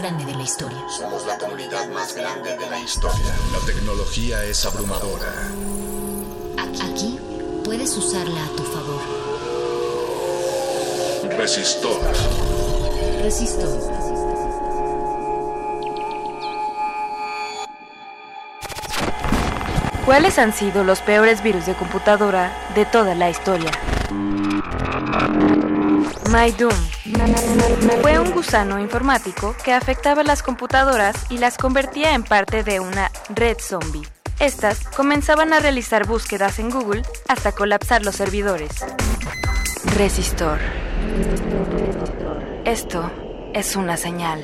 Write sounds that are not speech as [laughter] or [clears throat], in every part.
Grande de la historia. Somos la comunidad más grande de la historia. La tecnología es abrumadora. Aquí puedes usarla a tu favor. Resistor. Resistor. ¿Cuáles han sido los peores virus de computadora de toda la historia? MyDoom fue un gusano informático que afectaba las computadoras y las convertía en parte de una red zombie. Estas comenzaban a realizar búsquedas en Google hasta colapsar los servidores. Resistor. Esto es una señal.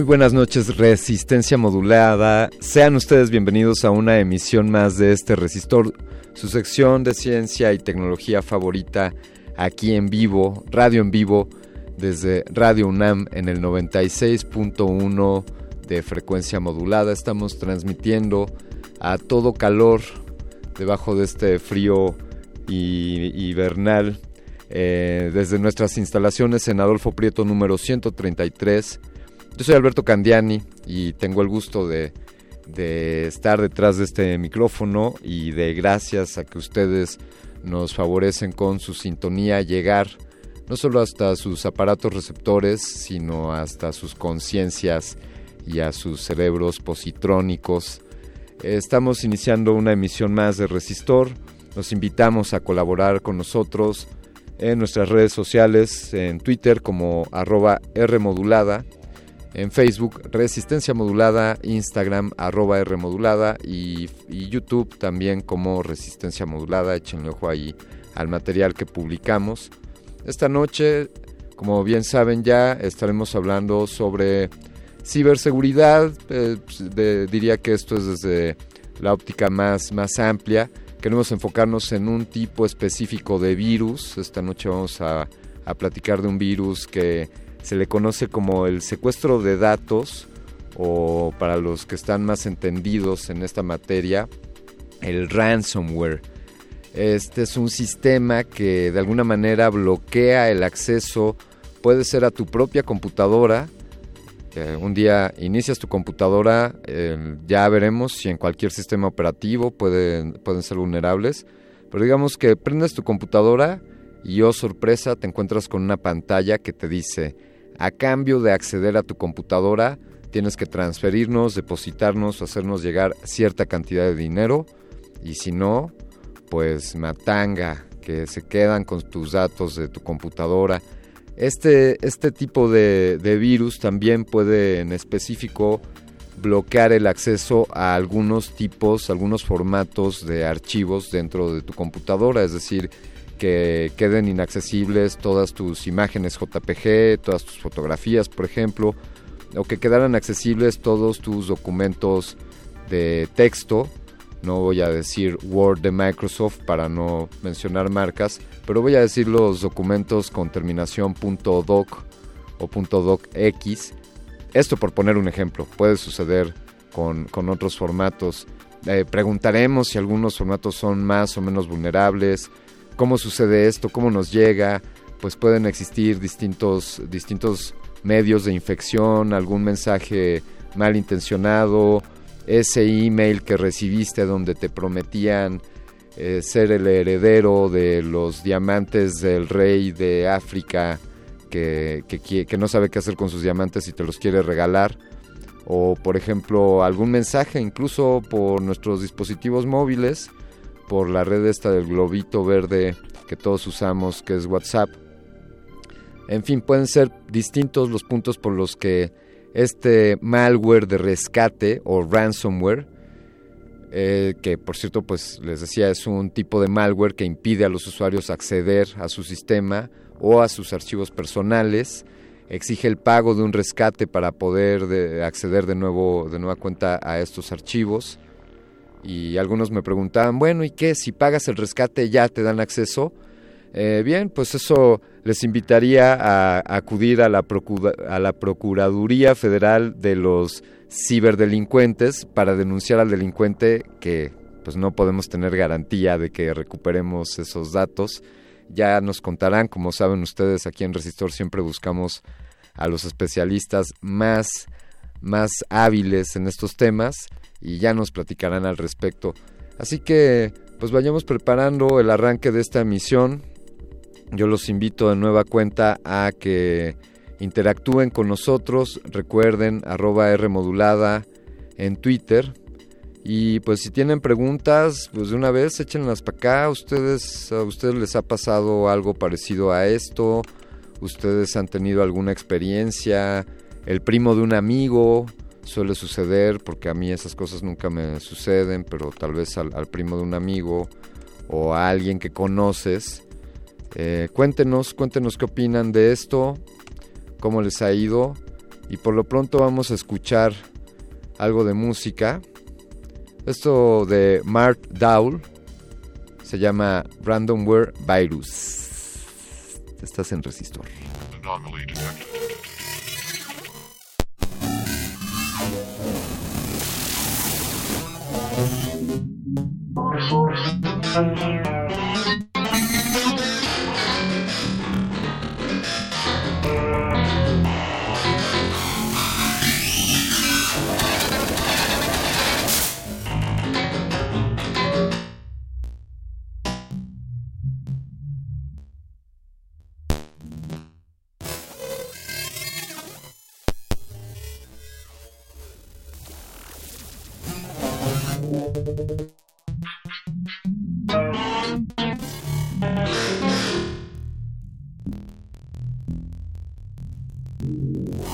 Muy buenas noches, Resistencia Modulada. Sean ustedes bienvenidos a una emisión más de este Resistor, su sección de ciencia y tecnología favorita aquí en vivo, radio en vivo, desde Radio UNAM en el 96.1 de frecuencia modulada. Estamos transmitiendo a todo calor debajo de este frío hibernal eh, desde nuestras instalaciones en Adolfo Prieto número 133 yo soy Alberto Candiani y tengo el gusto de, estar detrás de este micrófono y de gracias a que ustedes nos favorecen con su sintonía llegar no solo hasta sus aparatos receptores, sino hasta sus conciencias y a sus cerebros positrónicos. Estamos iniciando una emisión más de Resistor. Los invitamos a colaborar con nosotros en nuestras redes sociales, en Twitter como arroba Rmodulada en Facebook Resistencia Modulada, Instagram arroba R y, YouTube también como Resistencia Modulada. Échenle ojo ahí al material que publicamos. Esta noche, como bien saben ya, estaremos hablando sobre ciberseguridad. Eh, pues, diría que esto es desde la óptica más, más amplia. Queremos enfocarnos en un tipo específico de virus. Esta noche vamos a, a platicar de un virus que se le conoce como el secuestro de datos o para los que están más entendidos en esta materia, el ransomware. Este es un sistema que de alguna manera bloquea el acceso, puede ser a tu propia computadora. un día inicias tu computadora, ya veremos si en cualquier sistema operativo pueden, pueden ser vulnerables, pero digamos que prendes tu computadora y oh sorpresa te encuentras con una pantalla que te dice a cambio de acceder a tu computadora, tienes que transferirnos, depositarnos, hacernos llegar cierta cantidad de dinero. Y si no, pues matanga, que se quedan con tus datos de tu computadora. Este, este tipo de, de virus también puede en específico bloquear el acceso a algunos tipos, algunos formatos de archivos dentro de tu computadora, es decir, que queden inaccesibles todas tus imágenes JPG, todas tus fotografías, por ejemplo, o que quedaran accesibles todos tus documentos de texto. No voy a decir Word de Microsoft para no mencionar marcas, pero voy a decir los documentos con terminación .doc o .docx. Esto por poner un ejemplo, puede suceder con, otros formatos. Eh, preguntaremos si algunos formatos son más o menos vulnerables, cómo sucede esto, cómo nos llega, pues pueden existir distintos, distintos medios de infección, algún mensaje malintencionado, ese email que recibiste donde te prometían eh, ser el heredero de los diamantes del rey de África que, que, no sabe qué hacer con sus diamantes y te los quiere regalar. O por ejemplo algún mensaje incluso por nuestros dispositivos móviles por la red esta del globito verde que todos usamos, que es WhatsApp. En fin, pueden ser distintos los puntos por los que este malware de rescate o ransomware, eh, que por cierto, pues les decía, es un tipo de malware que impide a los usuarios acceder a su sistema o a sus archivos personales, exige el pago de un rescate para poder acceder de nuevo de nueva cuenta a estos archivos y algunos me preguntaban, bueno, ¿y qué? Si pagas el rescate ya te dan acceso. Eh, bien, pues eso les invitaría a, acudir a la, a la Procuraduría Federal de los Ciberdelincuentes para denunciar al delincuente que pues no podemos tener garantía de que recuperemos esos datos. Ya nos contarán, como saben ustedes, aquí en Resistor siempre buscamos a los especialistas más, más hábiles en estos temas y ya nos platicarán al respecto. Así que pues vayamos preparando el arranque de esta emisión. Yo los invito de nueva cuenta a que interactúen con nosotros. Recuerden arroba R modulada en Twitter. Y pues si tienen preguntas, pues de una vez échenlas para acá. Ustedes, a ustedes les ha pasado algo parecido a esto. Ustedes han tenido alguna experiencia. El primo de un amigo suele suceder, porque a mí esas cosas nunca me suceden, pero tal vez al, primo de un amigo o a alguien que conoces. Eh, cuéntenos, cuéntenos qué opinan de esto, cómo les ha ido Y por lo pronto vamos a escuchar algo de música. Esto de Mark Dowell se llama Randomware Virus. Estás en Resistor. Ooh.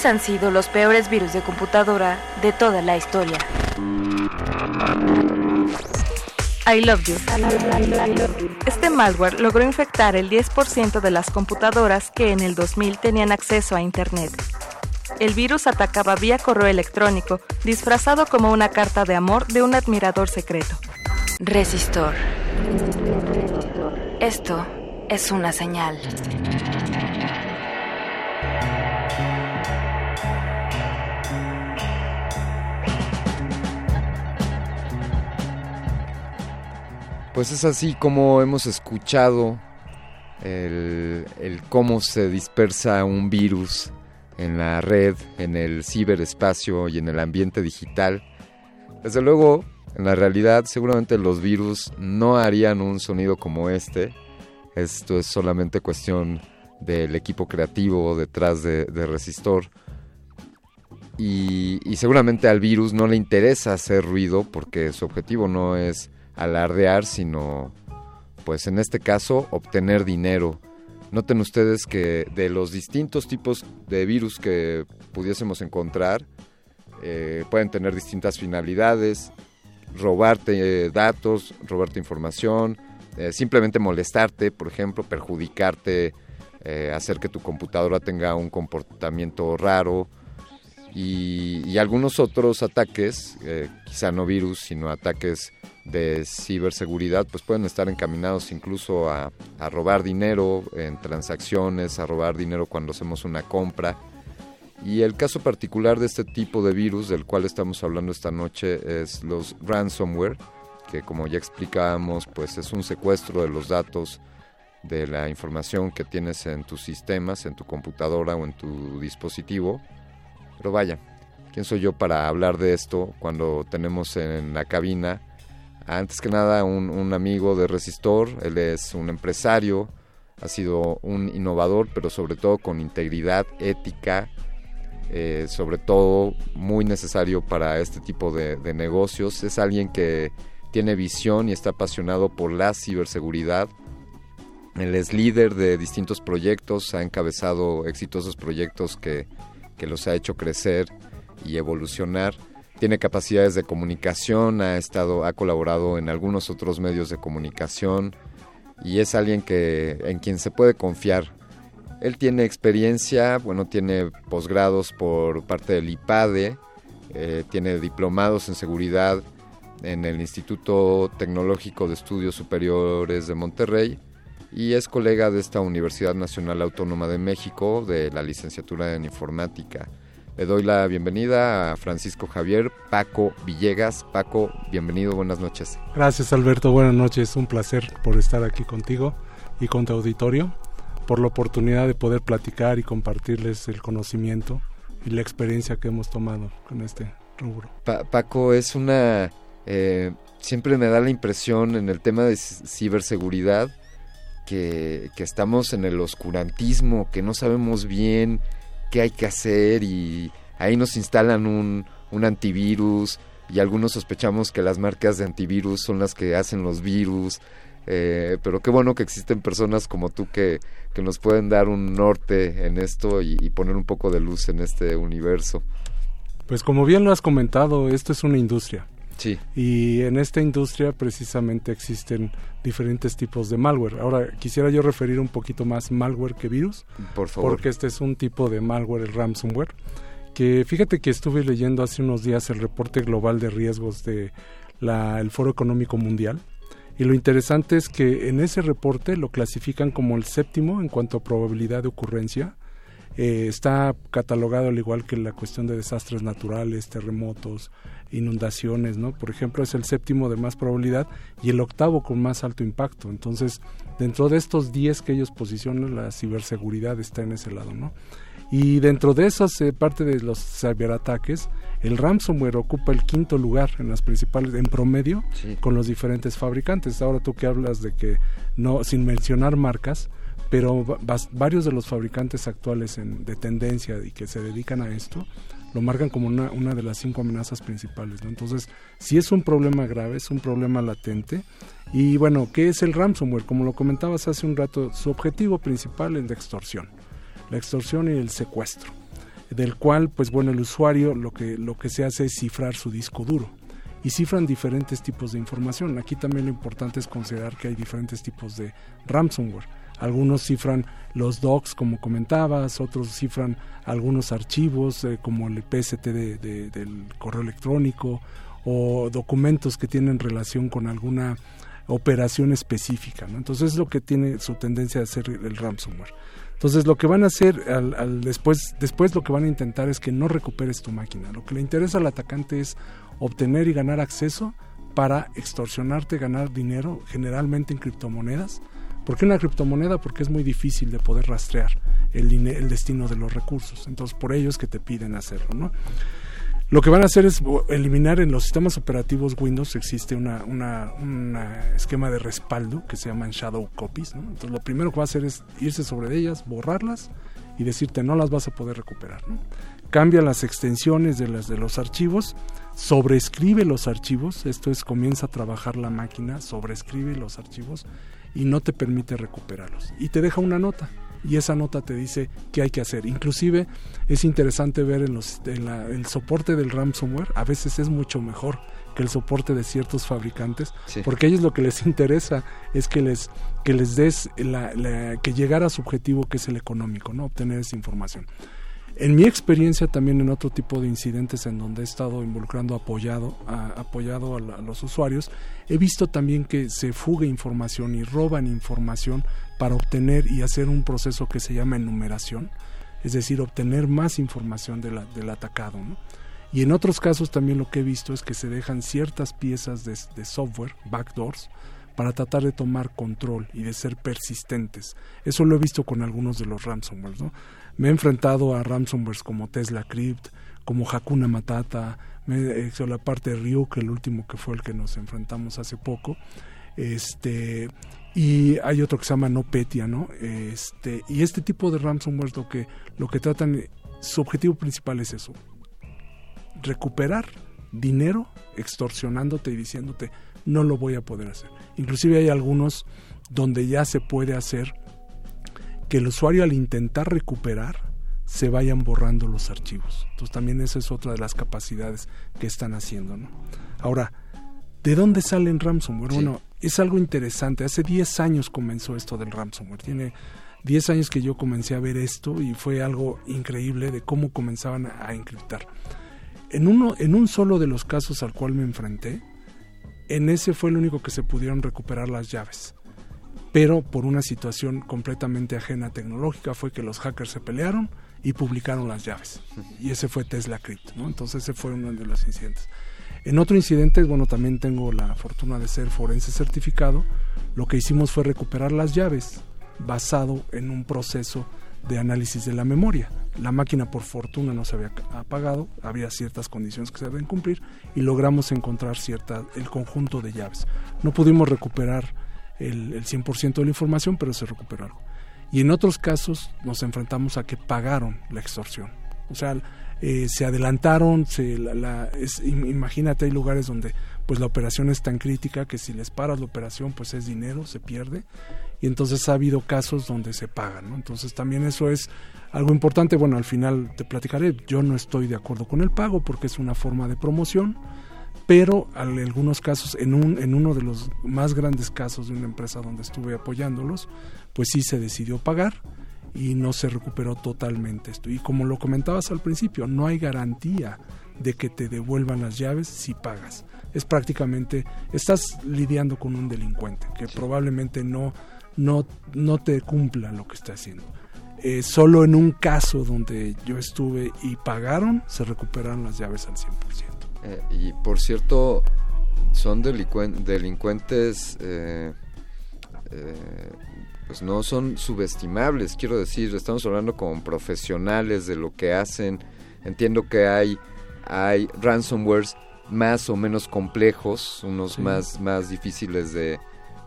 ¿Cuáles han sido los peores virus de computadora de toda la historia? I Love You. Este malware logró infectar el 10% de las computadoras que en el 2000 tenían acceso a Internet. El virus atacaba vía correo electrónico, disfrazado como una carta de amor de un admirador secreto. Resistor. Esto es una señal. Pues es así como hemos escuchado el, cómo se dispersa un virus en la red, en el ciberespacio y en el ambiente digital. Desde luego, en la realidad, seguramente los virus no harían un sonido como este. Esto es solamente cuestión del equipo creativo detrás de, Resistor. y seguramente al virus no le interesa hacer ruido porque su objetivo no es alardear, sino, pues en este caso, obtener dinero. Noten ustedes que de los distintos tipos de virus que pudiésemos encontrar, eh, pueden tener distintas finalidades, robarte eh, datos, robarte información, eh, simplemente molestarte, por ejemplo, perjudicarte, hacer que tu computadora tenga un comportamiento raro y, algunos otros ataques, quizá no virus, sino ataques de ciberseguridad pues pueden estar encaminados incluso a, robar dinero en transacciones, a robar dinero cuando hacemos una compra. Y el caso particular de este tipo de virus del cual estamos hablando esta noche es los ransomware, que como ya explicábamos pues es un secuestro de los datos de la información que tienes en tus sistemas, en tu computadora o en tu dispositivo. Pero vaya, ¿quién soy yo para hablar de esto cuando tenemos en la cabina antes que nada, un, amigo de Resistor, él es un empresario, ha sido un innovador, pero sobre todo con integridad ética, eh, sobre todo muy necesario para este tipo de, negocios. Es alguien que tiene visión y está apasionado por la ciberseguridad. Él es líder de distintos proyectos, ha encabezado exitosos proyectos que, que los ha hecho crecer y evolucionar tiene capacidades de comunicación, ha estado, ha colaborado en algunos otros medios de comunicación y es alguien que en quien se puede confiar. Él tiene experiencia, bueno, tiene posgrados por parte del IPADE, eh, tiene diplomados en seguridad en el Instituto Tecnológico de Estudios Superiores de Monterrey y es colega de esta Universidad Nacional Autónoma de México de la licenciatura en informática. Le doy la bienvenida a Francisco Javier Paco Villegas. Paco, bienvenido, buenas noches. Gracias Alberto, buenas noches. Un placer por estar aquí contigo y con tu auditorio, por la oportunidad de poder platicar y compartirles el conocimiento y la experiencia que hemos tomado con este rubro. Paco, es una... Eh, siempre me da la impresión en el tema de ciberseguridad que, estamos en el oscurantismo, que no sabemos bien qué hay que hacer y ahí nos instalan un, un antivirus y algunos sospechamos que las marcas de antivirus son las que hacen los virus. Eh, pero qué bueno que existen personas como tú que, que nos pueden dar un norte en esto y, poner un poco de luz en este universo. Pues como bien lo has comentado, esto es una industria. Sí. Y en esta industria precisamente existen diferentes tipos de malware. Ahora quisiera yo referir un poquito más malware que virus. Por favor. Porque este es un tipo de malware, el ransomware que fíjate que estuve leyendo hace unos días el reporte global de riesgos de la, el Foro Económico Mundial y lo interesante es que en ese reporte lo clasifican como el séptimo en cuanto a probabilidad de ocurrencia. Eh, está catalogado al igual que la cuestión de desastres naturales, terremotos, inundaciones, ¿no? Por ejemplo, es el séptimo de más probabilidad y el octavo con más alto impacto. Entonces, dentro de estos 10 que ellos posicionan, la ciberseguridad está en ese lado, ¿no? Y dentro de esas eh, parte de los ciberataques, el ransomware ocupa el quinto lugar en las principales, en promedio, Sí. con los diferentes fabricantes. Ahora tú que hablas de que no, sin mencionar marcas, pero va- varios de los fabricantes actuales en- de tendencia y que se dedican a esto lo marcan como una, de las cinco amenazas principales. Entonces, si es un problema grave, es un problema latente. Y bueno, ¿qué es el ransomware? Como lo comentabas hace un rato, su objetivo principal es la extorsión. La extorsión y el secuestro. Del cual, pues bueno, el usuario lo que, lo que se hace es cifrar su disco duro y cifran diferentes tipos de información. Aquí también lo importante es considerar que hay diferentes tipos de ransomware. Algunos cifran los docs, como comentabas, otros cifran algunos archivos, eh, como el PST de- de- del correo electrónico, o documentos que tienen relación con alguna operación específica. Entonces es lo que tiene su tendencia a hacer el ransomware. Entonces lo que van a hacer después, después lo que van a intentar es que no recuperes tu máquina. Lo que le interesa al atacante es obtener y ganar acceso para extorsionarte, ganar dinero, generalmente en criptomonedas. ¿Por qué una criptomoneda? Porque es muy difícil de poder rastrear el, el destino de los recursos. Entonces por ello es que te piden hacerlo, ¿no? Lo que van a hacer es eliminar en los sistemas operativos Windows existe una, una, una esquema de respaldo que se llaman shadow copies. ¿no? Entonces lo primero que va a hacer es irse sobre ellas, borrarlas y decirte no las vas a poder recuperar. ¿no? Cambia las extensiones de, las, de los archivos, sobreescribe los archivos, esto es comienza a trabajar la máquina, sobreescribe los archivos y no te permite recuperarlos. Y te deja una nota y esa nota te dice qué hay que hacer. Inclusive es interesante ver en, los, en la- el soporte del ransomware, a veces es mucho mejor que el soporte de ciertos fabricantes, Sí. porque a ellos lo que les interesa es que les, que les des la, la- que llegar a su objetivo que es el económico, ¿no? obtener esa información. En mi experiencia también en otro tipo de incidentes en donde he estado involucrando apoyado a, apoyado a, los usuarios, he visto también que se fuga información y roban información para obtener y hacer un proceso que se llama enumeración, es decir, obtener más información de la- del atacado. Y en otros casos también lo que he visto es que se dejan ciertas piezas de, software, backdoors, para tratar de tomar control y de ser persistentes. Eso lo he visto con algunos de los ransomwares. ¿no? Me he enfrentado a ransomwares como Tesla Crypt, como Hakuna Matata, me he hecho la parte de Ryuk, el último que fue el que nos enfrentamos hace poco. Este, y hay otro que se llama NoPetya, ¿no? Este, y este tipo de ransomware lo que, lo que tratan, su objetivo principal es eso, recuperar dinero extorsionándote y diciéndote no lo voy a poder hacer. Inclusive hay algunos donde ya se puede hacer que el usuario al intentar recuperar se vayan borrando los archivos. Entonces también esa es otra de las capacidades que están haciendo. ¿no? Ahora, ¿de dónde sale el ransomware? Sí. Bueno, es algo interesante. Hace 10 años comenzó esto del ransomware. Tiene 10 años que yo comencé a ver esto y fue algo increíble de cómo comenzaban a, a encriptar. En, uno, en un solo de los casos al cual me enfrenté, en ese fue el único que se pudieron recuperar las llaves. Pero por una situación completamente ajena tecnológica fue que los hackers se pelearon y publicaron las llaves. Y ese fue Tesla Crypt, ¿no? Entonces ese fue uno de los incidentes. En otro incidente, bueno, también tengo la fortuna de ser forense certificado. Lo que hicimos fue recuperar las llaves basado en un proceso de análisis de la memoria. La máquina por fortuna no se había apagado, había ciertas condiciones que se deben cumplir y logramos encontrar cierta el conjunto de llaves. No pudimos recuperar el, el 100% de la información, pero se recuperó algo. Y en otros casos nos enfrentamos a que pagaron la extorsión. O sea, eh, se adelantaron, se, la, la, imagínate, hay lugares donde pues la operación es tan crítica que si les paras la operación pues es dinero, se pierde y entonces ha habido casos donde se pagan. Entonces también eso es algo importante, bueno, al final te platicaré, yo no estoy de acuerdo con el pago porque es una forma de promoción, pero en algunos casos, en, un, en uno de los más grandes casos de una empresa donde estuve apoyándolos, pues sí se decidió pagar y no se recuperó totalmente esto. Y como lo comentabas al principio, no hay garantía de que te devuelvan las llaves si pagas. Es prácticamente, estás lidiando con un delincuente que sí. probablemente no, no, no te cumpla lo que está haciendo. Eh, solo en un caso donde yo estuve y pagaron, se recuperaron las llaves al 100%. Eh, y por cierto, son delincuentes, delincuentes eh, pues no son subestimables, quiero decir, estamos hablando con profesionales de lo que hacen. Entiendo que hay, hay ransomwares más o menos complejos, unos sí. más, más difíciles de,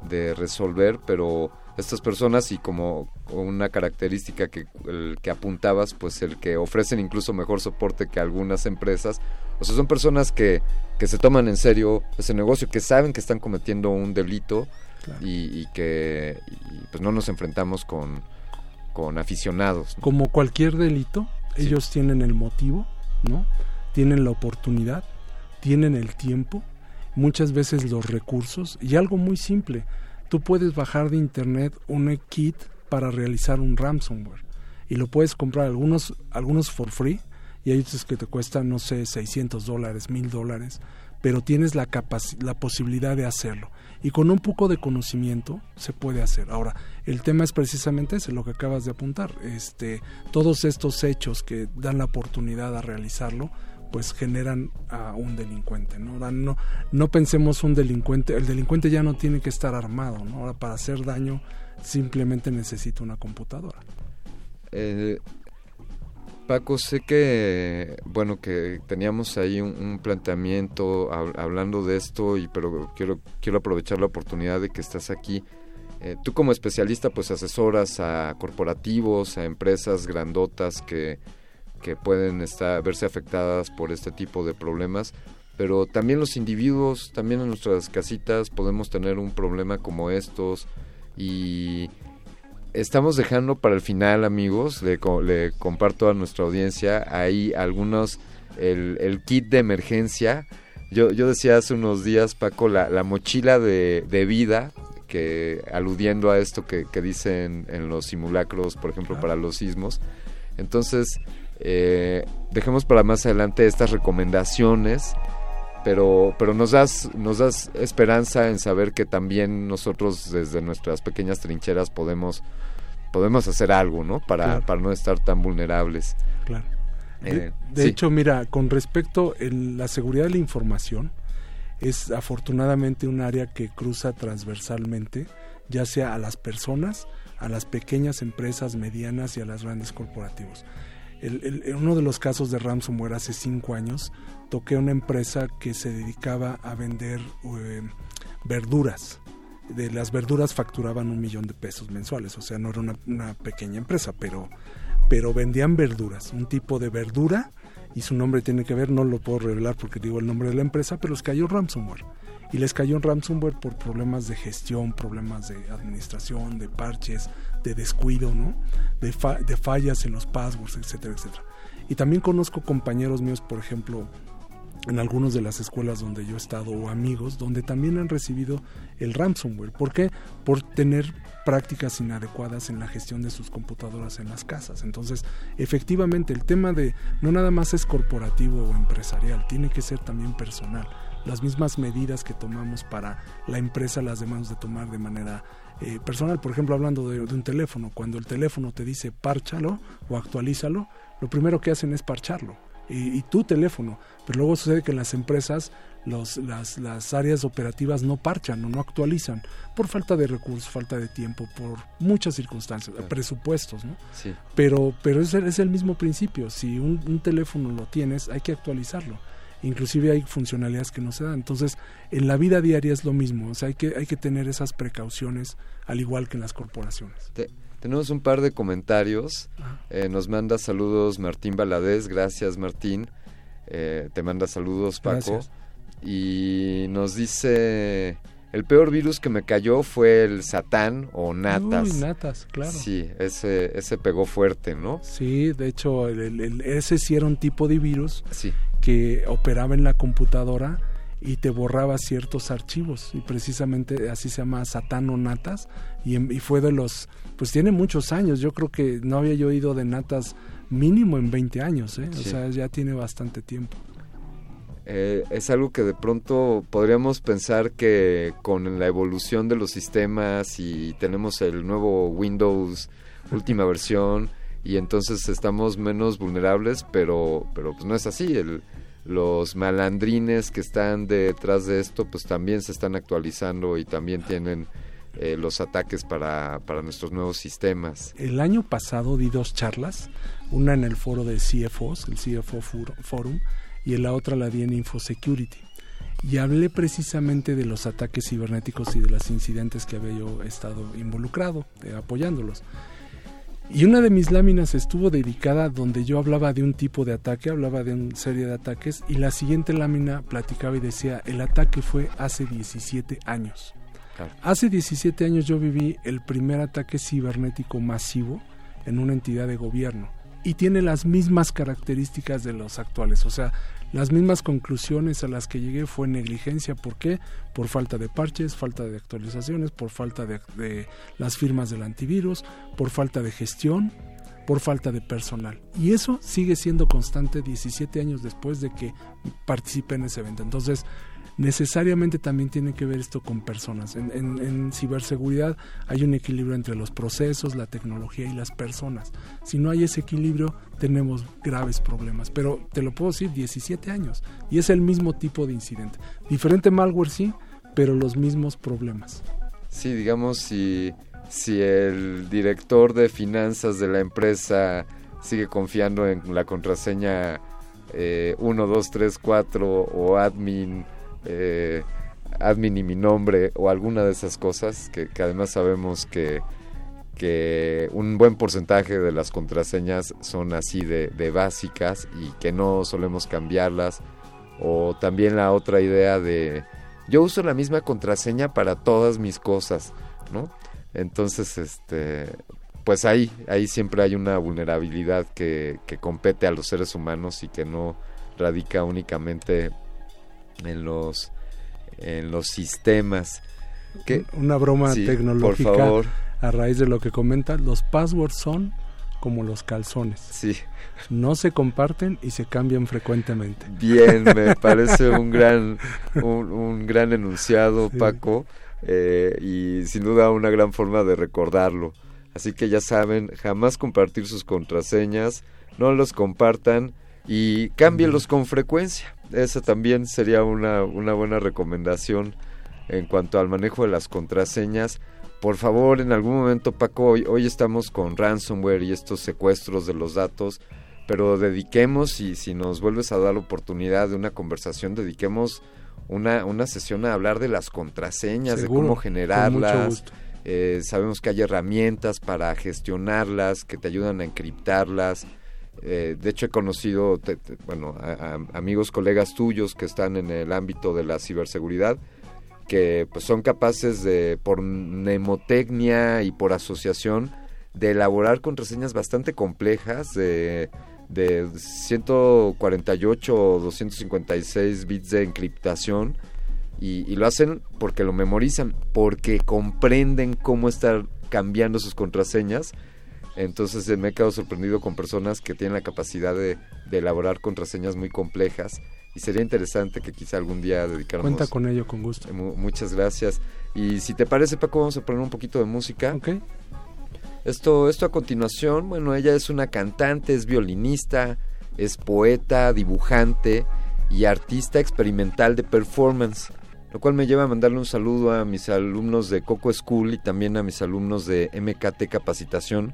de, resolver, pero estas personas y como una característica que, el que apuntabas, pues el que ofrecen incluso mejor soporte que algunas empresas, o sea, son personas que, que se toman en serio ese negocio, que saben que están cometiendo un delito, Claro. Y, y, que y pues no nos enfrentamos con, con aficionados. ¿no? Como cualquier delito, sí. ellos tienen el motivo, ¿no? Tienen la oportunidad, tienen el tiempo, muchas veces los recursos y algo muy simple. Tú puedes bajar de internet un kit para realizar un ransomware y lo puedes comprar algunos algunos for free y hay otros que te cuestan no sé 600 dólares, 1000 dólares, pero tienes la la posibilidad de hacerlo y con un poco de conocimiento se puede hacer. Ahora, el tema es precisamente ese, lo que acabas de apuntar. Este, todos estos hechos que dan la oportunidad a realizarlo, pues generan a un delincuente, ¿no? Ahora, no, no pensemos un delincuente, el delincuente ya no tiene que estar armado, ¿no? Ahora, para hacer daño simplemente necesita una computadora. Eh, Paco, sé que, bueno, que teníamos ahí un, planteamiento hab, hablando de esto, y pero quiero, quiero aprovechar la oportunidad de que estás aquí. Eh, tú como especialista, pues asesoras a corporativos, a empresas grandotas que, que pueden estar, verse afectadas por este tipo de problemas, pero también los individuos, también en nuestras casitas podemos tener un problema como estos y estamos dejando para el final, amigos, le, le, comparto a nuestra audiencia ahí algunos, el, el kit de emergencia. Yo, yo, decía hace unos días, Paco, la, la mochila de, de, vida, que aludiendo a esto que, que dicen en los simulacros, por ejemplo, para los sismos. Entonces, eh, dejemos para más adelante estas recomendaciones pero pero nos das nos das esperanza en saber que también nosotros desde nuestras pequeñas trincheras podemos podemos hacer algo no para claro. para no estar tan vulnerables claro de, eh, de sí. hecho mira con respecto en la seguridad de la información es afortunadamente un área que cruza transversalmente ya sea a las personas a las pequeñas empresas medianas y a las grandes corporativos el, el, en uno de los casos de ransomware hace cinco años toqué una empresa que se dedicaba a vender eh, verduras. De las verduras facturaban un millón de pesos mensuales, o sea, no era una, una, pequeña empresa, pero, pero vendían verduras, un tipo de verdura, y su nombre tiene que ver, no lo puedo revelar porque digo el nombre de la empresa, pero les cayó ransomware. Y les cayó un ransomware por problemas de gestión, problemas de administración, de parches, de descuido, ¿no? de, de fallas en los passwords, etcétera, etcétera. Y también conozco compañeros míos, por ejemplo, en algunas de las escuelas donde yo he estado o amigos donde también han recibido el ransomware. ¿Por qué? Por tener prácticas inadecuadas en la gestión de sus computadoras en las casas. Entonces, efectivamente, el tema de no nada más es corporativo o empresarial, tiene que ser también personal. Las mismas medidas que tomamos para la empresa las debemos de tomar de manera eh, personal. Por ejemplo, hablando de, de un teléfono, cuando el teléfono te dice párchalo o actualízalo, lo primero que hacen es parcharlo y, y, tu teléfono. Pero luego sucede que en las empresas los, las, las, áreas operativas no parchan o no actualizan por falta de recursos, falta de tiempo, por muchas circunstancias, claro. presupuestos, ¿no? Sí. Pero, pero es, el, es el mismo principio. Si un, un, teléfono lo tienes, hay que actualizarlo. Inclusive hay funcionalidades que no se dan. Entonces, en la vida diaria es lo mismo, o sea, hay que, hay que tener esas precauciones, al igual que en las corporaciones. tenemos un par de comentarios. Eh, nos manda saludos Martín Baladés, gracias Martín. Eh, te manda saludos Paco. Y nos dice el peor virus que me cayó fue el Satán o Natas. Uy, Natas, claro. Sí, ese, ese pegó fuerte, ¿no? Sí, de hecho, el, ese sí era un tipo de virus sí. Que operaba en la computadora y te borraba ciertos archivos. Y precisamente así se llama Satán o Natas. Y, y fue de los. Pues tiene muchos años. Yo creo que no había yo oído de Natas mínimo en 20 años, ¿eh? O sea, ya tiene bastante tiempo. Eh, es algo que de pronto podríamos pensar que con la evolución de los sistemas y tenemos el nuevo Windows última [laughs] versión y entonces estamos menos vulnerables, pero, pero pues no es así. Los malandrines que están detrás de esto pues también se están actualizando y también tienen eh, los ataques para, para nuestros nuevos sistemas. El año pasado di dos charlas, una en el foro de CFOs, el CFO Forum, y la otra la di en InfoSecurity. Y hablé precisamente de los ataques cibernéticos y de los incidentes que había yo estado involucrado, eh, apoyándolos. Y una de mis láminas estuvo dedicada donde yo hablaba de un tipo de ataque, hablaba de una serie de ataques, y la siguiente lámina platicaba y decía, el ataque fue hace 17 años. Hace 17 años yo viví el primer ataque cibernético masivo en una entidad de gobierno y tiene las mismas características de los actuales. O sea, las mismas conclusiones a las que llegué fue negligencia. ¿Por qué? Por falta de parches, falta de actualizaciones, por falta de, las firmas del antivirus, por falta de gestión, por falta de personal. Y eso sigue siendo constante 17 años después de que participé en ese evento. Entonces, necesariamente también tiene que ver esto con personas. En, ciberseguridad hay un equilibrio entre los procesos, la tecnología y las personas. Si no hay ese equilibrio, tenemos graves problemas. Pero te lo puedo decir, 17 años. Y es el mismo tipo de incidente. Diferente malware, sí, pero los mismos problemas. Sí, digamos, si, si el director de finanzas de la empresa sigue confiando en la contraseña eh, 1, 2, 3, 4 o admin eh, admin y mi nombre o alguna de esas cosas que, además sabemos que, que un buen porcentaje de las contraseñas son así de, básicas y que no solemos cambiarlas. O también la otra idea de yo uso la misma contraseña para todas mis cosas no entonces este pues ahí ahí siempre hay una vulnerabilidad que, que compete a los seres humanos y que no radica únicamente en los en los sistemas. Una broma tecnológica a raíz de lo que comenta, los passwords son como los calzones. Sí. No se comparten y se cambian frecuentemente. Bien, me [laughs] parece un gran, un, gran enunciado, Paco, eh, y sin duda una gran forma de recordarlo. Así que ya saben, jamás compartir sus contraseñas, no los compartan y cámbienlos con frecuencia. Esa también sería una, una buena recomendación en cuanto al manejo de las contraseñas. Por favor, en algún momento, Paco, hoy, hoy estamos con ransomware y estos secuestros de los datos, pero dediquemos, y si nos vuelves a dar la oportunidad de una conversación, dediquemos una, una sesión a hablar de las contraseñas, de cómo generarlas. Eh, sabemos que hay herramientas para gestionarlas, que te ayudan a encriptarlas eh, de hecho, he conocido, bueno, amigos, colegas tuyos que están en el ámbito de la ciberseguridad, que pues, son capaces de, por mnemotecnia y por asociación, de elaborar contraseñas bastante complejas, de, de 148 o 256 bits de encriptación, y, y lo hacen porque lo memorizan, porque comprenden cómo estar cambiando sus contraseñas entonces me he quedado sorprendido con personas que tienen la capacidad de, elaborar contraseñas muy complejas y sería interesante que quizá algún día dedicáramos... Cuenta con ello, con gusto. muchas gracias. Y si te parece, Paco, vamos a poner un poquito de música. Ok. Esto, esto a continuación, bueno, ella es una cantante, es violinista, es poeta, dibujante y artista experimental de performance, lo cual me lleva a mandarle un saludo a mis alumnos de Coco School y también a mis alumnos de MKT Capacitación,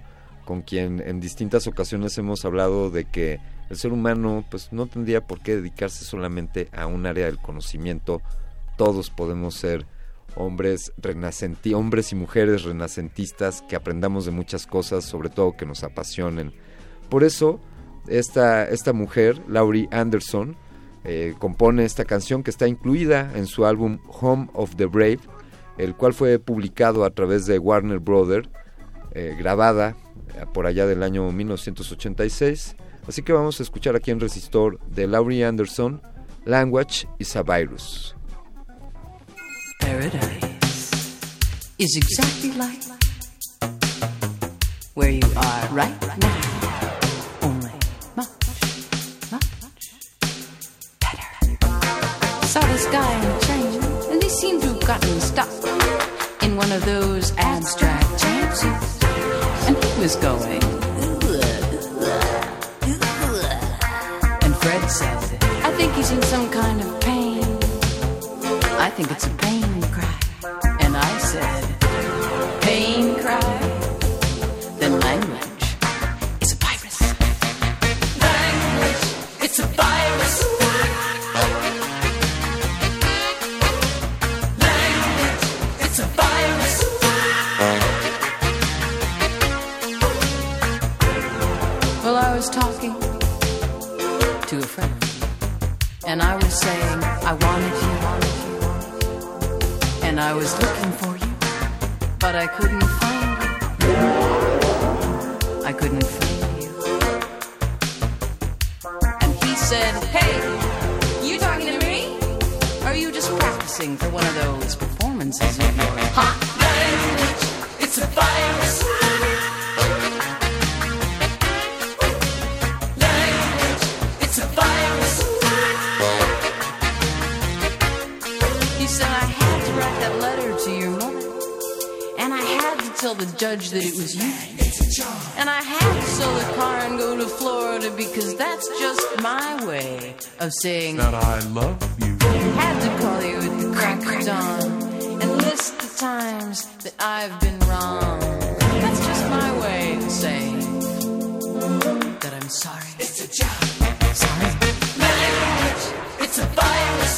con quien en distintas ocasiones hemos hablado de que el ser humano pues no tendría por qué dedicarse solamente a un área del conocimiento. Todos podemos ser hombres renacenti hombres y mujeres renacentistas que aprendamos de muchas cosas, sobre todo que nos apasionen. Por eso esta, esta mujer, Laurie Anderson, eh, compone esta canción que está incluida en su álbum Home of the Brave, el cual fue publicado a través de Warner Brothers, eh, grabada por allá del año 1986. Así que vamos a escuchar aquí en Resistor de Laurie Anderson, Language is a Virus. Paradise is exactly like where you are right now. Only much, much. Saw this guy on a train, and they seem to have gotten stuck in one of those abstract was going. And Fred said, I think he's in some kind of pain. I think it's a pain cry. And I said, pain cry? Saying, I wanted you, and I was looking for you, but I couldn't find you. I couldn't find you. And he said, Hey, you talking to me? Are you just practicing for one of those performances of yours? Hot language, it's a virus. The judge that it was you. And I had to sell the car and go to Florida because that's just my way of saying that I love you. had to call you at the crack of dawn and list the times that I've been wrong. That's just my way of saying that I'm sorry. It's a job. Sorry. Language, it's a virus.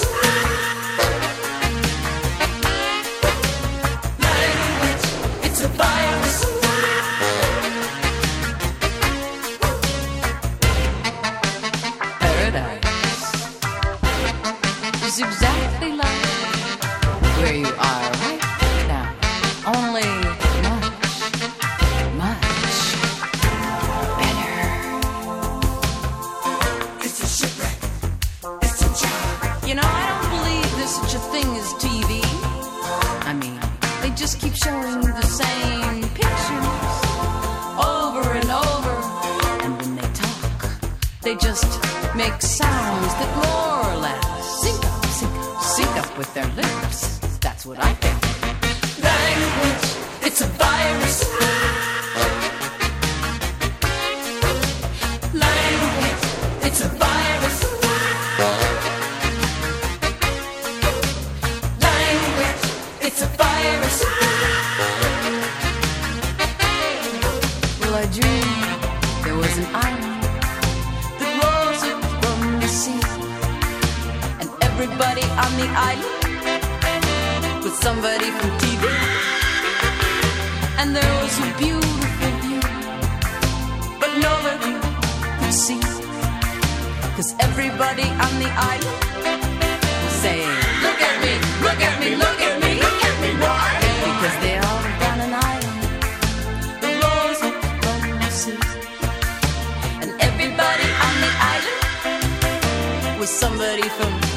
They just make sounds that more or less sync up, sync up, sync up with their lips. That's what I think. Language, it's a virus. On the island with somebody from TV. And there was a beautiful view, but nobody could see, cause everybody on the island was saying, Look at me, look at me, look at me, look at me, why? Because they all on an island that rose up from the. And everybody on the island was somebody from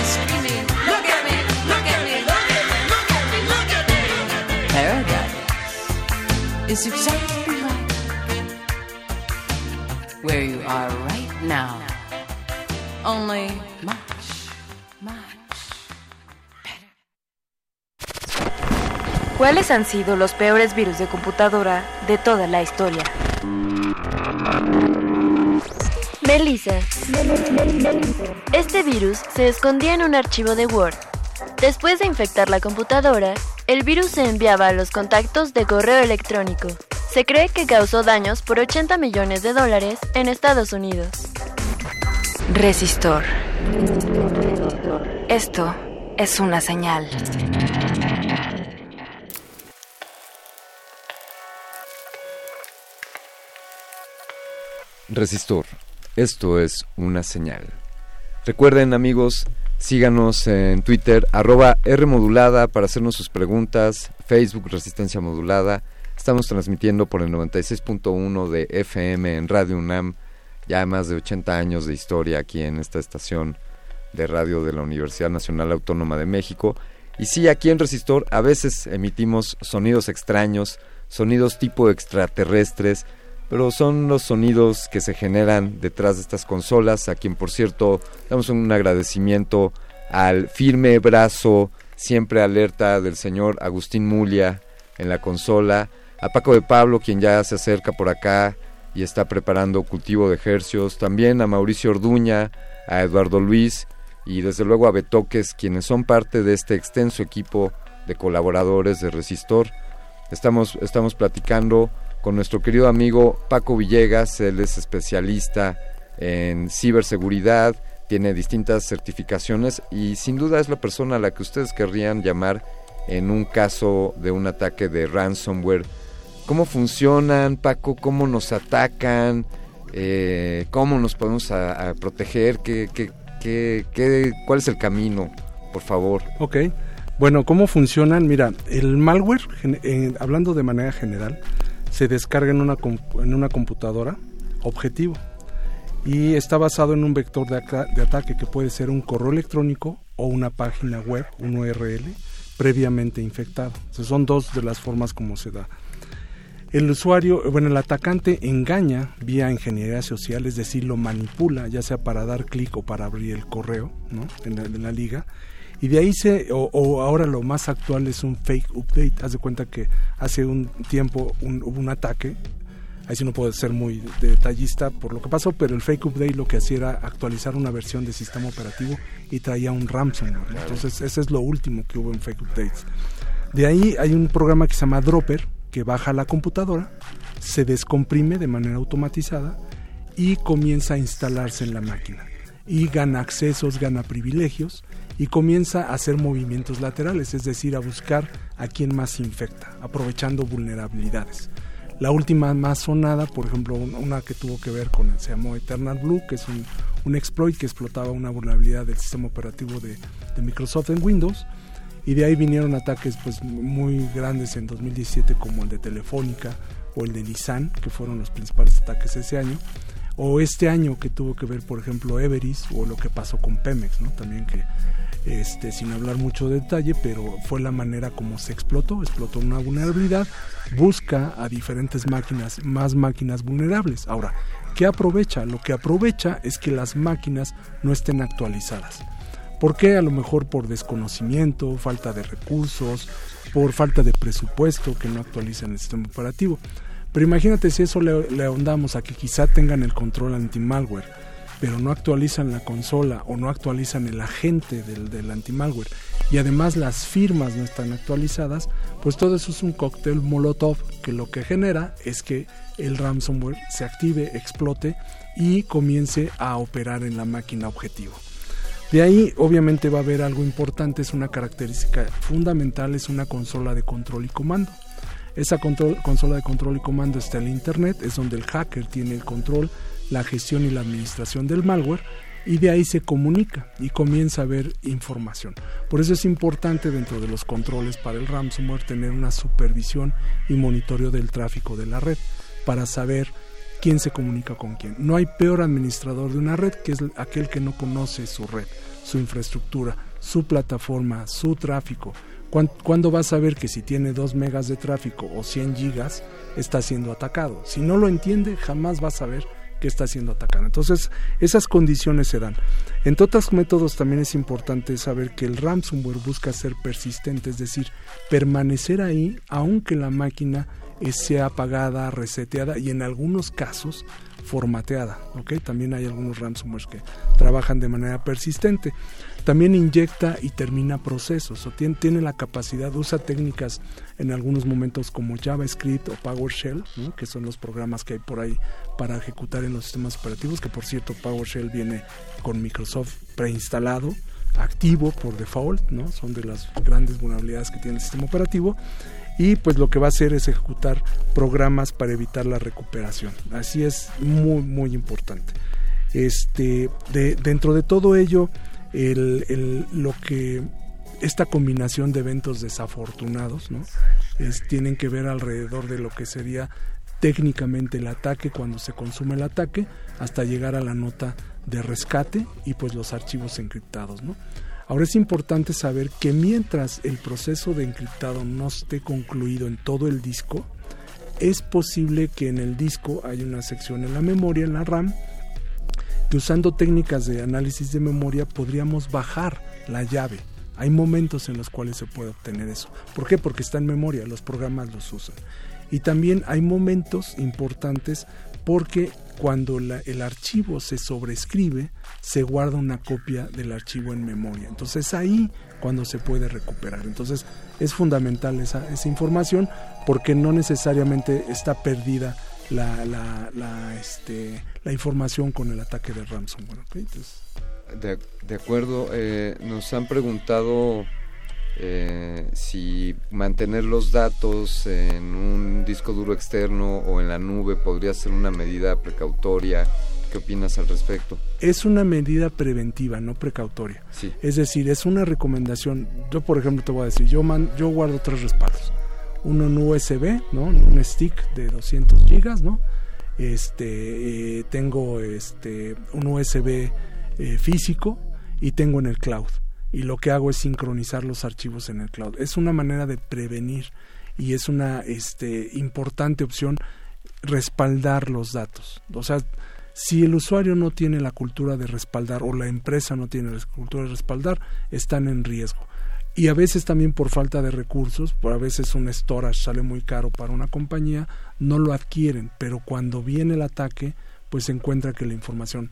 is screaming, Look at me, look at me, look at me, look at me, look at me, look at me. Paradise is exactly like where you are right now. Only ¿Cuáles han sido los peores virus de computadora de toda la historia? Melissa. Este virus se escondía en un archivo de Word. Después de infectar la computadora, el virus se enviaba a los contactos de correo electrónico. Se cree que causó daños por 80 millones de dólares en Estados Unidos. Resistor. Esto es una señal. Resistor. Esto es una señal. Recuerden amigos, síganos en Twitter, arroba Rmodulada para hacernos sus preguntas, Facebook Resistencia Modulada. Estamos transmitiendo por el 96.1 de FM en Radio UNAM, ya más de 80 años de historia aquí en esta estación de radio de la Universidad Nacional Autónoma de México. Y sí, aquí en Resistor a veces emitimos sonidos extraños, sonidos tipo extraterrestres, pero son los sonidos que se generan detrás de estas consolas, a quien por cierto damos un agradecimiento al firme brazo, siempre alerta del señor Agustín Mulia en la consola, a Paco de Pablo, quien ya se acerca por acá y está preparando cultivo de ejercios, también a Mauricio Orduña, a Eduardo Luis y desde luego a Betoques, quienes son parte de este extenso equipo de colaboradores de Resistor. Estamos, estamos platicando con nuestro querido amigo Paco Villegas, él es especialista en ciberseguridad, tiene distintas certificaciones y sin duda es la persona a la que ustedes querrían llamar en un caso de un ataque de ransomware. ¿Cómo funcionan, Paco? ¿Cómo nos atacan? Eh, ¿Cómo nos podemos proteger? ¿Qué, qué, qué, qué, cuál es el camino? Por favor. Ok. Bueno, ¿cómo funcionan? Mira, el malware, eh, hablando de manera general, se descarga en una, en una computadora objetivo y está basado en un vector de, de, ataque que puede ser un correo electrónico o una página web, un URL previamente infectado. Son dos de las formas como se da. El usuario, bueno, el atacante engaña vía ingeniería social, es decir, lo manipula, ya sea para dar clic o para abrir el correo ¿no? en la liga y de ahí se, o, o, ahora lo más actual es un fake update. Haz de cuenta que hace un tiempo un, hubo un ataque, ahí sí no puedo ser muy detallista por lo que pasó, pero el fake update lo que hacía era actualizar una versión del sistema operativo y traía un ransomware. Entonces, ese es lo último que hubo en fake updates. De ahí hay un programa que se llama Dropper, que baja la computadora, se descomprime de manera automatizada y comienza a instalarse en la máquina. Y gana accesos, gana privilegios y comienza a hacer movimientos laterales, es decir, a buscar a quien más infecta, aprovechando vulnerabilidades. La última más sonada, por ejemplo, una que tuvo que ver con, se llamó Eternal Blue, que es un, exploit que explotaba una vulnerabilidad del sistema operativo de, de, Microsoft en Windows. Y de ahí vinieron ataques pues, muy grandes en 2017 como el de Telefónica o el de Nissan, que fueron los principales ataques ese año. O este año que tuvo que ver, por ejemplo, Everis o lo que pasó con Pemex, ¿no? también que este, sin hablar mucho de detalle, pero fue la manera como se explotó, explotó una vulnerabilidad, busca a diferentes máquinas, más máquinas vulnerables. Ahora, ¿qué aprovecha? Lo que aprovecha es que las máquinas no estén actualizadas. ¿Por qué? A lo mejor por desconocimiento, falta de recursos, por falta de presupuesto que no actualizan el sistema operativo. Pero imagínate si eso le, le ahondamos a que quizá tengan el control anti-malware pero no actualizan la consola o no actualizan el agente del, del anti-malware y además las firmas no están actualizadas, pues todo eso es un cóctel molotov que lo que genera es que el ransomware se active, explote y comience a operar en la máquina objetivo. De ahí obviamente va a haber algo importante, es una característica fundamental, es una consola de control y comando. Esa consola de control y comando está en Internet, es donde el hacker tiene el control la gestión y la administración del malware y de ahí se comunica y comienza a ver información. Por eso es importante dentro de los controles para el ransomware tener una supervisión y monitoreo del tráfico de la red para saber quién se comunica con quién. No hay peor administrador de una red que es aquel que no conoce su red, su infraestructura, su plataforma, su tráfico. ¿Cuándo vas a ver que si tiene 2 megas de tráfico o 100 gigas está siendo atacado? Si no lo entiende, jamás vas a ver que está siendo atacada. Entonces, esas condiciones se dan. Entre otros métodos también es importante saber que el ransomware busca ser persistente, es decir, permanecer ahí aunque la máquina sea apagada, reseteada y en algunos casos formateada. También hay algunos ransomware que trabajan de manera persistente. También inyecta y termina procesos, o tiene, la capacidad, usa técnicas en algunos momentos como JavaScript o PowerShell, que son los programas que hay por ahí para ejecutar en los sistemas operativos, que por cierto PowerShell viene con Microsoft preinstalado activo por default, ¿no? Son de las grandes vulnerabilidades que tiene el sistema operativo y pues lo que va a hacer es ejecutar programas para evitar la recuperación. Así es muy muy importante. Este de, dentro de todo ello el, lo que esta combinación de eventos desafortunados. Es, tienen que ver alrededor de lo que sería técnicamente el ataque cuando se consume el ataque hasta llegar a la nota de rescate y pues los archivos encriptados, ¿no? Ahora es importante saber que mientras el proceso de encriptado no esté concluido en todo el disco, es posible que en el disco haya una sección en la memoria, en la RAM, que usando técnicas de análisis de memoria podríamos bajar la llave. Hay momentos en los cuales se puede obtener eso. ¿Por qué? Porque está en memoria, los programas los usan. Y también hay momentos importantes porque cuando el archivo se sobrescribe, se guarda una copia del archivo en memoria. Entonces ahí cuando se puede recuperar. Entonces es fundamental esa, información porque no necesariamente está perdida la, la, la, este, la información con el ataque de ransomware. ¿okay? Entonces, de, de, acuerdo, eh, nos han preguntado eh, si mantener los datos en un disco duro externo o en la nube podría ser una medida precautoria. ¿Qué opinas al respecto? Es una medida preventiva, no precautoria. Sí. Es decir, es una recomendación. Yo, por ejemplo, te voy a decir, yo, man, yo guardo tres respaldos. Uno en USB, ¿no? Un stick de 200 gigas, ¿no? Este, eh, tengo este, un USB eh, físico y tengo en el cloud y lo que hago es sincronizar los archivos en el cloud. Es una manera de prevenir y es una este, importante opción respaldar los datos. O sea, si el usuario no tiene la cultura de respaldar o la empresa no tiene la cultura de respaldar, están en riesgo. Y a veces también por falta de recursos, por a veces un storage sale muy caro para una compañía, no lo adquieren, pero cuando viene el ataque, pues se encuentra que la información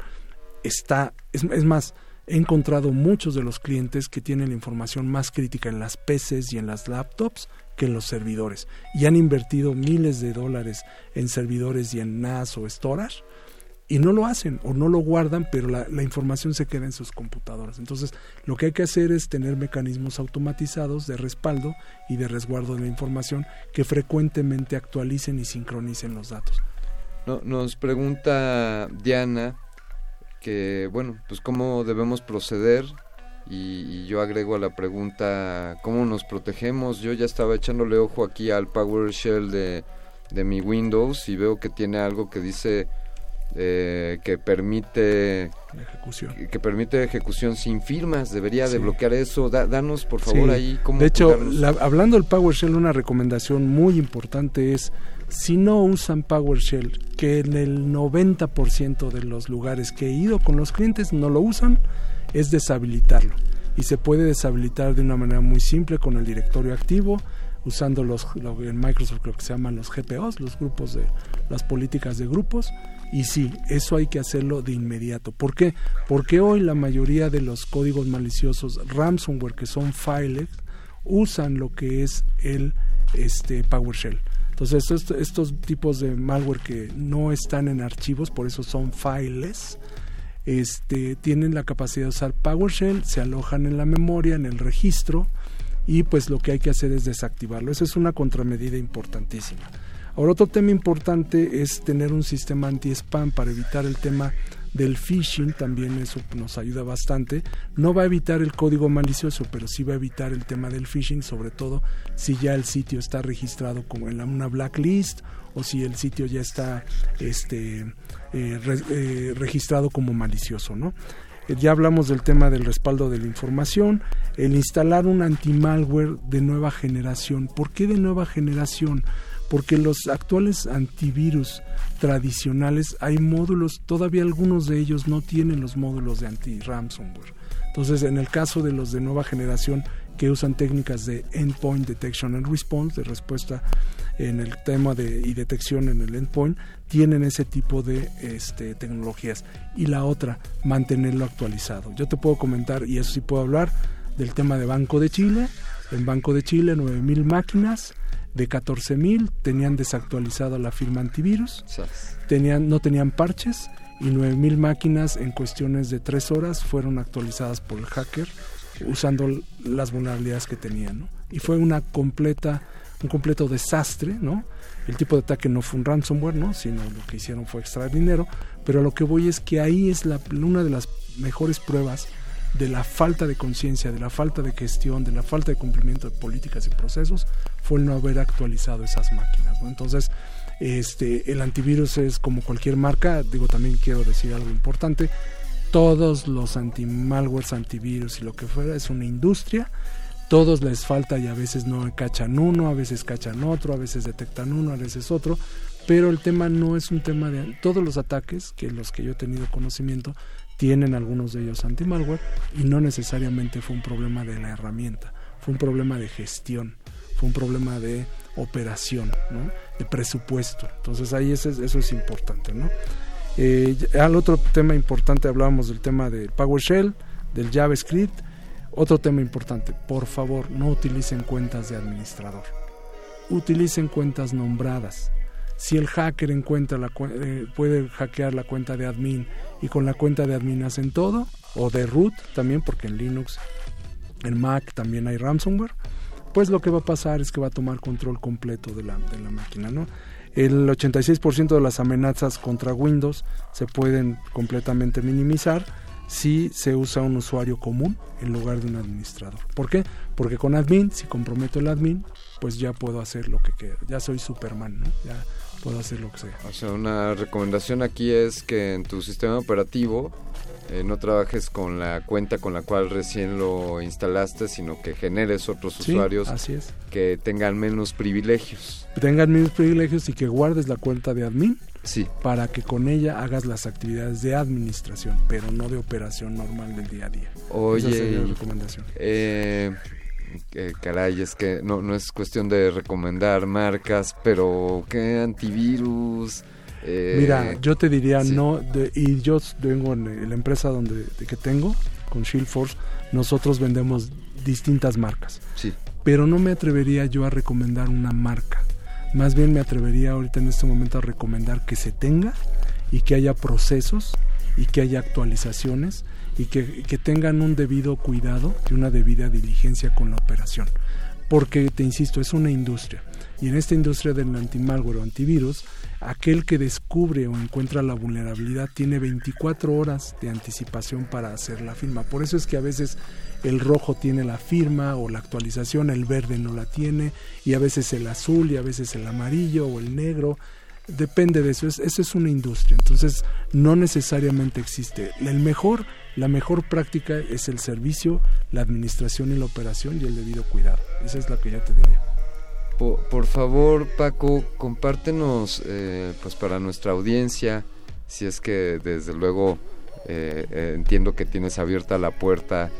está, es, es más, he encontrado muchos de los clientes que tienen la información más crítica en las PCs y en las laptops que en los servidores y han invertido miles de dólares en servidores y en NAS o storage y no lo hacen o no lo guardan, pero la, información se queda en sus computadoras. Entonces, lo que hay que hacer es tener mecanismos automatizados de respaldo y de resguardo de la información que frecuentemente actualicen y sincronicen los datos. No, nos pregunta Diana que, bueno, pues cómo debemos proceder y, y, yo agrego a la pregunta cómo nos protegemos. Yo ya estaba echándole ojo aquí al PowerShell de, de mi Windows y veo que tiene algo que dice eh, que permite ejecución. Que, permite ejecución sin firmas. Debería sí. de bloquear eso. Da, danos por favor sí. ahí cómo. De hecho, la, hablando del PowerShell, una recomendación muy importante es si no usan PowerShell, que en el 90% de los lugares que he ido con los clientes no lo usan, es deshabilitarlo. Y se puede deshabilitar de una manera muy simple con el directorio activo, usando los, lo en Microsoft creo que se llaman los GPOs, los grupos de las políticas de grupos. Y sí, eso hay que hacerlo de inmediato. ¿Por qué? Porque hoy la mayoría de los códigos maliciosos ransomware que son files usan lo que es el este, PowerShell. Entonces estos, estos tipos de malware que no están en archivos, por eso son files, este, tienen la capacidad de usar PowerShell, se alojan en la memoria, en el registro, y pues lo que hay que hacer es desactivarlo. Esa es una contramedida importantísima. Ahora otro tema importante es tener un sistema anti-spam para evitar el tema del phishing, también eso nos ayuda bastante. No va a evitar el código malicioso, pero sí va a evitar el tema del phishing, sobre todo si ya el sitio está registrado como en una blacklist o si el sitio ya está este, eh, eh, registrado como malicioso, ¿no? ya hablamos del tema del respaldo de la información, el instalar un anti-malware de nueva generación. ¿Por qué de nueva generación? Porque los actuales antivirus tradicionales hay módulos, todavía algunos de ellos no tienen los módulos de anti-ransomware. Entonces, en el caso de los de nueva generación que usan técnicas de endpoint detection and response, de respuesta en el tema de y detección en el endpoint tienen ese tipo de este, tecnologías. Y la otra mantenerlo actualizado. Yo te puedo comentar y eso sí puedo hablar del tema de Banco de Chile. En Banco de Chile 9000 máquinas de 14.000 tenían desactualizado la firma antivirus, tenían, no tenían parches y 9.000 máquinas en cuestiones de tres horas fueron actualizadas por el hacker usando las vulnerabilidades que tenían. Y fue una completa, un completo desastre, ¿no? El tipo de ataque no fue un ransomware, ¿no? Sino lo que hicieron fue extraer dinero. Pero lo que voy es que ahí es la, una de las mejores pruebas de la falta de conciencia, de la falta de gestión, de la falta de cumplimiento de políticas y procesos, fue el no haber actualizado esas máquinas. Entonces, este, el antivirus es como cualquier marca, digo también quiero decir algo importante, todos los anti-malwares, antivirus y lo que fuera es una industria, todos les falta y a veces no cachan uno, a veces cachan otro, a veces detectan uno, a veces otro, pero el tema no es un tema de todos los ataques que los que yo he tenido conocimiento tienen algunos de ellos anti-malware y no necesariamente fue un problema de la herramienta, fue un problema de gestión, fue un problema de operación, ¿no? de presupuesto. Entonces ahí eso es, eso es importante. ¿no? Eh, al otro tema importante hablábamos del tema del PowerShell, del JavaScript. Otro tema importante, por favor, no utilicen cuentas de administrador. Utilicen cuentas nombradas. Si el hacker encuentra la, eh, puede hackear la cuenta de admin y con la cuenta de admin hacen todo, o de root también, porque en Linux, en Mac también hay ransomware, pues lo que va a pasar es que va a tomar control completo de la, de la máquina, ¿no? El 86% de las amenazas contra Windows se pueden completamente minimizar si se usa un usuario común en lugar de un administrador. ¿Por qué? Porque con admin, si comprometo el admin, pues ya puedo hacer lo que quiera. Ya soy Superman, ¿no? Puedo hacer lo que sea. O sea, una recomendación aquí es que en tu sistema operativo eh, no trabajes con la cuenta con la cual recién lo instalaste, sino que generes otros usuarios que tengan menos privilegios. Tengan menos privilegios y que guardes la cuenta de admin sí. para que con ella hagas las actividades de administración, pero no de operación normal del día a día. Oye, Esa sería la recomendación. Eh, eh, caray, es que no, no es cuestión de recomendar marcas, pero ¿qué antivirus? Eh, Mira, yo te diría no, de, y yo vengo en la empresa donde de que tengo, con Shieldforce, nosotros vendemos distintas marcas. Sí. Pero no me atrevería yo a recomendar una marca. Más bien me atrevería ahorita en este momento a recomendar que se tenga y que haya procesos y que haya actualizaciones y que, que tengan un debido cuidado y una debida diligencia con la operación. Porque, te insisto, es una industria. Y en esta industria del antimalware o antivirus, aquel que descubre o encuentra la vulnerabilidad tiene 24 horas de anticipación para hacer la firma. Por eso es que a veces el rojo tiene la firma o la actualización, el verde no la tiene, y a veces el azul y a veces el amarillo o el negro. Depende de eso, es, eso es una industria, entonces no necesariamente existe. El mejor, la mejor práctica es el servicio, la administración y la operación y el debido cuidado. Esa es la que ya te diría. Por, por favor, Paco, compártenos, eh, pues para nuestra audiencia, si es que desde luego eh, eh, entiendo que tienes abierta la puerta,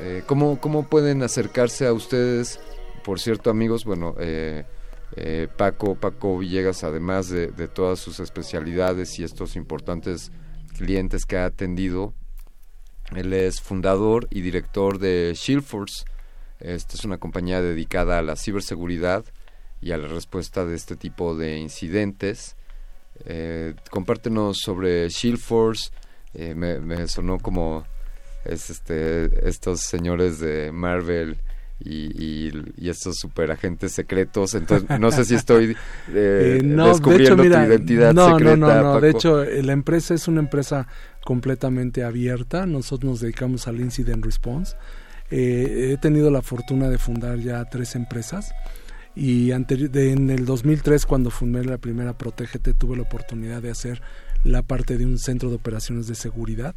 eh, ¿cómo, ¿cómo pueden acercarse a ustedes? Por cierto, amigos, bueno, eh, eh, Paco, Paco Villegas, además de, todas sus especialidades y estos importantes clientes que ha atendido, él es fundador y director de Shieldforce. Esta es una compañía dedicada a la ciberseguridad y a la respuesta de este tipo de incidentes. Eh, compártenos sobre Shieldforce. Eh, me, me sonó como es este estos señores de Marvel y, y, y estos superagentes secretos. Entonces, no sé si estoy [laughs] eh, Eh, no, descubriendo de hecho, mira, tu identidad no, secreta. No, no, no. De hecho, la empresa es una empresa completamente abierta. Nosotros nos dedicamos al incident response. Eh, he tenido la fortuna de fundar ya tres empresas. Y de- en el 2003, cuando fundé la primera Protégete, tuve la oportunidad de hacer la parte de un centro de operaciones de seguridad,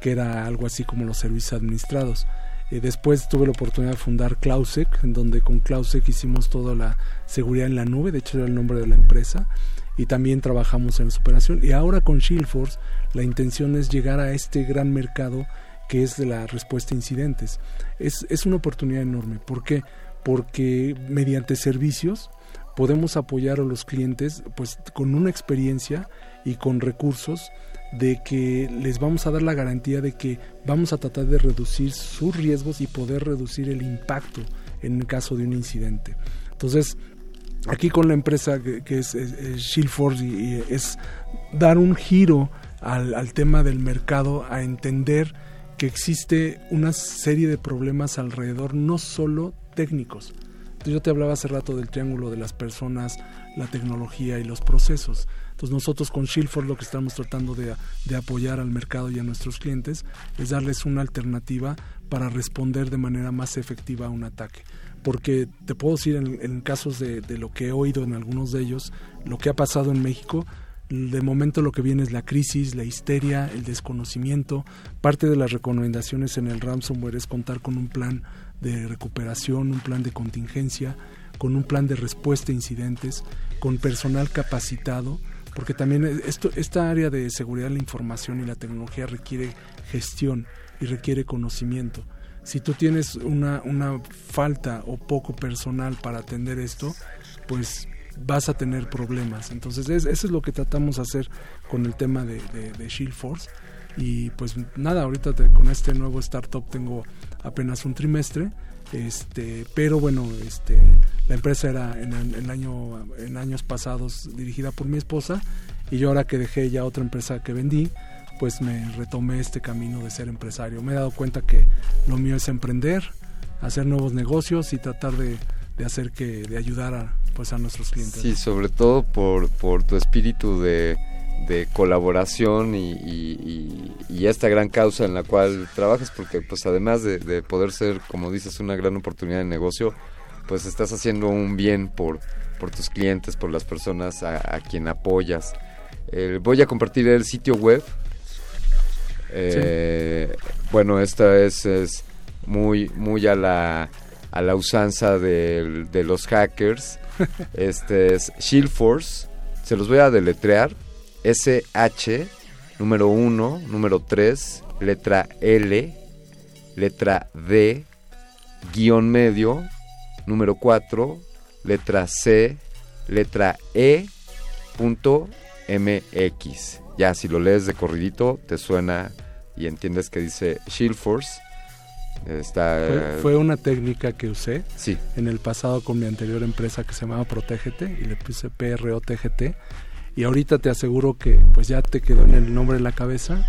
que era algo así como los servicios administrados. Eh, después tuve la oportunidad de fundar Clausec, en donde con Clausec hicimos toda la seguridad en la nube, de hecho era el nombre de la empresa, y también trabajamos en la superación. Y ahora con Shieldforce la intención es llegar a este gran mercado que es de la respuesta a incidentes. Es, es una oportunidad enorme. ¿Por qué? Porque mediante servicios podemos apoyar a los clientes pues con una experiencia y con recursos de que les vamos a dar la garantía de que vamos a tratar de reducir sus riesgos y poder reducir el impacto en caso de un incidente. Entonces, aquí con la empresa que, es, Shieldforce y, es dar un giro al, al tema del mercado, a entender que existe una serie de problemas alrededor, no solo técnicos. Entonces yo te hablaba hace rato del triángulo de las personas, la tecnología y los procesos. Entonces nosotros con Shieldforce lo que estamos tratando de, de, apoyar al mercado y a nuestros clientes es darles una alternativa para responder de manera más efectiva a un ataque porque te puedo decir en, casos de, lo que he oído en algunos de ellos, lo que ha pasado en México, de momento lo que viene es la crisis, la histeria, el desconocimiento. Parte de las recomendaciones en el ransomware es contar con un plan de recuperación, un plan de contingencia, con un plan de respuesta a incidentes, con personal capacitado, porque también esto, esta área de seguridad de la información y la tecnología requiere gestión y requiere conocimiento si tú tienes una, una falta o poco personal para atender esto, pues vas a tener problemas. Entonces, eso es lo que tratamos de hacer con el tema de, de, Shield Force. Y pues nada, ahorita con este nuevo startup tengo apenas un trimestre, este, pero bueno, este, la empresa era en, el año, en años pasados dirigida por mi esposa y yo ahora que dejé ya otra empresa que vendí, pues me retomé este camino de ser empresario. Me he dado cuenta que lo mío es emprender, hacer nuevos negocios y tratar de, hacer que, de ayudar a, pues a nuestros clientes. Sí, sobre todo por, por tu espíritu de, colaboración y, esta gran causa en la cual trabajas, porque pues además de, poder ser, como dices, una gran oportunidad de negocio, pues estás haciendo un bien por, por tus clientes, por las personas a, quien apoyas. Eh, voy a compartir el sitio web eh, bueno, esta es, es, muy, muy a la, a la usanza de, de los hackers. [laughs] este es Shield Force. Se los voy a deletrear. SH, número 1, número 3, letra L, letra D, guion medio, número 4, letra C, letra E, punto MX. Ya si lo lees de corridito te suena y entiendes que dice Shield Force. Está, fue, una técnica que usé sí. en el pasado con mi anterior empresa que se llamaba Protégete y le puse PROTGT y ahorita te aseguro que pues ya te quedó en el nombre en la cabeza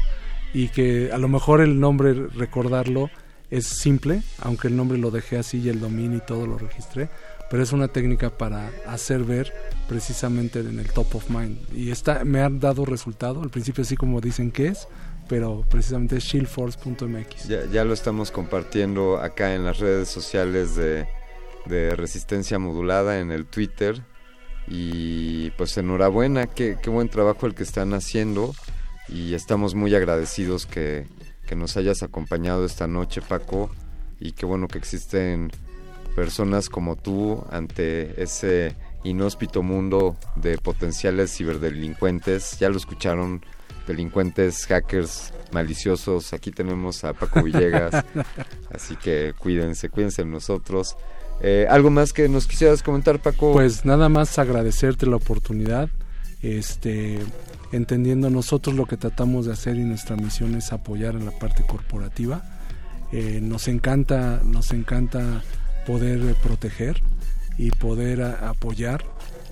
y que a lo mejor el nombre recordarlo es simple, aunque el nombre lo dejé así y el dominio y todo lo registré, pero es una técnica para hacer ver precisamente en el top of mind. Y está, me ha dado resultado, al principio así como dicen que es, pero precisamente es shieldforce.mx. Ya, ya lo estamos compartiendo acá en las redes sociales de, de Resistencia Modulada, en el Twitter. Y pues enhorabuena, qué, qué buen trabajo el que están haciendo. Y estamos muy agradecidos que, que nos hayas acompañado esta noche, Paco. Y qué bueno que existen personas como tú ante ese inhóspito mundo de potenciales ciberdelincuentes. Ya lo escucharon, delincuentes, hackers maliciosos. Aquí tenemos a Paco Villegas. [laughs] así que cuídense, cuídense de nosotros. Eh, ¿Algo más que nos quisieras comentar, Paco? Pues nada más agradecerte la oportunidad. Este, entendiendo nosotros lo que tratamos de hacer y nuestra misión es apoyar en la parte corporativa. Eh, nos encanta, nos encanta poder proteger y poder apoyar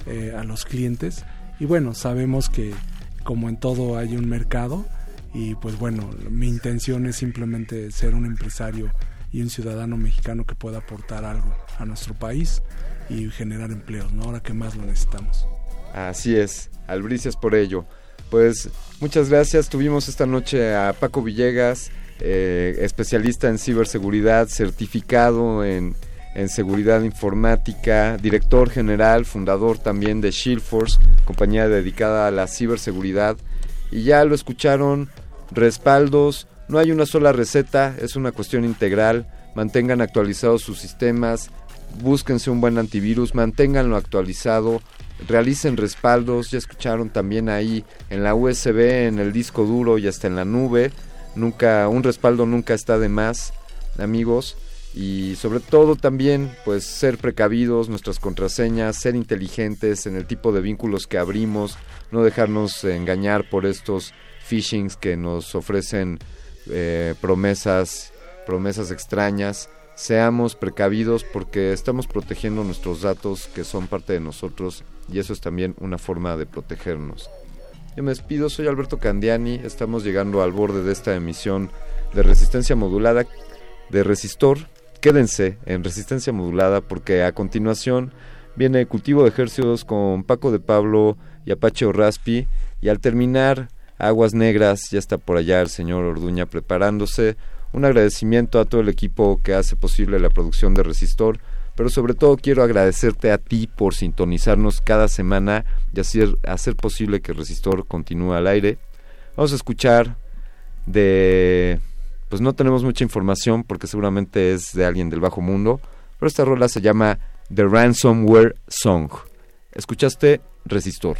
eh, a los clientes. Y bueno, sabemos que como en todo hay un mercado y pues bueno, mi intención es simplemente ser un empresario y un ciudadano mexicano que pueda aportar algo a nuestro país y generar empleos, ¿no? Ahora que más lo necesitamos. Así es, albricias por ello. Pues muchas gracias, tuvimos esta noche a Paco Villegas, eh, especialista en ciberseguridad, certificado en en seguridad informática, director general, fundador también de Shieldforce, compañía dedicada a la ciberseguridad. Y ya lo escucharon, respaldos, no hay una sola receta, es una cuestión integral. Mantengan actualizados sus sistemas, búsquense un buen antivirus, manténganlo actualizado, realicen respaldos, ya escucharon también ahí en la USB, en el disco duro y hasta en la nube. Nunca, un respaldo nunca está de más, amigos y sobre todo también pues ser precavidos, nuestras contraseñas, ser inteligentes en el tipo de vínculos que abrimos, no dejarnos engañar por estos phishings que nos ofrecen eh, promesas, promesas extrañas. Seamos precavidos porque estamos protegiendo nuestros datos que son parte de nosotros y eso es también una forma de protegernos. Yo me despido, soy Alberto Candiani, estamos llegando al borde de esta emisión de resistencia modulada de Resistor quédense en resistencia modulada porque a continuación viene cultivo de ejercicios con Paco de Pablo y Apache Orraspi y al terminar Aguas Negras ya está por allá el señor Orduña preparándose. Un agradecimiento a todo el equipo que hace posible la producción de Resistor, pero sobre todo quiero agradecerte a ti por sintonizarnos cada semana y hacer, hacer posible que Resistor continúe al aire. Vamos a escuchar de pues no tenemos mucha información porque seguramente es de alguien del bajo mundo, pero esta rola se llama The Ransomware Song. ¿Escuchaste? Resistor.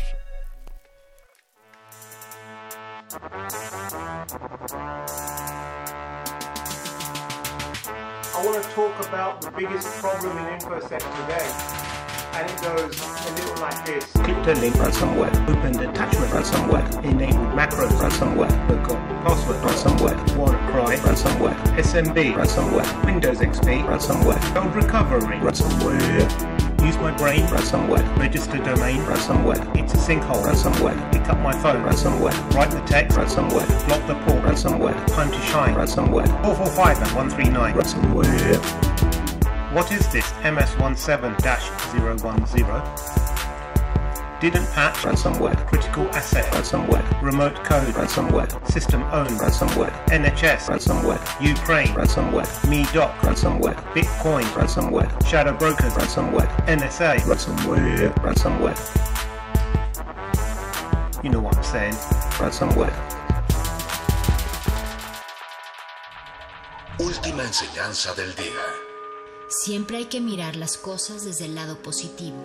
I want to talk about the biggest problem in InfoSec today. and it goes a little like this. Clicked link ransomware, opened attachment ransomware, enabled macros ransomware, forgot password ransomware, WannaCry ransomware, SMB ransomware, Windows XP ransomware, code recovery ransomware. Use my brain. Ransomware, register domain. Ransomware, it's a sinkhole. Ransomware, pick up my phone. Ransomware, write the text. Ransomware, block the port ransomware, time to shine. Ransomware, 445 and 139 ransomware. What is this? MS17-010? Didn't patch ransomware, critical asset ransomware, remote code. Ransomware, system owned. Ransomware, NHS ransomware, Ukraine. Ransomware, MeDoc ransomware, Bitcoin. Ransomware, Shadow Brokers. Ransomware, NSA ransomware, ransomware. You know what I'm saying? Ransomware. Última enseñanza del día. Siempre hay que mirar las cosas desde el lado positivo.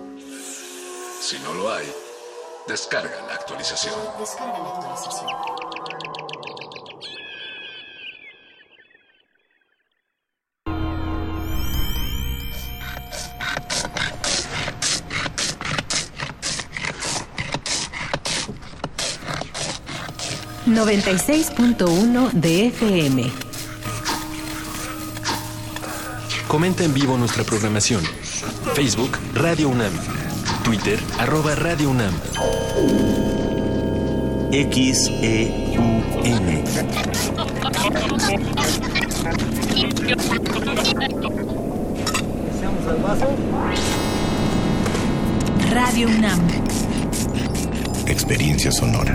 Si no lo hay, descarga la actualización. Descarga la actualización. ...96.1 de FM Comenta en vivo nuestra programación. Facebook Radio UNAM. Twitter arroba Radio UNAM. XEUN. Radio UNAM. Experiencia sonora.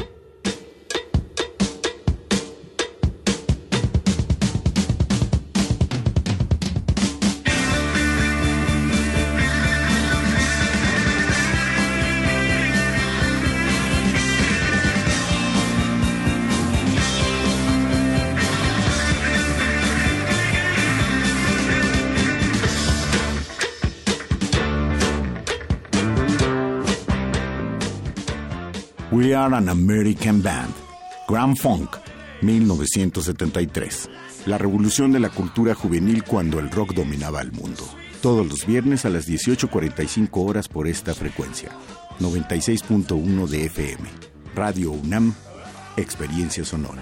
An American Band, Grand Funk, 1973. La revolución de la cultura juvenil cuando el rock dominaba el mundo. Todos los viernes a las 18.45 horas por esta frecuencia. 96.1 de FM. Radio UNAM, Experiencia Sonora.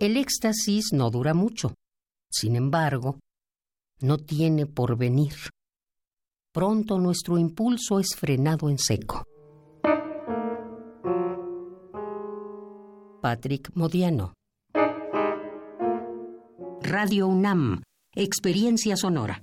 El éxtasis no dura mucho. Sin embargo, no tiene porvenir. Pronto nuestro impulso es frenado en seco. Patrick Modiano. Radio UNAM, Experiencia Sonora.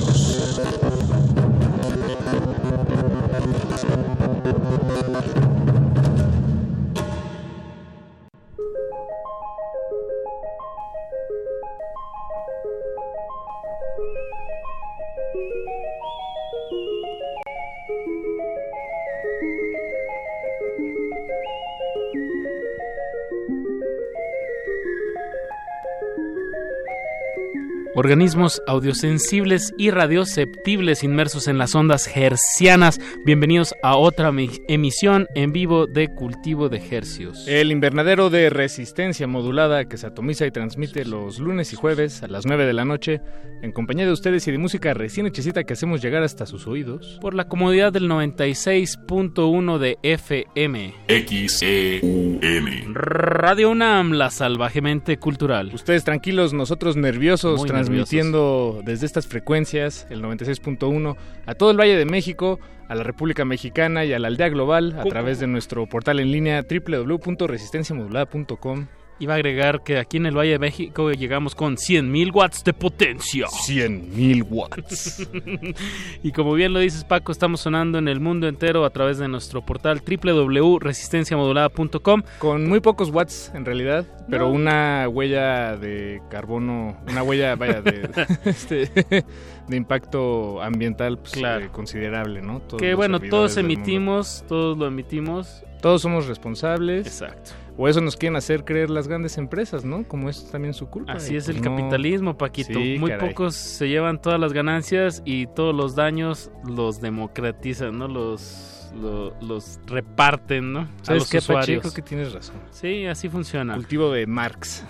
Organismos audiosensibles y radioceptibles inmersos en las ondas hercianas. Bienvenidos a otra emisión en vivo de Cultivo de Hercios. El invernadero de resistencia modulada que se atomiza y transmite los lunes y jueves a las 9 de la noche en compañía de ustedes y de música recién hechecita que hacemos llegar hasta sus oídos. Por la comodidad del 96.1 de FM. XEUM. Radio UNAM, la salvajemente cultural. Ustedes tranquilos, nosotros nerviosos, transmitiendo desde estas frecuencias, el 96.1, a todo el Valle de México, a la República Mexicana y a la aldea global a través de nuestro portal en línea www.resistenciamodulada.com. Iba a agregar que aquí en el Valle de México llegamos con 100.000 watts de potencia. 100.000 watts. [laughs] y como bien lo dices Paco, estamos sonando en el mundo entero a través de nuestro portal www.resistenciamodulada.com. Con muy pocos watts en realidad, pero una huella de carbono, una huella, vaya, de, [laughs] este, de impacto ambiental pues, eh, considerable, ¿no? que bueno, todos emitimos, todos lo emitimos. Todos somos responsables. Exacto. O eso nos quieren hacer creer las grandes empresas, ¿no? Como es también su culpa. Así es el capitalismo, Paquito. Muy pocos se llevan todas las ganancias y todos los daños los democratizan, ¿no? Los los reparten, ¿no? ¿Sabes qué. Creo que tienes razón. Sí, así funciona. Cultivo de Marx.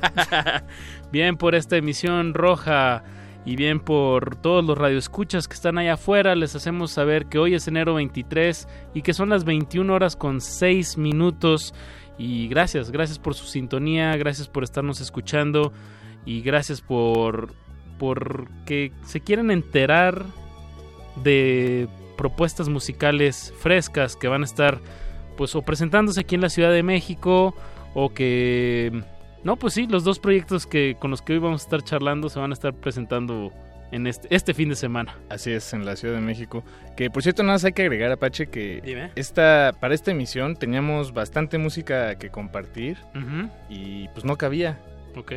[laughs] Bien por esta emisión roja y bien por todos los radioescuchas que están allá afuera, les hacemos saber que hoy es enero 23 y que son las 21 horas con 6 minutos. Y gracias, gracias por su sintonía, gracias por estarnos escuchando y gracias por, por que se quieren enterar de propuestas musicales frescas que van a estar pues o presentándose aquí en la Ciudad de México o que no, pues sí, los dos proyectos que con los que hoy vamos a estar charlando se van a estar presentando en este, este fin de semana. Así es, en la Ciudad de México. Que por cierto, nada más hay que agregar, Apache, que esta, para esta emisión teníamos bastante música que compartir y pues no cabía. Ok.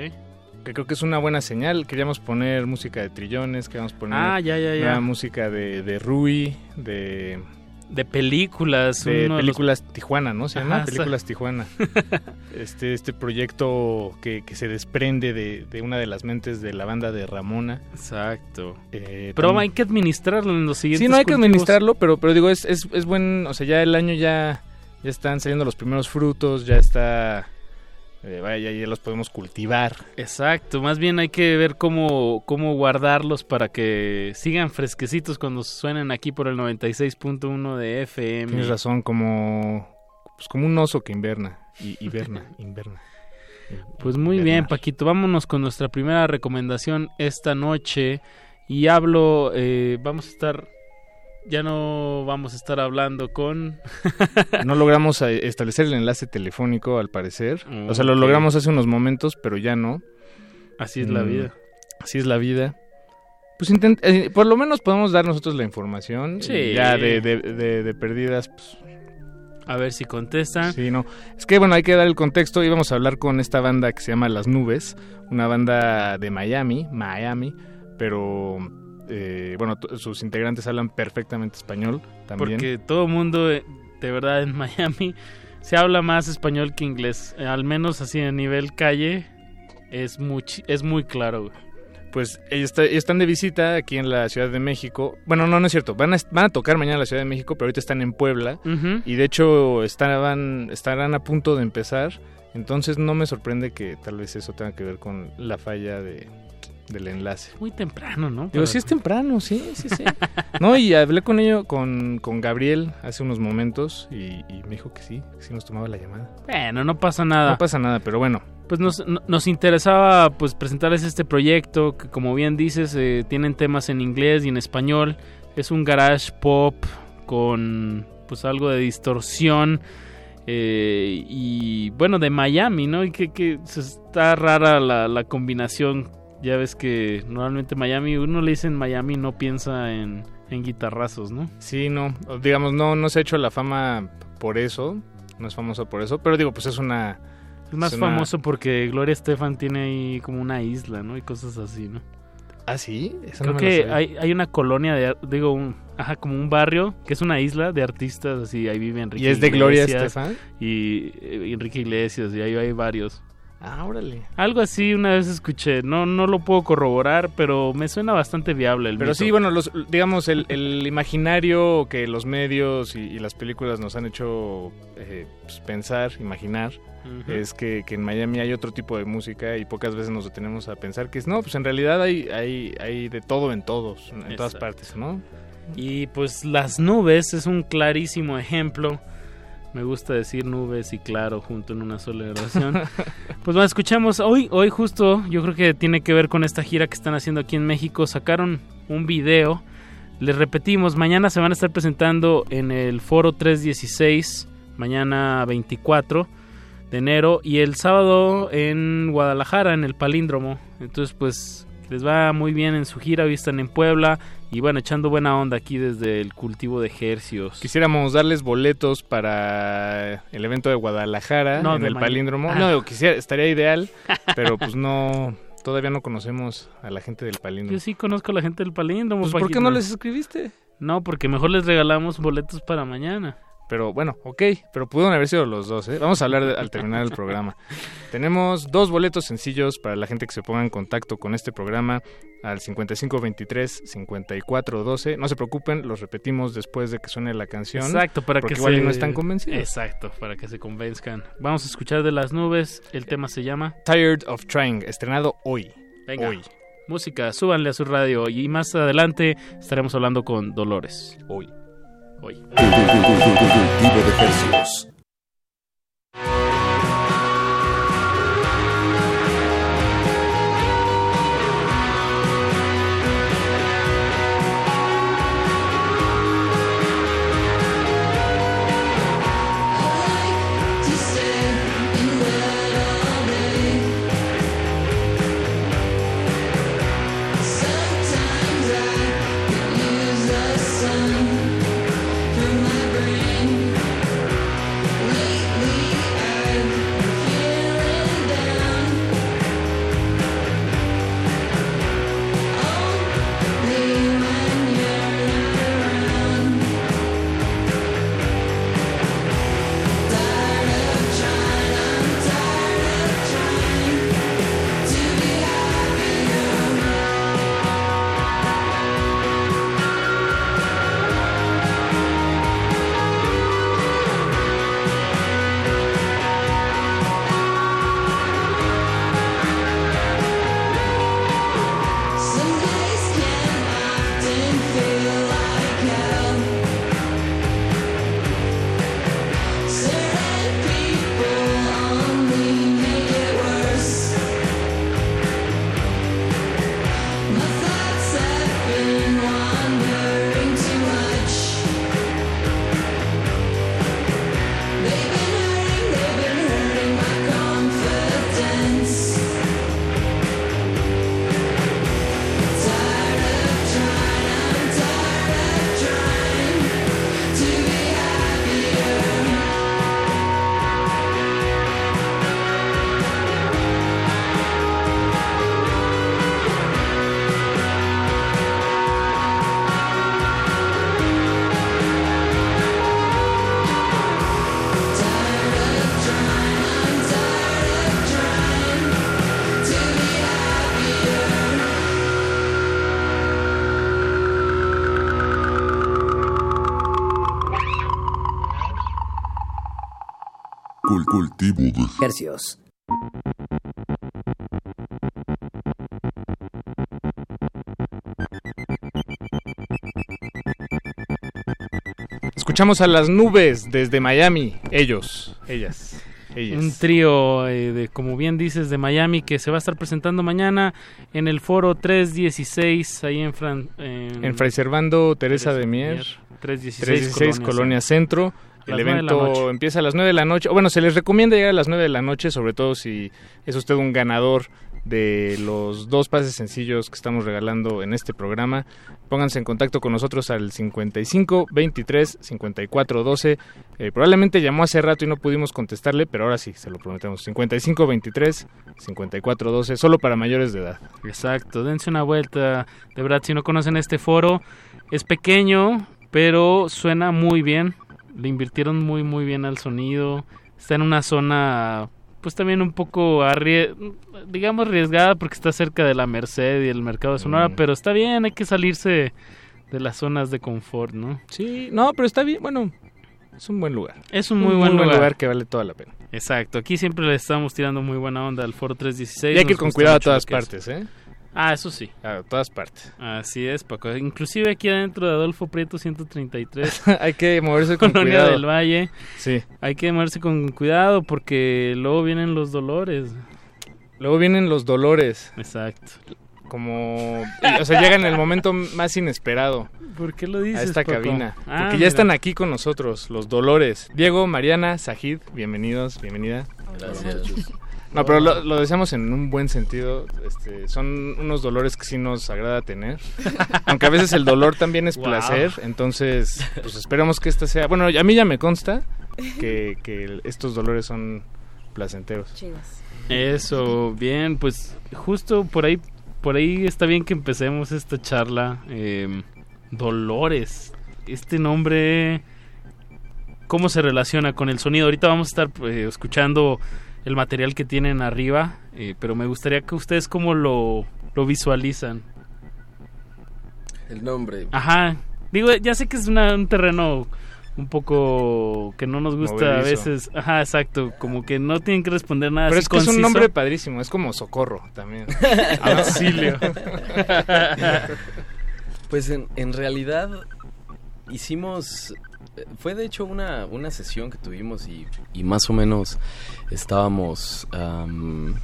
Que creo que es una buena señal. Queríamos poner música de trillones, queríamos poner ah, ya, ya, ya. música de, de Rui, de de películas. De películas Tijuana, ¿no? Se llama Películas Tijuana. [laughs] este, este proyecto que, se desprende de, una de las mentes de la banda de Ramona. Exacto. Eh, pero hay que administrarlo en los siguientes Sí, no hay que administrarlo, pero, pero digo, es, es, es buen... O sea, ya el año ya, ya están saliendo los primeros frutos, ya está eh, vaya, ya los podemos cultivar. Exacto, más bien hay que ver cómo, cómo guardarlos para que sigan fresquecitos cuando suenen aquí por el 96.1 de FM. Tienes razón, como, pues como un oso que inverna, y inverna, [laughs] inverna. Pues muy bien, Paquito, vámonos con nuestra primera recomendación esta noche. Y hablo, eh, vamos a estar ya no vamos a estar hablando con... [laughs] no logramos eh, establecer el enlace telefónico, al parecer. o sea, lo logramos hace unos momentos, pero ya no. Así es la mm, vida. Así es la vida. Pues eh, por lo menos podemos dar nosotros la información. Sí. Ya de, de, perdidas, pues, A ver si contestan. Sí, no. Es que bueno, hay que dar el contexto. Íbamos a hablar con esta banda que se llama Las Nubes, una banda de Miami, Miami, pero eh, bueno, sus integrantes hablan perfectamente español también. Porque todo el mundo, eh, de verdad, en [laughs] Miami se habla más español que inglés. Eh, al menos así a nivel calle es muy, es muy claro. pues ellos, está- están de visita aquí en la Ciudad de México. Bueno, no, no es cierto. Van a, van a tocar mañana en la Ciudad de México, pero ahorita están en Puebla. Y de hecho estaban, estarán a punto de empezar. Entonces no me sorprende que tal vez eso tenga que ver con la falla de, del enlace. Muy temprano, ¿no? Para- sí es temprano, sí, sí, sí. [laughs] no, y hablé con ello, con, con Gabriel hace unos momentos y, y me dijo que sí, que sí nos tomaba la llamada. Bueno, no pasa nada. No pasa nada, pero bueno. Pues nos, no- nos interesaba pues presentarles este proyecto que como bien dices eh, tienen temas en inglés y en español. Es un garage pop con pues algo de distorsión eh, y bueno de Miami, ¿no? Y que, que se- está rara la, la combinación. Ya ves que normalmente Miami, uno le dice en Miami no piensa en, en guitarrazos, ¿no? Sí, no, digamos, no, no se ha hecho la fama por eso, no es famoso por eso, pero digo, pues es una... Es más es una- famoso porque Gloria Estefan tiene ahí como una isla, ¿no? Y cosas así, ¿no? ¿Ah, sí? Eso Creo no que hay, hay una colonia de, digo, un, ajá, como un barrio que es una isla de artistas, así, ahí vive Enrique ¿Y es de Gloria Iglesias Estefan? Y eh, Enrique Iglesias, y ahí hay varios. Ah, órale. Algo así una vez escuché, no, no lo puedo corroborar, pero me suena bastante viable el Pero mito. sí, bueno, los, digamos, el, el imaginario que los medios y, y las películas nos han hecho eh, pues, pensar, imaginar, es que, que en Miami hay otro tipo de música y pocas veces nos detenemos a pensar que es, no, pues en realidad hay, hay, hay de todo en todos, en todas partes, ¿no? Y pues las nubes es un clarísimo ejemplo. Me gusta decir nubes y claro junto en una sola oración. [laughs] pues bueno, escuchamos hoy, hoy justo, yo creo que tiene que ver con esta gira que están haciendo aquí en México. Sacaron un video. Les repetimos, mañana se van a estar presentando en el Foro 316, mañana 24 de enero, y el sábado en Guadalajara, en el Palíndromo. Entonces, pues les va muy bien en su gira, hoy están en Puebla y bueno, echando buena onda aquí desde el cultivo de ejercios. Quisiéramos darles boletos para el evento de Guadalajara No, en de el. Palíndromo. Ah. No, quisiera, estaría ideal, [laughs] pero pues no, todavía no conocemos a la gente del Palíndromo. Yo sí conozco a la gente del Palíndromo. Pues, ¿por qué no les escribiste? No, porque mejor les regalamos boletos para mañana. Pero bueno, ok, pero pudieron haber sido los dos, ¿eh? Vamos a hablar de- al terminar el programa. [laughs] Tenemos dos boletos sencillos para la gente que se ponga en contacto con este programa al 5523-5412. No se preocupen, los repetimos después de que suene la canción. Exacto, para porque que igual se... no están convencidos. Exacto, para que se convenzcan. Vamos a escuchar de las nubes. El tema se llama Tired of Trying, estrenado hoy. Venga. Hoy. Música, súbanle a su radio y más adelante estaremos hablando con Dolores. Hoy. Hoy. Cultivo de ejercicios. Hercios. Escuchamos a las nubes desde Miami. Ellos, ellas, ellas. Un trío, eh, de, como bien dices, de Miami que se va a estar presentando mañana en el foro 316, ahí en, Fran, en, En Fray Servando, Teresa Teresa de Mier, Mier, 316, 316 Colonia Colonia Centro. El evento empieza a las 9 de la noche. Bueno, se les recomienda llegar a las 9 de la noche, sobre todo si es usted un ganador de los dos pases sencillos que estamos regalando en este programa. Pónganse en contacto con nosotros al 55 23 54 12. Eh, probablemente llamó hace rato y no pudimos contestarle, pero ahora sí, se lo prometemos. 55 23 54 12, solo para mayores de edad. Exacto, dense una vuelta. De verdad, si no conocen este foro, es pequeño, pero suena muy bien. Le invirtieron muy, muy bien al sonido. Está en una zona, pues también un poco, arrie digamos, arriesgada porque está cerca de la Merced y el mercado de Sonora, Mm. pero está bien, hay que salirse de las zonas de confort, ¿no? Sí, no, pero está bien, bueno, es un buen lugar. Es un muy buen lugar. que vale toda la pena. Exacto, aquí siempre le estamos tirando muy buena onda al Foro 316. Y hay que ir con cuidado a todas partes, ¿eh? Ah, eso sí. A todas partes. Así es, Paco. Inclusive aquí adentro de Adolfo Prieto 133. [laughs] hay que moverse con Colonia cuidado. del Valle. Sí. Hay que moverse con cuidado porque luego vienen los dolores. Luego vienen los dolores. Exacto. Como, o sea, llegan en el momento más inesperado. ¿Por qué lo dices, A esta Paco? cabina. Ah, porque ya mira. están aquí con nosotros, los dolores. Diego, Mariana, Sajid, bienvenidos, bienvenida. Gracias. No, pero lo, lo deseamos en un buen sentido. Este, son unos dolores que sí nos agrada tener. [laughs] Aunque a veces el dolor también es Wow. placer. Entonces, pues esperamos que esta sea. Bueno, a mí ya me consta que, que estos dolores son placenteros. Eso, bien, pues justo por ahí, por ahí está bien que empecemos esta charla. Eh, Dolores, este nombre, ¿cómo se relaciona con el sonido? Ahorita vamos a estar eh, escuchando el material que tienen arriba, eh, pero me gustaría que ustedes cómo lo, lo visualizan. El nombre. Ajá, digo, ya sé que es una- un terreno un poco que no nos gusta a veces. Ajá, exacto, como que no tienen que responder nada. Pero así es que es un nombre padrísimo, es como socorro también. [laughs] Auxilio. Pues en, en realidad hicimos, fue de hecho una, una sesión que tuvimos y, y más o menos estábamos am,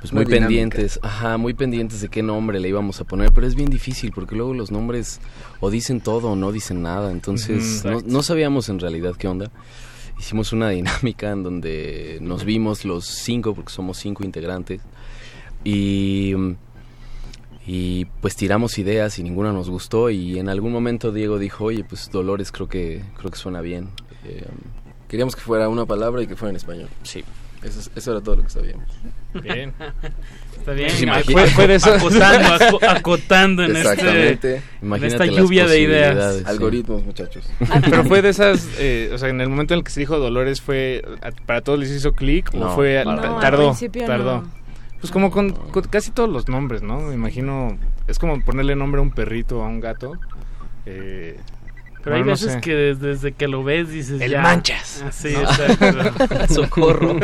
pues muy, pendientes, ajá, muy pendientes de qué nombre le íbamos a poner, pero es bien difícil porque luego los nombres o dicen todo o no dicen nada, entonces no, no sabíamos en realidad qué onda. Hicimos una dinámica en donde nos vimos los cinco, porque somos cinco integrantes, y y pues tiramos ideas y ninguna nos gustó y en algún momento Diego dijo oye pues Dolores creo que creo que suena bien Eh, Queríamos que fuera una palabra y que fuera en español. sí Eso, es- eso era todo lo que sabíamos. Bien. [laughs] Está bien, Pues ah, imagínate. fue, fue de eso. [laughs] acotando, aco- acotando en, este, en esta lluvia de ideas. Sí. Algoritmos, muchachos. [laughs] Pero fue de esas, eh, o sea, en el momento en el que se dijo Dolores fue, para todos les hizo clic o fue, tardó, No, al principio tardó. no. Pues como con, con casi todos los nombres, ¿no? Me imagino, es como ponerle nombre a un perrito o a un gato. Eh, Pero hay no veces sé. que desde, desde que lo ves dices El ya. manchas. Ah, sí, ¿no? exacto. [laughs] Socorro.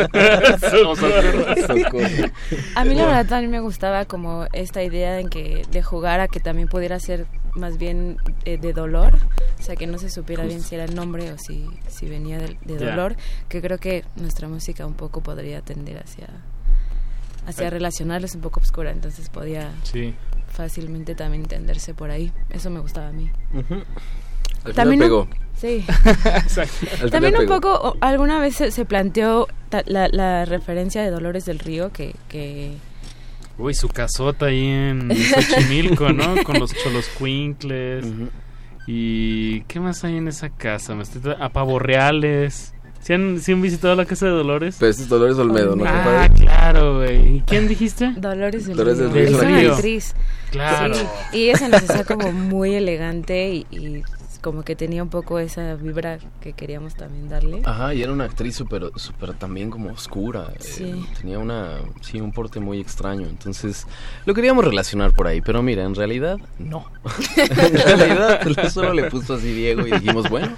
Socorro. A mí la verdad también me gustaba como esta idea en que de jugar a que también pudiera ser más bien eh, de dolor, o sea que no se supiera bien si era el nombre o si, si venía de, dolor, que creo que nuestra música un poco podría tender hacia hacia Ay. relacionarles un poco oscura, entonces podía Sí. fácilmente también entenderse por ahí. Eso me gustaba a mí. Al También un- pegó. Sí. [laughs] Al También un pegó. poco, alguna vez se, se planteó ta- la, la referencia de Dolores del Río, que, que Uy, su casota ahí en Xochimilco, ¿no? [laughs] Con los cholos cuincles. ¿Y qué más hay en esa casa? Me estoy tra- a pavos reales. ¿Sí han, sí han visitado la casa de Dolores? Pero este es Dolores Olmedo, ¿no, Ah, claro, güey. ¿Y quién dijiste? Dolores del Dolores del Río Es una actriz. Claro. Sí, Y ella se nos hacía como muy elegante y, y como que tenía un poco esa vibra que queríamos también darle. Ajá, y era una actriz súper súper también como oscura. eh, Sí. tenía una, sí, un porte muy extraño. Entonces, lo queríamos relacionar por ahí. Pero mira, en realidad, no. [laughs] en realidad, solo le puso así Diego y dijimos, bueno,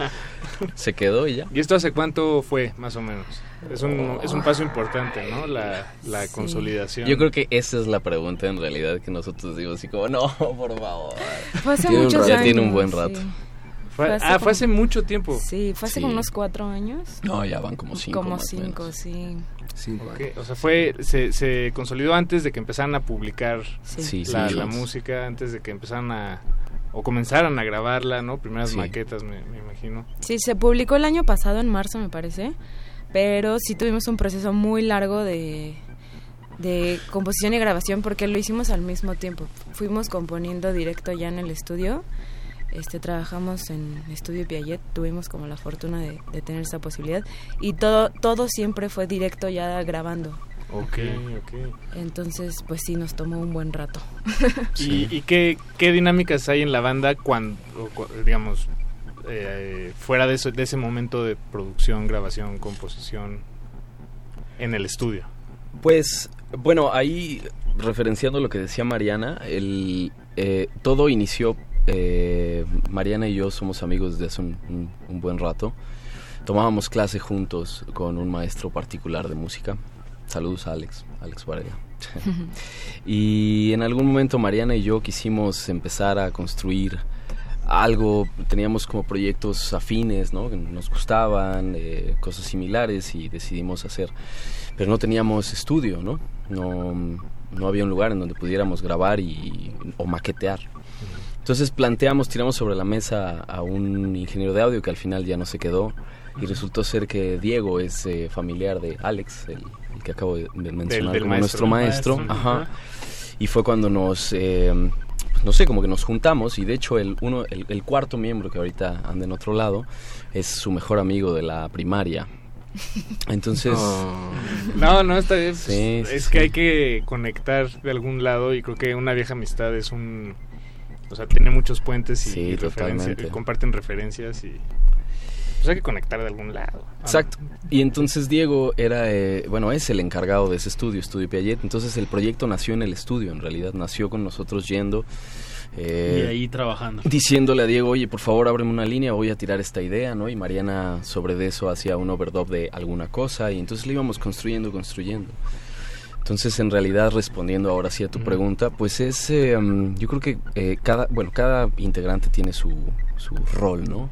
[laughs] se quedó y ya. ¿Y esto hace cuánto fue, más o menos? Es un, es un paso importante, ¿no? La, la consolidación. Yo creo que esa es la pregunta en realidad que nosotros digo así como, no, [laughs] por favor. Fue hace Tiene un muchos. Ya tiene un buen sí. rato. Fue- ah, fue hace mucho tiempo. Sí, fue hace Sí. como unos cuatro años. No, ya van como cinco Como cinco, sí. Ok, O sea, fue se, se consolidó antes de que empezaran a publicar Sí. Sí, la, sí. la música, antes de que empezaran a o comenzaran a grabarla, ¿no? Primeras Sí. maquetas, me, me imagino. Sí, se publicó el año pasado, en marzo me parece, pero sí tuvimos un proceso muy largo de, de composición y grabación porque lo hicimos al mismo tiempo. Fuimos componiendo directo ya en el estudio, este trabajamos en Estudio Piaget, tuvimos como la fortuna de, de tener esa posibilidad y todo, todo siempre fue directo ya grabando. Ok, ok. Entonces, pues sí, nos tomó un buen rato. [laughs] ¿Y, y qué, qué dinámicas hay en la banda cuando, digamos, eh, fuera de, eso, de ese momento de producción, grabación, composición en el estudio? Pues, bueno, ahí referenciando lo que decía Mariana, el, eh, todo inició, eh, Mariana y yo somos amigos desde hace un, un- un buen rato. Tomábamos clase juntos con un maestro particular de música. Saludos a Alex, Alex Varela. [laughs] y en algún momento Mariana y yo quisimos empezar a construir algo, teníamos como proyectos afines, ¿no? Que nos gustaban, eh, cosas similares y decidimos hacer, pero no teníamos estudio, ¿no? No, no había un lugar en donde pudiéramos grabar y, o maquetear. Entonces planteamos, tiramos sobre la mesa a un ingeniero de audio que al final ya no se quedó y resultó ser que Diego es eh, familiar de Alex, el, que acabo de, mencionar del como maestro. nuestro maestro. Maestro, Ajá. Y fue cuando nos, eh, no sé, como que nos juntamos y de hecho el, uno, el, el cuarto miembro que ahorita anda en otro lado es su mejor amigo de la primaria. [laughs] Entonces... No, no, está bien. Sí, es sí, que hay que conectar de algún lado y creo que una vieja amistad es un... O sea, tiene muchos puentes y, Sí, y referencia- totalmente. y comparten referencias y... Pues hay que conectar de algún lado. Exacto. Y entonces Diego era, eh, bueno, es el encargado de ese estudio, Estudio Piaget. Entonces el proyecto nació en el estudio, en realidad. Nació con nosotros yendo. eh, y ahí trabajando. Diciéndole a Diego, oye, por favor, ábreme una línea, voy a tirar esta idea, ¿no? Y Mariana sobre de eso hacía un overdub de alguna cosa y entonces lo íbamos construyendo, construyendo. Entonces, en realidad, respondiendo ahora sí a tu pregunta, pues es, eh, yo creo que eh, cada, bueno, cada integrante tiene su, su rol, ¿no?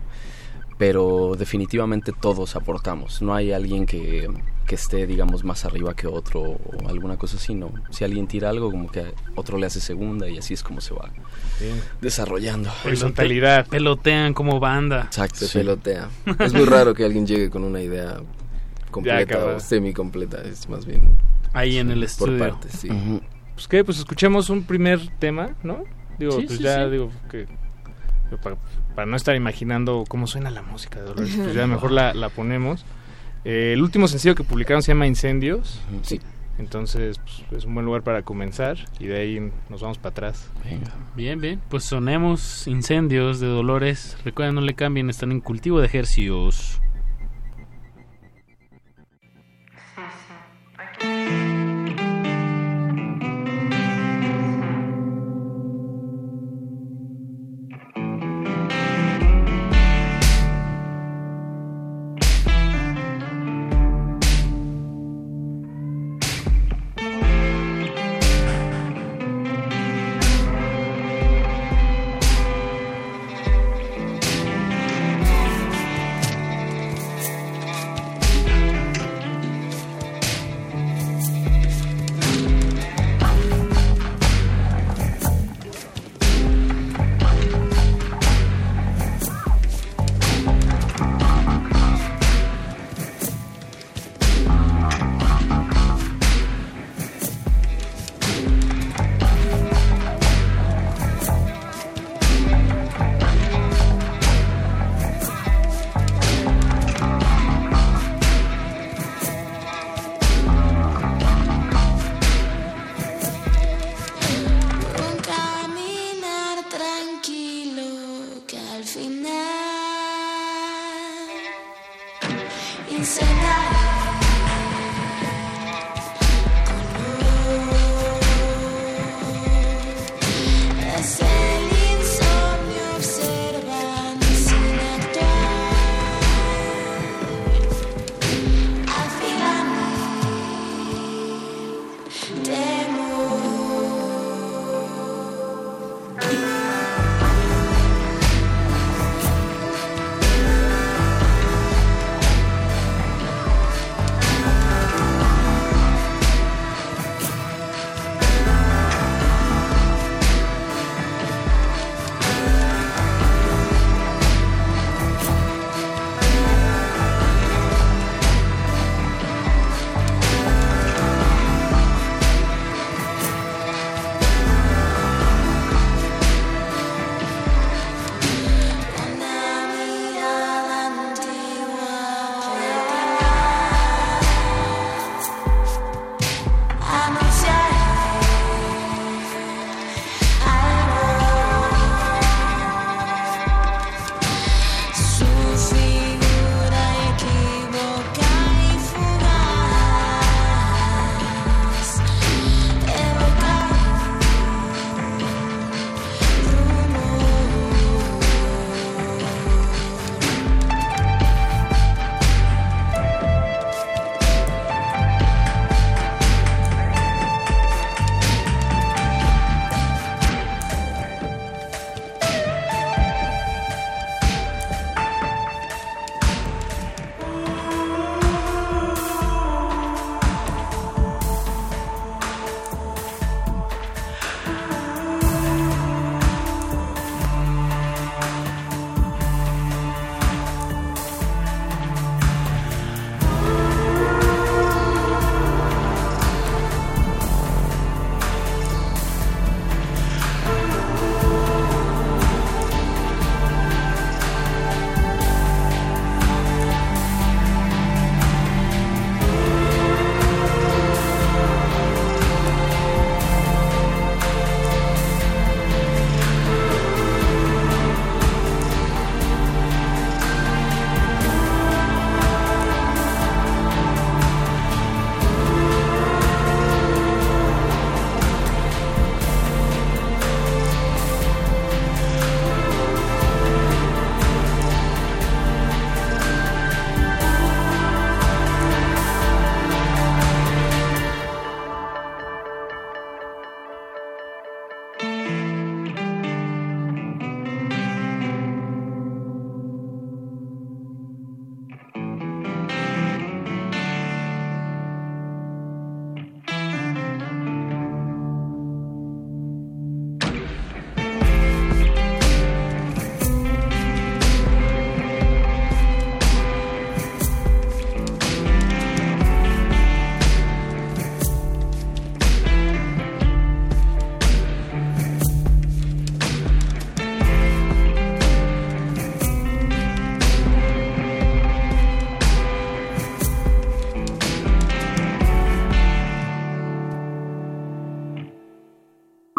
Pero definitivamente todos aportamos. No hay alguien que, que esté, digamos, más arriba que otro o alguna cosa así, no. Si alguien tira algo, como que otro le hace segunda y así es como se va Bien. desarrollando. Horizontalidad. Pelotean como banda. Exacto. Se pelotea. [laughs] es muy raro que alguien llegue con una idea completa o semi-completa. Es más bien. Ahí en el por estudio. partes, sí. Pues qué, pues escuchemos un primer tema, ¿no? Digo, Sí, pues sí, ya sí. digo que para, para no estar imaginando cómo suena la música de Dolores, pues ya [laughs] mejor la, la ponemos. Eh, el último sencillo que publicaron se llama Incendios. Sí. Entonces, pues, es un buen lugar para comenzar y de ahí nos vamos para atrás. Bien, bien. Pues sonemos incendios de Dolores. Recuerden, no le cambien, están en cultivo de ejercicios.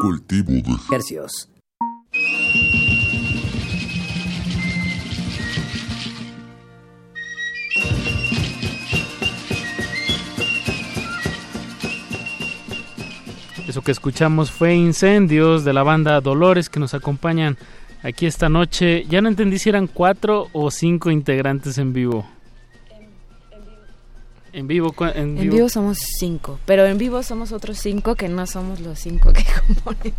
Cultivo de Hercios. Eso que escuchamos fue Incendios de la banda Dolores que nos acompañan aquí esta noche. Ya no entendí si eran cuatro o cinco integrantes en vivo. En vivo, en En vivo. vivo somos cinco, pero en vivo somos otros cinco que no somos los cinco que [laughs] componen.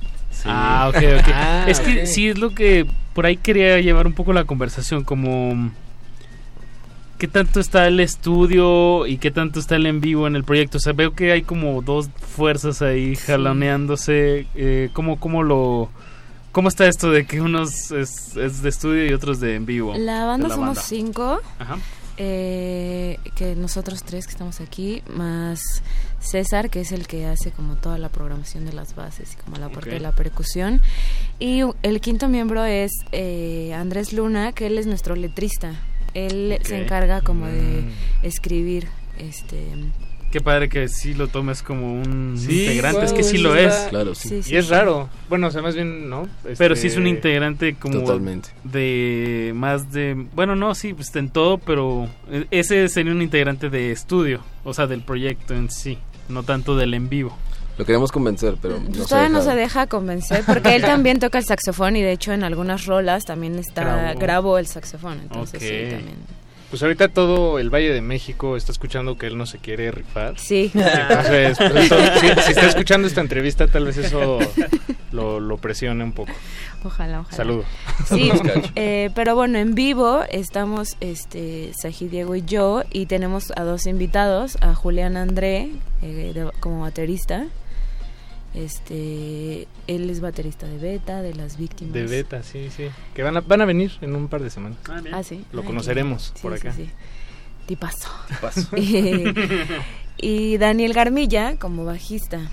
Ah, ok, ok. Ah, es que ok. sí es lo que por ahí quería llevar un poco la conversación, como qué tanto está el estudio y qué tanto está el en vivo en el proyecto. O sea, veo que hay como dos fuerzas ahí jaloneándose. Eh, ¿cómo, cómo lo cómo está esto de que unos es, es de estudio y otros de en vivo? La banda somos banda? cinco, Ajá. Eh, que nosotros tres que estamos aquí, más César, que es el que hace como toda la programación de las bases y como la parte de la percusión. Y el quinto miembro es eh, Andrés Luna, que él es nuestro letrista. Él se encarga como de Mm. escribir este Qué padre que sí lo tomes como un Sí, integrante, es que sí lo es. Claro, sí. Sí, sí. Y es raro. Bueno, o sea, más bien, ¿no? Pero Este- sí es un integrante como Totalmente. de más de bueno no sí pues en todo pero eh, ese sería un integrante de estudio o sea del proyecto en sí no tanto del en vivo Lo queremos convencer, pero no Pues se todavía no deja. se deja convencer porque él también toca el saxofón y de hecho en algunas rolas también está Grabó. grabó el saxofón entonces sí también Pues ahorita todo el Valle de México está escuchando que él no se quiere rifar. Sí. Entonces, pues, [laughs] si, si está escuchando esta entrevista, tal vez eso lo, lo presione un poco. Ojalá, ojalá. Saludo. Sí, [laughs] Saludos, Cacho. eh, pero bueno, en vivo estamos este Saji Diego y yo y tenemos a dos invitados, a Julián André eh, de- como baterista. Este, él es baterista de Beta, de las víctimas. De beta, sí, sí. Que van a, van a venir en un par de semanas. Ah, sí. Lo Ay, conoceremos sí, por sí, acá. sí. Tipazo. Tipazo. y, [laughs] y Daniel Garmilla como bajista.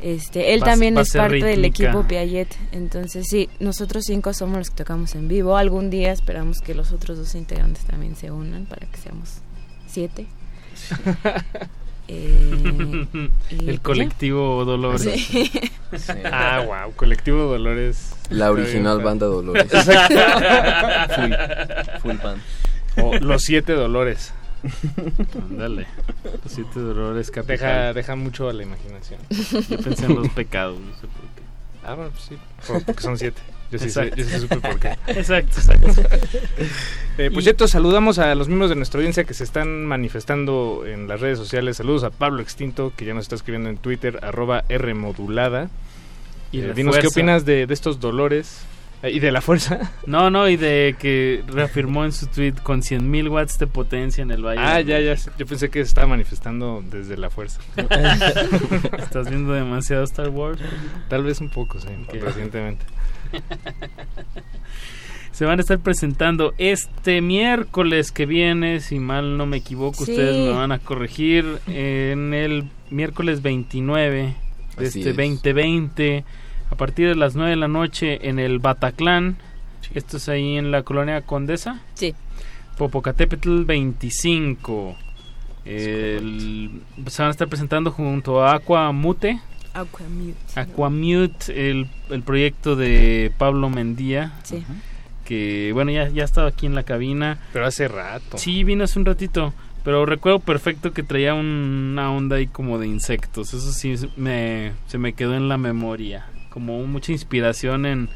Este, él también es parte del equipo Piaget. Entonces, sí, nosotros cinco somos los que tocamos en vivo. Algún día esperamos que los otros dos integrantes también se unan para que seamos siete. [laughs] Eh, [laughs] el ya. colectivo Dolores Sí. Sí. Ah, wow, colectivo Dolores. La original bien, banda Dolores. Exacto. Full- full band. O los siete Dolores. Ándale. Los siete dolores Deja, capital. deja mucho a la imaginación. [laughs] Yo pensé en los pecados, no sé por qué. Ah, bueno, pues sí, por- porque son siete. Yo sí, sé, Exacto. yo sí supe por qué. [laughs] Exacto, exacto. Eh, pues Y- cierto, saludamos a los miembros de nuestra audiencia que se están manifestando en las redes sociales. Saludos a Pablo Extinto, que ya nos está escribiendo en Twitter, arroba Rmodulada. Y Eh, dinos qué opinas de, de estos dolores eh, y de la fuerza. No, no, y de que reafirmó en su tweet con 100.000 watts de potencia en el valle. Ah, ya, ya. Yo pensé que se estaba manifestando desde la fuerza. [laughs] ¿Estás viendo demasiado Star Wars? Tal vez un poco, sí, recientemente. [laughs] Se van a estar presentando este miércoles que viene, si mal no me equivoco, Sí. ustedes me van a corregir, en el miércoles 29 de Así este es. 2020, a partir de las 9 de la noche en el Bataclan. Esto es ahí en la colonia Condesa. Sí. Popocatépetl 25. El- se van a estar presentando junto a Aqua Mute. Aquamute. Aquamute, el, el proyecto de Pablo Mendía. Sí. Que bueno, ya, ya estaba aquí en la cabina. Pero hace rato. Sí, vino hace un ratito. Pero recuerdo perfecto que traía un- una onda ahí como de insectos. Eso sí me, se me quedó en la memoria. Como mucha inspiración en,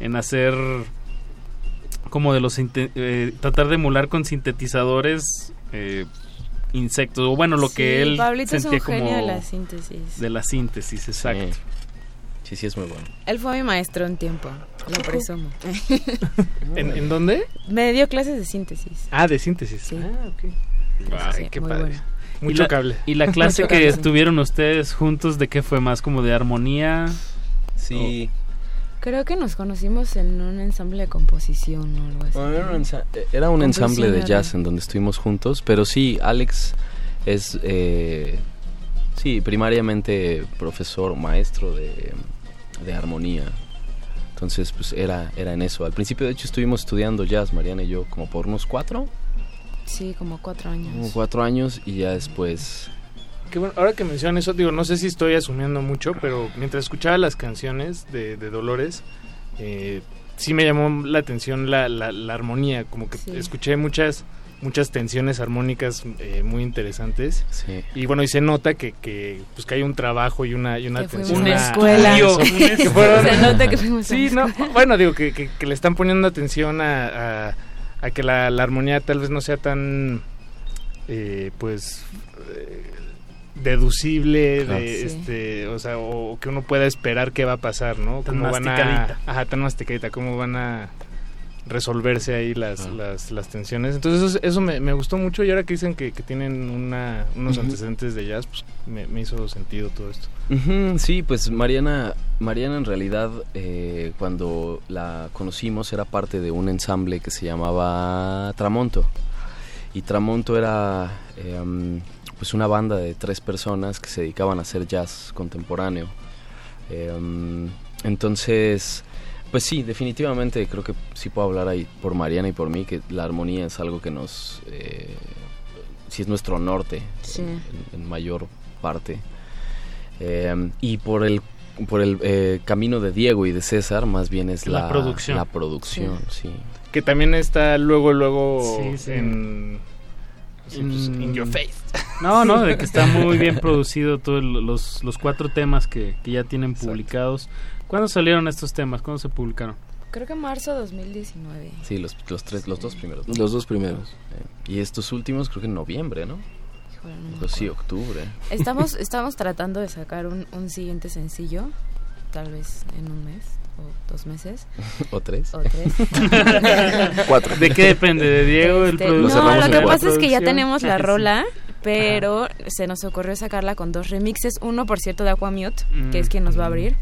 en hacer como de los eh, tratar de emular con sintetizadores eh, insectos o bueno lo Sí, que él Pablito es sentía un como genio de la síntesis. de la síntesis exacto Sí, sí, es muy bueno. Él fue mi maestro un tiempo, lo presumo. [laughs] ¿En, en dónde? Me dio clases de síntesis. Ah, de síntesis. Sí. Ah, ok. Sí, Ay, qué padre. bueno. Mucho y la, cable. y la [laughs] clase que cable, sí. tuvieron ustedes juntos de qué fue más como de armonía Sí. Creo que nos conocimos en un ensamble de composición o algo así. Bueno, era un, ensa- era un ensamble de jazz en donde estuvimos juntos, pero sí, Alex es, eh, sí, primariamente profesor maestro de, de armonía. Entonces, pues era, era en eso. Al principio, de hecho, estuvimos estudiando jazz, Mariana y yo, como por unos cuatro, Sí, como cuatro años. como cuatro años, y ya después, Que bueno, ahora que mencionan eso, digo, no sé si estoy asumiendo mucho, pero mientras escuchaba las canciones de, de Dolores, eh, sí me llamó la atención la, la, la armonía, como que Sí. escuché muchas muchas tensiones armónicas eh, muy interesantes Sí. y bueno y se nota que, que pues que hay un trabajo y una y una Que fuimos atención a a- escuela. Digo, [laughs] que fueron- Se nota que fuimos a sí no bueno digo que, que, que le están poniendo atención a, a, a que la, la armonía tal vez no sea tan eh, pues eh, deducible Claro. de Sí. este o sea o que uno pueda esperar qué va a pasar no Tan cómo van a ajá tan masticadita cómo van a resolverse ahí las, las, las tensiones entonces eso, eso me, me gustó mucho y ahora que dicen que, que tienen una, unos antecedentes de jazz pues me, me hizo sentido todo esto sí, pues Mariana, Mariana en realidad eh, cuando la conocimos era parte de un ensamble que se llamaba Tramonto. Y Tramonto era eh, um, pues una banda de tres personas que se dedicaban a hacer jazz contemporáneo. Eh, um, entonces, pues sí, definitivamente creo que sí puedo hablar ahí por Mariana y por mí, que la armonía es algo que nos... Eh, sí es nuestro norte Sí. en, en mayor parte. Eh, y por el por el eh, camino de Diego y de César más bien es La la, producción. la producción, sí. que también está luego luego Sí, sí. en sí, pues, in your face [laughs] No, no, de que está muy bien producido todos los, los cuatro temas que, que ya tienen publicados. ¿Cuándo salieron estos temas? ¿Cuándo se publicaron? Creo que marzo 2019. Sí, los, los tres, los dos primeros. ¿no? Los dos primeros. Eh, y estos últimos creo que en noviembre, ¿no? Híjole, no Pues sí, octubre. Estamos, [laughs] estamos tratando de sacar un, un siguiente sencillo, tal vez en un mes o dos meses. [laughs] ¿O tres? O tres. [laughs] Cuatro. ¿De qué depende? ¿De Diego, el Este, productor? no, lo que ¿La pasa es que ya tenemos la rola, pero se nos ocurrió sacarla con dos remixes. Uno, por cierto, de Aquamute, que es Mm. quien nos va a abrir.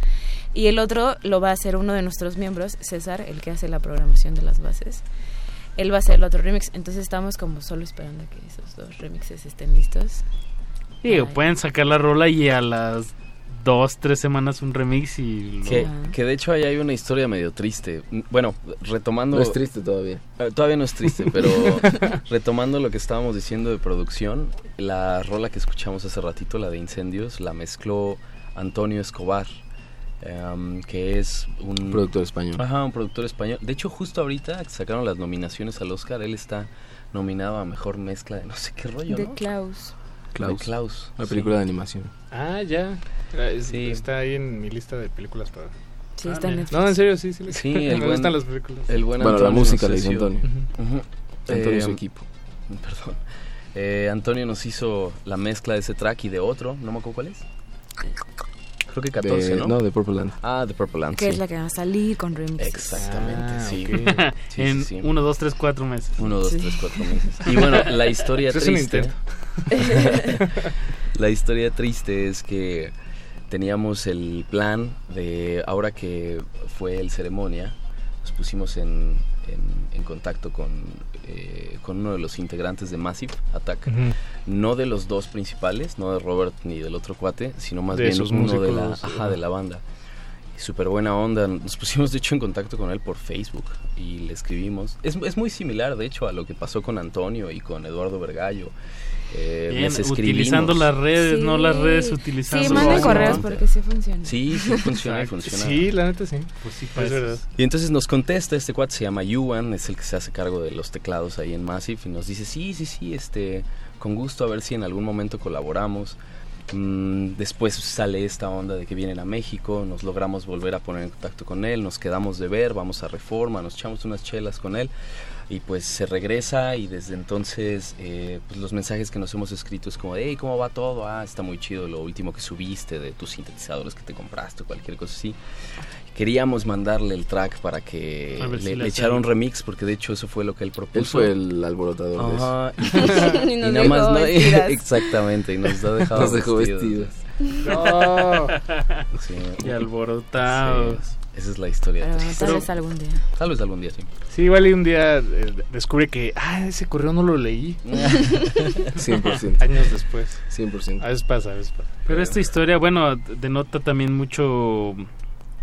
Y el otro lo va a hacer uno de nuestros miembros, César, el que hace la programación de las bases. Él va a hacer el otro remix. Entonces estamos como solo esperando a que esos dos remixes estén listos. Digo, pueden sacar la rola y a las dos, tres semanas un remix y... lo- Que, que de hecho ahí hay una historia medio triste. Bueno, retomando... No es triste todavía. Eh, todavía no es triste, pero [laughs] retomando lo que estábamos diciendo de producción, la rola que escuchamos hace ratito, la de Incendios, la mezcló Antonio Escobar, em, que es un... Productor español. Ajá, un productor español. De hecho, justo ahorita que sacaron las nominaciones al Oscar, él está nominado a Mejor Mezcla de no sé qué rollo, De ¿no? Klaus. Klaus. De Klaus. Una sí. película de animación. ah ya es- Sí. está ahí en mi lista de películas para Sí, Ah, está en. Netflix. no en serio sí sí, Sí, [laughs] me el buen, gustan las películas el buen Bueno, la música la hizo Antonio. Antonio y Eh, su equipo. [laughs] Perdón. Eh, Antonio nos hizo la mezcla de ese track y de otro, no me acuerdo cuál es. Creo que 14, De- ¿no? no, de Purple Land. Ah, de Purple Land. Que sí. es la que va a salir con remixes. Exactamente, Ah, sí. ok. Sí, [laughs] en sí, sí. uno, dos, tres, cuatro meses. Uno, dos, Sí. tres, cuatro meses. [laughs] Y bueno, la historia es un triste. intento. [laughs] la historia triste es que teníamos el plan de ahora que fue el ceremonia, nos pusimos en, en- en contacto con, eh, con uno de los integrantes de Massive Attack. No de los dos principales, no de Robert ni del otro cuate, sino más De bien esos uno de la, ajá. de la banda. Súper buena onda. Nos pusimos de hecho en contacto con él por Facebook y le escribimos. Es, es muy similar de hecho a lo que pasó con Antonio y con Eduardo Vergallo. Eh, Bien, les escribimos. utilizando las redes, Sí. no las redes utilizando... Sí, manden correos porque sí funciona. Sí, sí funciona, funciona. sí la neta sí Pues sí, es pues, verdad Y entonces nos contesta, este cuate se llama Yuan, es el que se hace cargo de los teclados ahí en Massive y nos dice, sí, sí, sí, este, con gusto a ver si en algún momento colaboramos. Mm, después sale esta onda de que vienen a México, nos logramos volver a poner en contacto con él, nos quedamos de ver, vamos a Reforma, nos echamos unas chelas con él y pues se regresa y desde entonces eh, pues los mensajes que nos hemos escrito es como, hey, ¿cómo va todo? Ah, está muy chido lo último que subiste de tus sintetizadores que te compraste o cualquier cosa así. Queríamos mandarle el track para que le, si le le echara un remix porque de hecho eso fue lo que él propuso. Él fue el alborotador de eso. Y, [laughs] pues, [laughs] Y y nada más no, [laughs] exactamente, y nos ha dejado Nos dejó vestidos. No. Sí. Y alborotados. Sí, esa es la historia. Pero triste. tal vez algún día. Tal vez algún día, sí. Sí, igual y un día eh, descubre que, ah, ese correo no lo leí. [laughs] 100%. Años después. 100%. A veces pasa, a veces pasa. Pero esta historia, bueno, denota también mucho,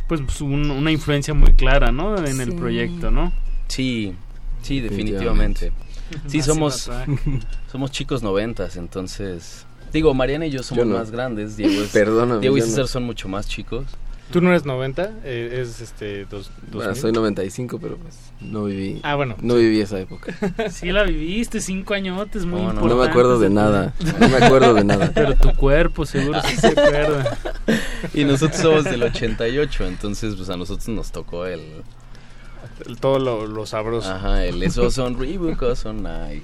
pues un- una influencia muy clara, ¿no? En el proyecto, ¿no? Sí, sí, Definitivamente. [laughs] Sí, somos, [laughs] somos chicos noventas, entonces Digo, Mariana y yo somos Yo no. más grandes. Diego, es- Perdóname, Diego y no. César son mucho más chicos. ¿Tú no eres 90? Eh, es este. Dos, Bueno, 2000? soy 95, pero pues no viví. Ah, bueno. No viví esa época. [laughs] Sí la viviste, cinco añotes, muy No, no, importante. no me acuerdo de nada. No me acuerdo de nada. Pero tu cuerpo seguro sí se acuerda. Y nosotros somos del 88, entonces pues a nosotros nos tocó el... El- todo lo, lo sabroso. Ajá, el esos son Reebok o son Nike.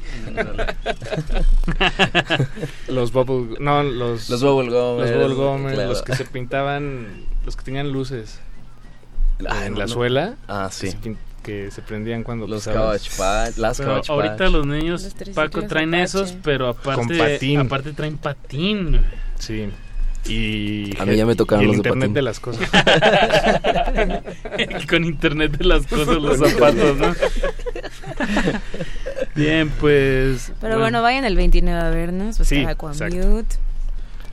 los bubble no los Los bubble gummers, los bubble gummers, claro. los que se pintaban los que tenían luces Ah, en no, la no. suela Ah, que sí. que se prendían cuando Los Patch, las Pero ahorita Patch. los niños, Los Paco, traen Apache. esos, pero aparte, Con patín. aparte traen patín. sí y A mí ya me tocaron los de internet patín. de las cosas Y [laughs] [laughs] con internet de las cosas, los zapatos, ¿no? Bien, pues. Pero bueno, vayan el 29 a vernos, pues Sí, sí,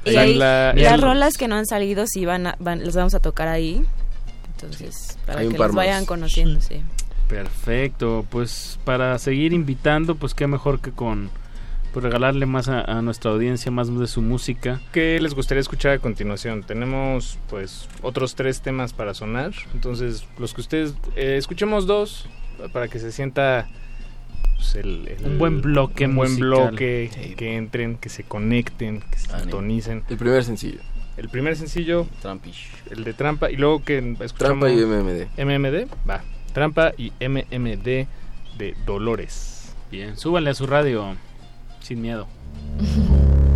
Y la- las rolas que no han salido sí van, a- van las vamos a tocar ahí. Entonces, para que más. vayan conociendo, sí. Perfecto, pues para seguir invitando, pues qué mejor que con pues regalarle más a, a nuestra audiencia más de su música. ¿Qué les gustaría escuchar a continuación? Tenemos pues otros tres temas para sonar. Entonces, los que ustedes eh, escuchemos dos para que se sienta pues, el, el- Un buen bloque un buen musical. bloque, que entren, que se conecten, que se sintonicen. El primer sencillo. El primer sencillo, Trampish. el de Trampa y luego que escuchamos Trampa y MMD. MMD, va. Trampa y MMD de Dolores. Bien, súbanle a su radio sin miedo. [laughs]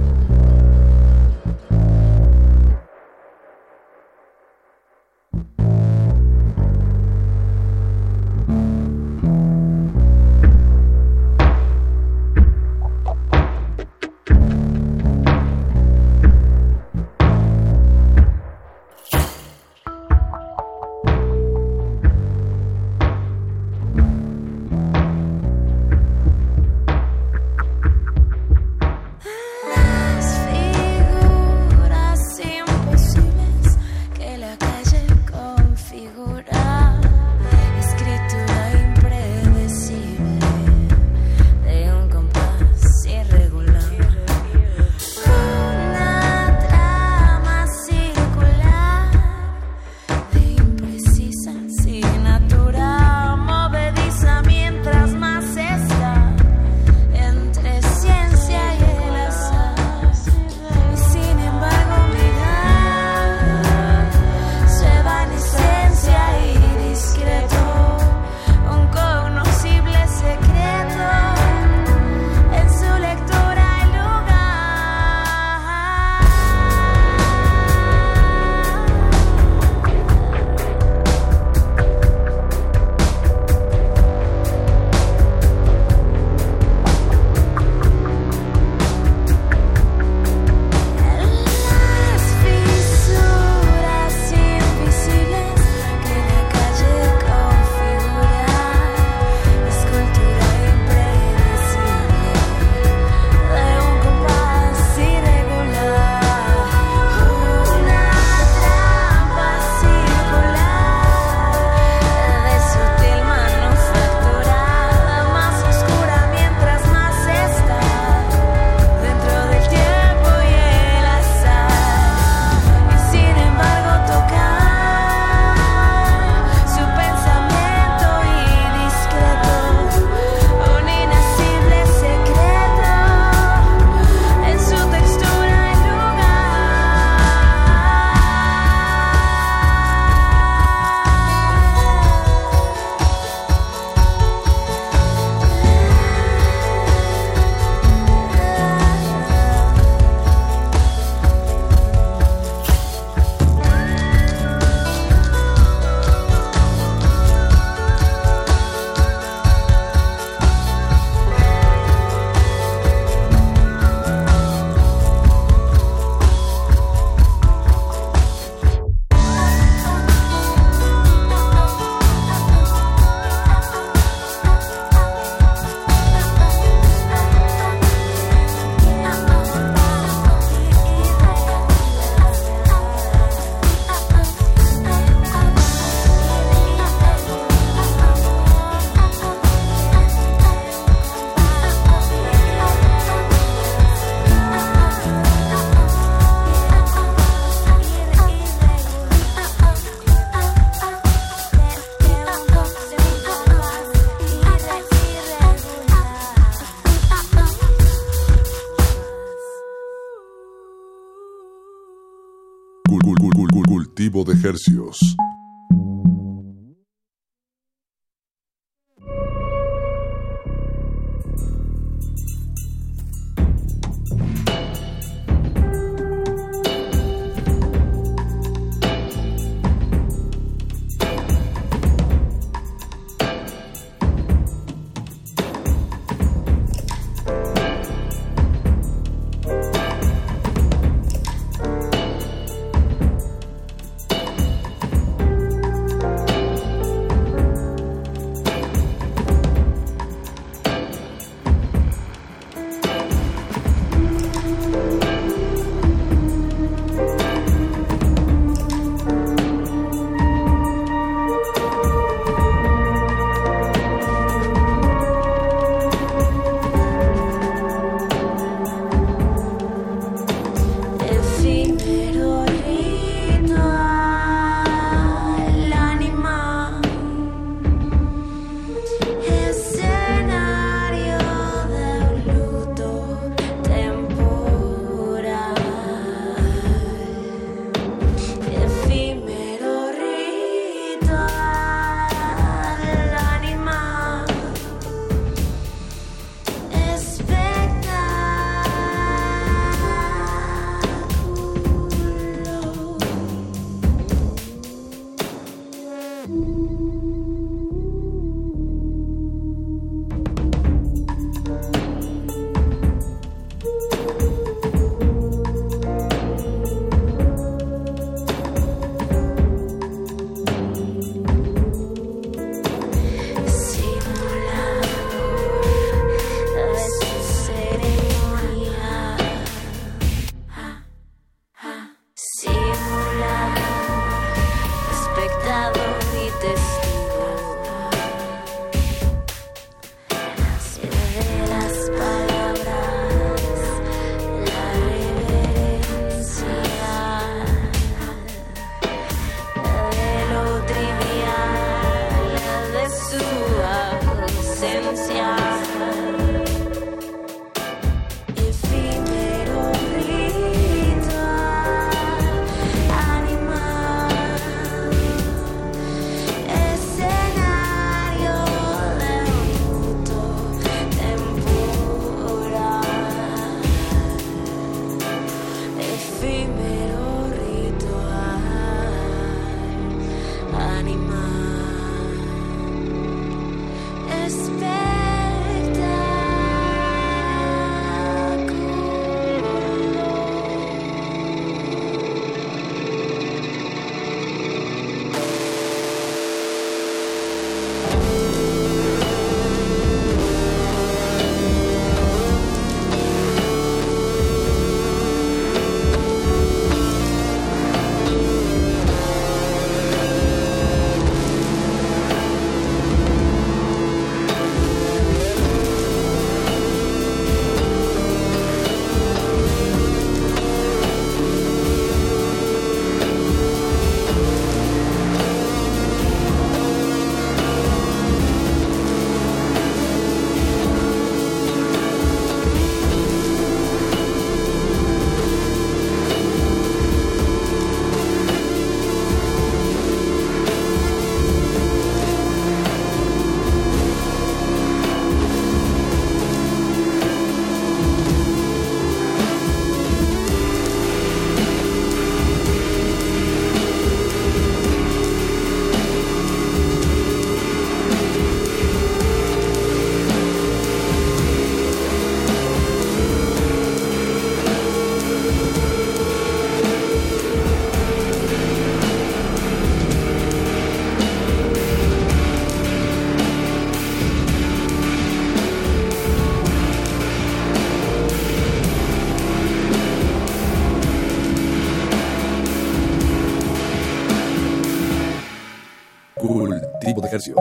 Hercios.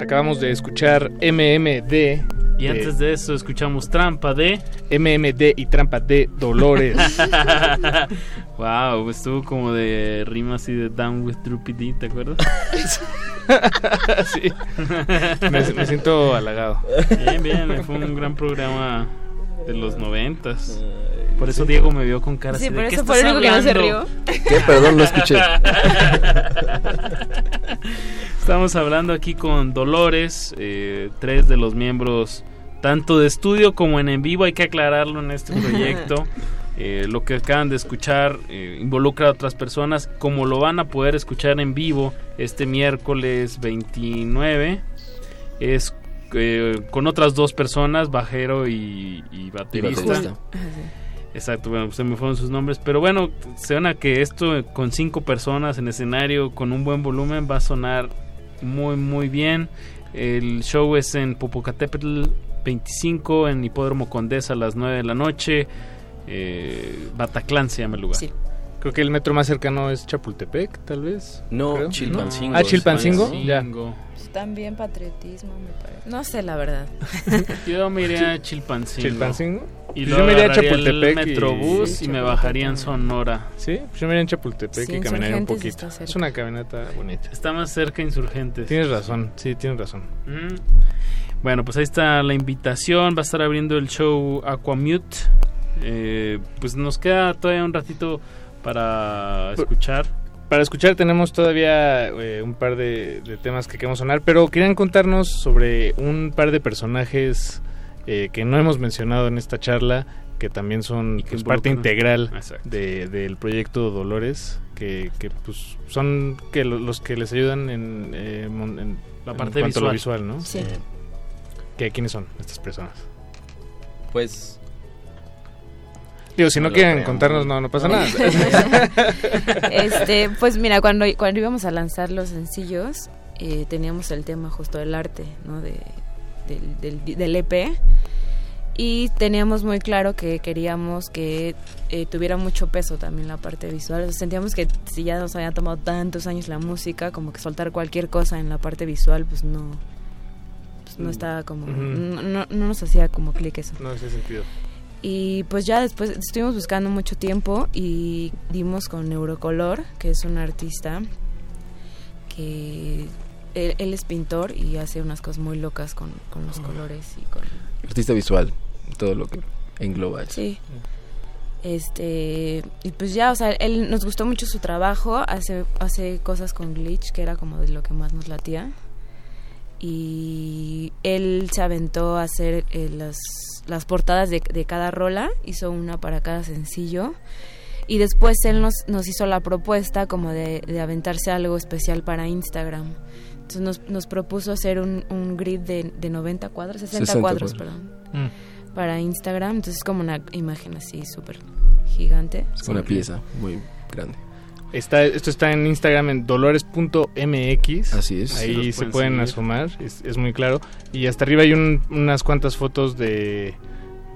Acabamos de escuchar MMD. Y antes de eso escuchamos Trampa de... MMD y Trampa de Dolores. [laughs] Wow, estuvo como de rima así de Down with Droopy D, ¿te acuerdas? [laughs] [laughs] sí. Me, me siento halagado. Bien, bien, fue un gran programa de los noventas. Por eso Diego me vio con cara Sí, así por de ¿qué eso fue estás el único que no se hablando?" ¿Qué? Perdón, no escuché. [laughs] Estamos hablando aquí con Dolores, eh, tres de los miembros, tanto de estudio como en en vivo, hay que aclararlo en este [laughs] proyecto. Eh, lo que acaban de escuchar eh, involucra a otras personas, como lo van a poder escuchar en vivo este miércoles 29. Es eh, con otras dos personas, bajero y, y baterista. baterista. Exacto, bueno, se me fueron sus nombres, pero bueno, se van a que esto con cinco personas en escenario con un buen volumen va a sonar muy muy bien. El show es en Popocatépetl 25 en Hipódromo Condesa a las 9 de la noche. Eh, Bataclan se llama el lugar. Creo que el metro más cercano es Chapultepec, tal vez. No, creo. Chilpancingo. Ah, Chilpancingo, Chilpancingo. ya. También patriotismo, me parece. No sé, la verdad. [laughs] Yo me iría a Chilpancingo. ¿Chilpancingo? Y Pues luego yo me iría a Chapultepec el y- Metrobús sí, y, me bajaría en Sonora. Sí, pues yo me iría en Chapultepec Sí, y caminaría un poquito. Es una caminata bonita. Está más cerca Insurgentes. Tienes razón, sí, tienes razón. Mm. Bueno, pues ahí está la invitación. Va a estar abriendo el show Aquamute. Eh, pues nos queda todavía un ratito para escuchar. Para escuchar tenemos todavía eh, un par de, de temas que queremos sonar, pero querían contarnos sobre un par de personajes eh, que no hemos mencionado en esta charla, que también son pues, parte integral de- del proyecto Dolores, que, que, pues, son que lo- los que les ayudan en, eh, mon- en- La en parte cuanto a lo visual. visual, ¿no? Sí. Eh, ¿qué- ¿Quiénes son estas personas? Pues Digo, si no, quieren contarnos, no, no pasa nada. [laughs] este, pues mira, cuando, cuando íbamos a lanzar los sencillos, eh, teníamos el tema justo del arte, ¿no? De, del, del, del EP. Y teníamos muy claro que queríamos que eh, tuviera mucho peso también la parte visual. O sea, sentíamos que si ya nos había tomado tantos años la música, como que soltar cualquier cosa en la parte visual, pues no, pues no estaba como, no, no nos hacía como clic eso. No hace sentido. Y pues ya después estuvimos buscando mucho tiempo y dimos con Neurocolor, que es un artista que él, él es pintor y hace unas cosas muy locas con, con los colores y con... artista visual, todo lo que engloba eso. Sí. Este, y pues ya, o sea, él nos gustó mucho su trabajo, hace, hace cosas con Glitch, que era como de lo que más nos latía. Y él se aventó a hacer eh, las, las portadas de, de cada rola, hizo una para cada sencillo. Y después él nos, nos hizo la propuesta como de, de aventarse algo especial para Instagram. Entonces nos, nos propuso hacer un, un grid de, de 90 cuadros, 60, 60 cuadros, cuadros. perdón para Instagram. Entonces es como una imagen así súper gigante. Es una pieza muy grande. Está, esto está en Instagram en dolores.mx. Así es. Ahí se pueden asomar, es, es muy claro. Y hasta arriba hay un- unas cuantas fotos de,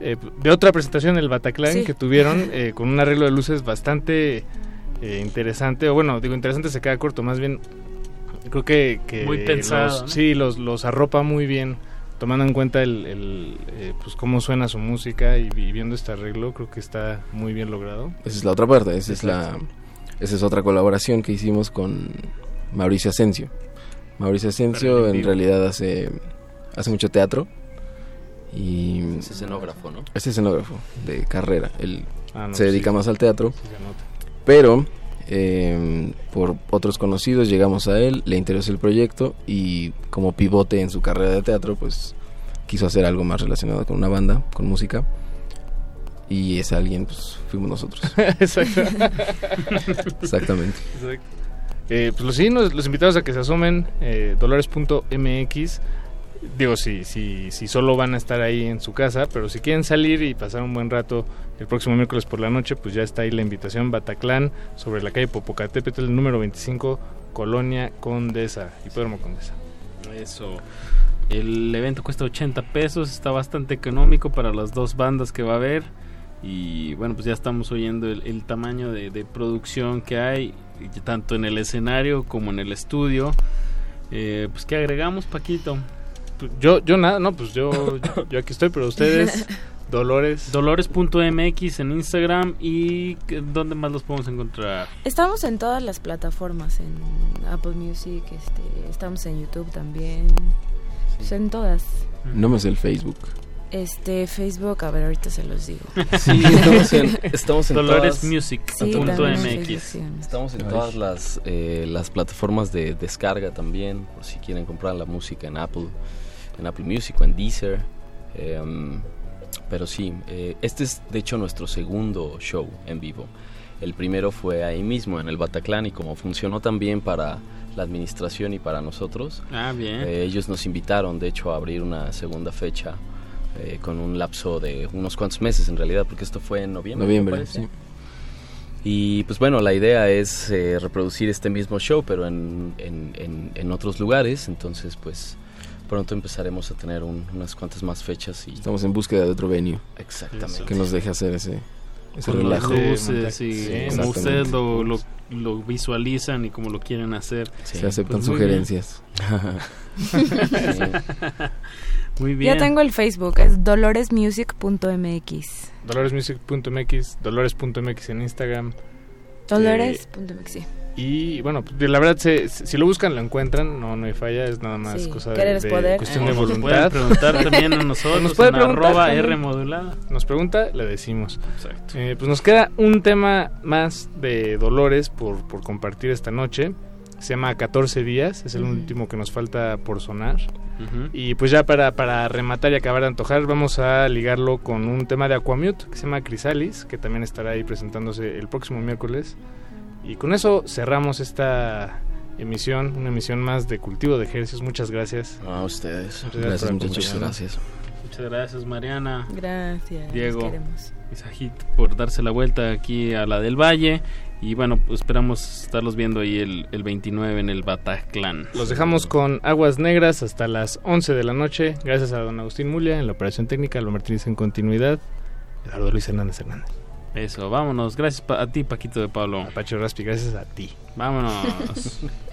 eh, de otra presentación del Bataclan Sí. que tuvieron eh, con un arreglo de luces bastante eh, interesante. O bueno, digo interesante se queda corto, más bien creo que... que Muy pensado, los- ¿no? Sí, los, los arropa muy bien. Tomando en cuenta el, el, eh, pues cómo suena su música y, vi- viendo este arreglo, creo que está muy bien logrado. Esa es la otra parte, esa es la. Esa es otra colaboración que hicimos con Mauricio Asensio. Mauricio Asensio en realidad hace hace mucho teatro y es escenógrafo, ¿no? Es escenógrafo de carrera. Él Ah, no, se dedica sí. más al teatro. Sí. Pero eh, por otros conocidos llegamos a él, le interesó el proyecto y como pivote en su carrera de teatro, pues quiso hacer algo más relacionado con una banda, con música. Y ese alguien, pues fuimos nosotros. [laughs] Exacto. Exactamente. Exacto. Eh, pues los, sí, nos- los invitamos a que se asomen, eh, dolores.mx. Digo, si, si, si solo van a estar ahí en su casa, pero si quieren salir y pasar un buen rato el próximo miércoles por la noche, pues ya está ahí la invitación Bataclan sobre la calle Popocatépetl, número 25, Colonia Condesa, Hipódromo Condesa. Eso. El evento cuesta 80 pesos, está bastante económico para las dos bandas que va a haber. Y bueno, pues ya estamos oyendo el, el tamaño de, de producción que hay, y tanto en el escenario como en el estudio. Eh, pues, ¿qué agregamos, Paquito? Pues Yo, yo nada, no, pues yo, [laughs] yo aquí estoy, pero ustedes [laughs] Dolores. Dolores.mx en Instagram y ¿qué- ¿dónde más los podemos encontrar? Estamos en todas las plataformas, en Apple Music, este, estamos en YouTube también, pues en todas. No me sé el Facebook. Este, Facebook, a ver, ahorita se los digo. [laughs] Sí, estamos en, estamos en Dolores todas- Music Sí, punto también en MX. Facebook, sí. Estamos en todas las, eh, las plataformas de descarga también, por si quieren comprar la música en Apple, en Apple Music o en Deezer. Em, pero sí, eh, este es de hecho nuestro segundo show en vivo. El primero fue ahí mismo, en el Bataclan, y como funcionó tan bien para la administración y para nosotros, Ah, bien. eh, ellos nos invitaron, de hecho, a abrir una segunda fecha eh, con un lapso de unos cuantos meses en realidad, porque esto fue en noviembre. Noviembre, sí. Y pues bueno, la idea es eh, reproducir este mismo show, pero en, en, en- en otros lugares. Entonces, pues pronto empezaremos a tener un- unas cuantas más fechas. Y... Estamos en búsqueda de otro venue. Exactamente. Que nos deje hacer ese, ese Con las relajo. luces y Sí, como ustedes lo, lo, lo visualizan y como lo quieren hacer. Se aceptan Pues sugerencias. [laughs] Muy bien. Ya tengo el Facebook, es doloresmusic.mx. Doloresmusic.mx, Dolores.mx en Instagram. Dolores.mx, sí. Y bueno, pues, la verdad, se- si lo buscan, lo encuentran. No, no hay falla, es nada más Sí, cosa de, de poder. cuestión Eh, de nos pueden voluntad. preguntar [laughs] también a nosotros Nos puede en preguntar arroba también. R modulada. Nos pregunta, le decimos. Eh, pues nos queda un tema más de Dolores por, por compartir esta noche. Se llama 14 días, es el último que nos falta por sonar. Ujú. Y pues ya para, para rematar y acabar de antojar, vamos a ligarlo con un tema de Aquamute que se llama Crisalis, que también estará ahí presentándose el próximo miércoles. Y con eso cerramos esta emisión, una emisión más de Cultivo de Ejercicios. Muchas gracias. A ustedes. Muchas Gracias, muchachos. acompañarnos. Gracias. Muchas gracias, Mariana. Gracias. Diego. queremos. Isajit por darse la vuelta aquí a la del Valle. Y bueno, pues esperamos estarlos viendo ahí el, el 29 en el Bataclan. Los dejamos con Aguas Negras hasta las 11 de la noche. Gracias a don Agustín Mulia en la operación técnica, Alba Martínez en continuidad, Eduardo Luis Hernández Hernández. Eso, vámonos. Gracias a ti, Paquito de Pablo. Pacho Raspi, gracias a ti. Vámonos. [laughs]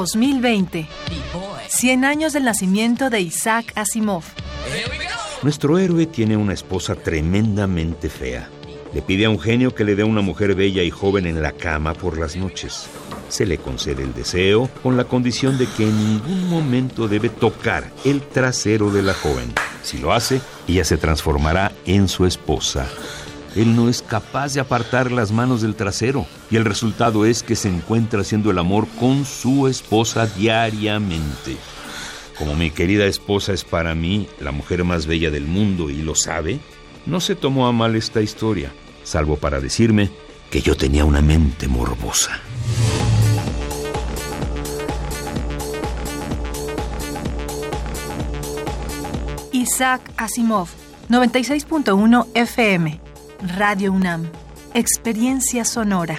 2020. 100 años del nacimiento de Isaac Asimov. Nuestro héroe tiene una esposa tremendamente fea. Le pide a un genio que le dé una mujer bella y joven en la cama por las noches. Se le concede el deseo con la condición de que en ningún momento debe tocar el trasero de la joven. Si lo hace, ella se transformará en su esposa. Él no es capaz de apartar las manos del trasero y el resultado es que se encuentra haciendo el amor con su esposa diariamente. Como mi querida esposa es para mí la mujer más bella del mundo y lo sabe, no se tomó a mal esta historia, salvo para decirme que yo tenía una mente morbosa. Isaac Asimov, 96.1 FM, Radio UNAM, Experiencia Sonora.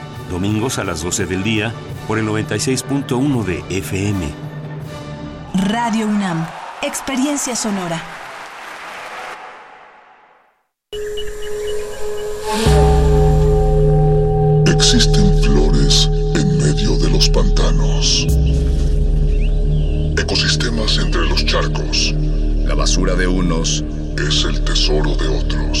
domingos a las 12 del día por el 96.1 de FM. Radio UNAM, experiencia sonora. Existen flores en medio de los pantanos. Ecosistemas entre los charcos. La basura de unos Es el tesoro de otros.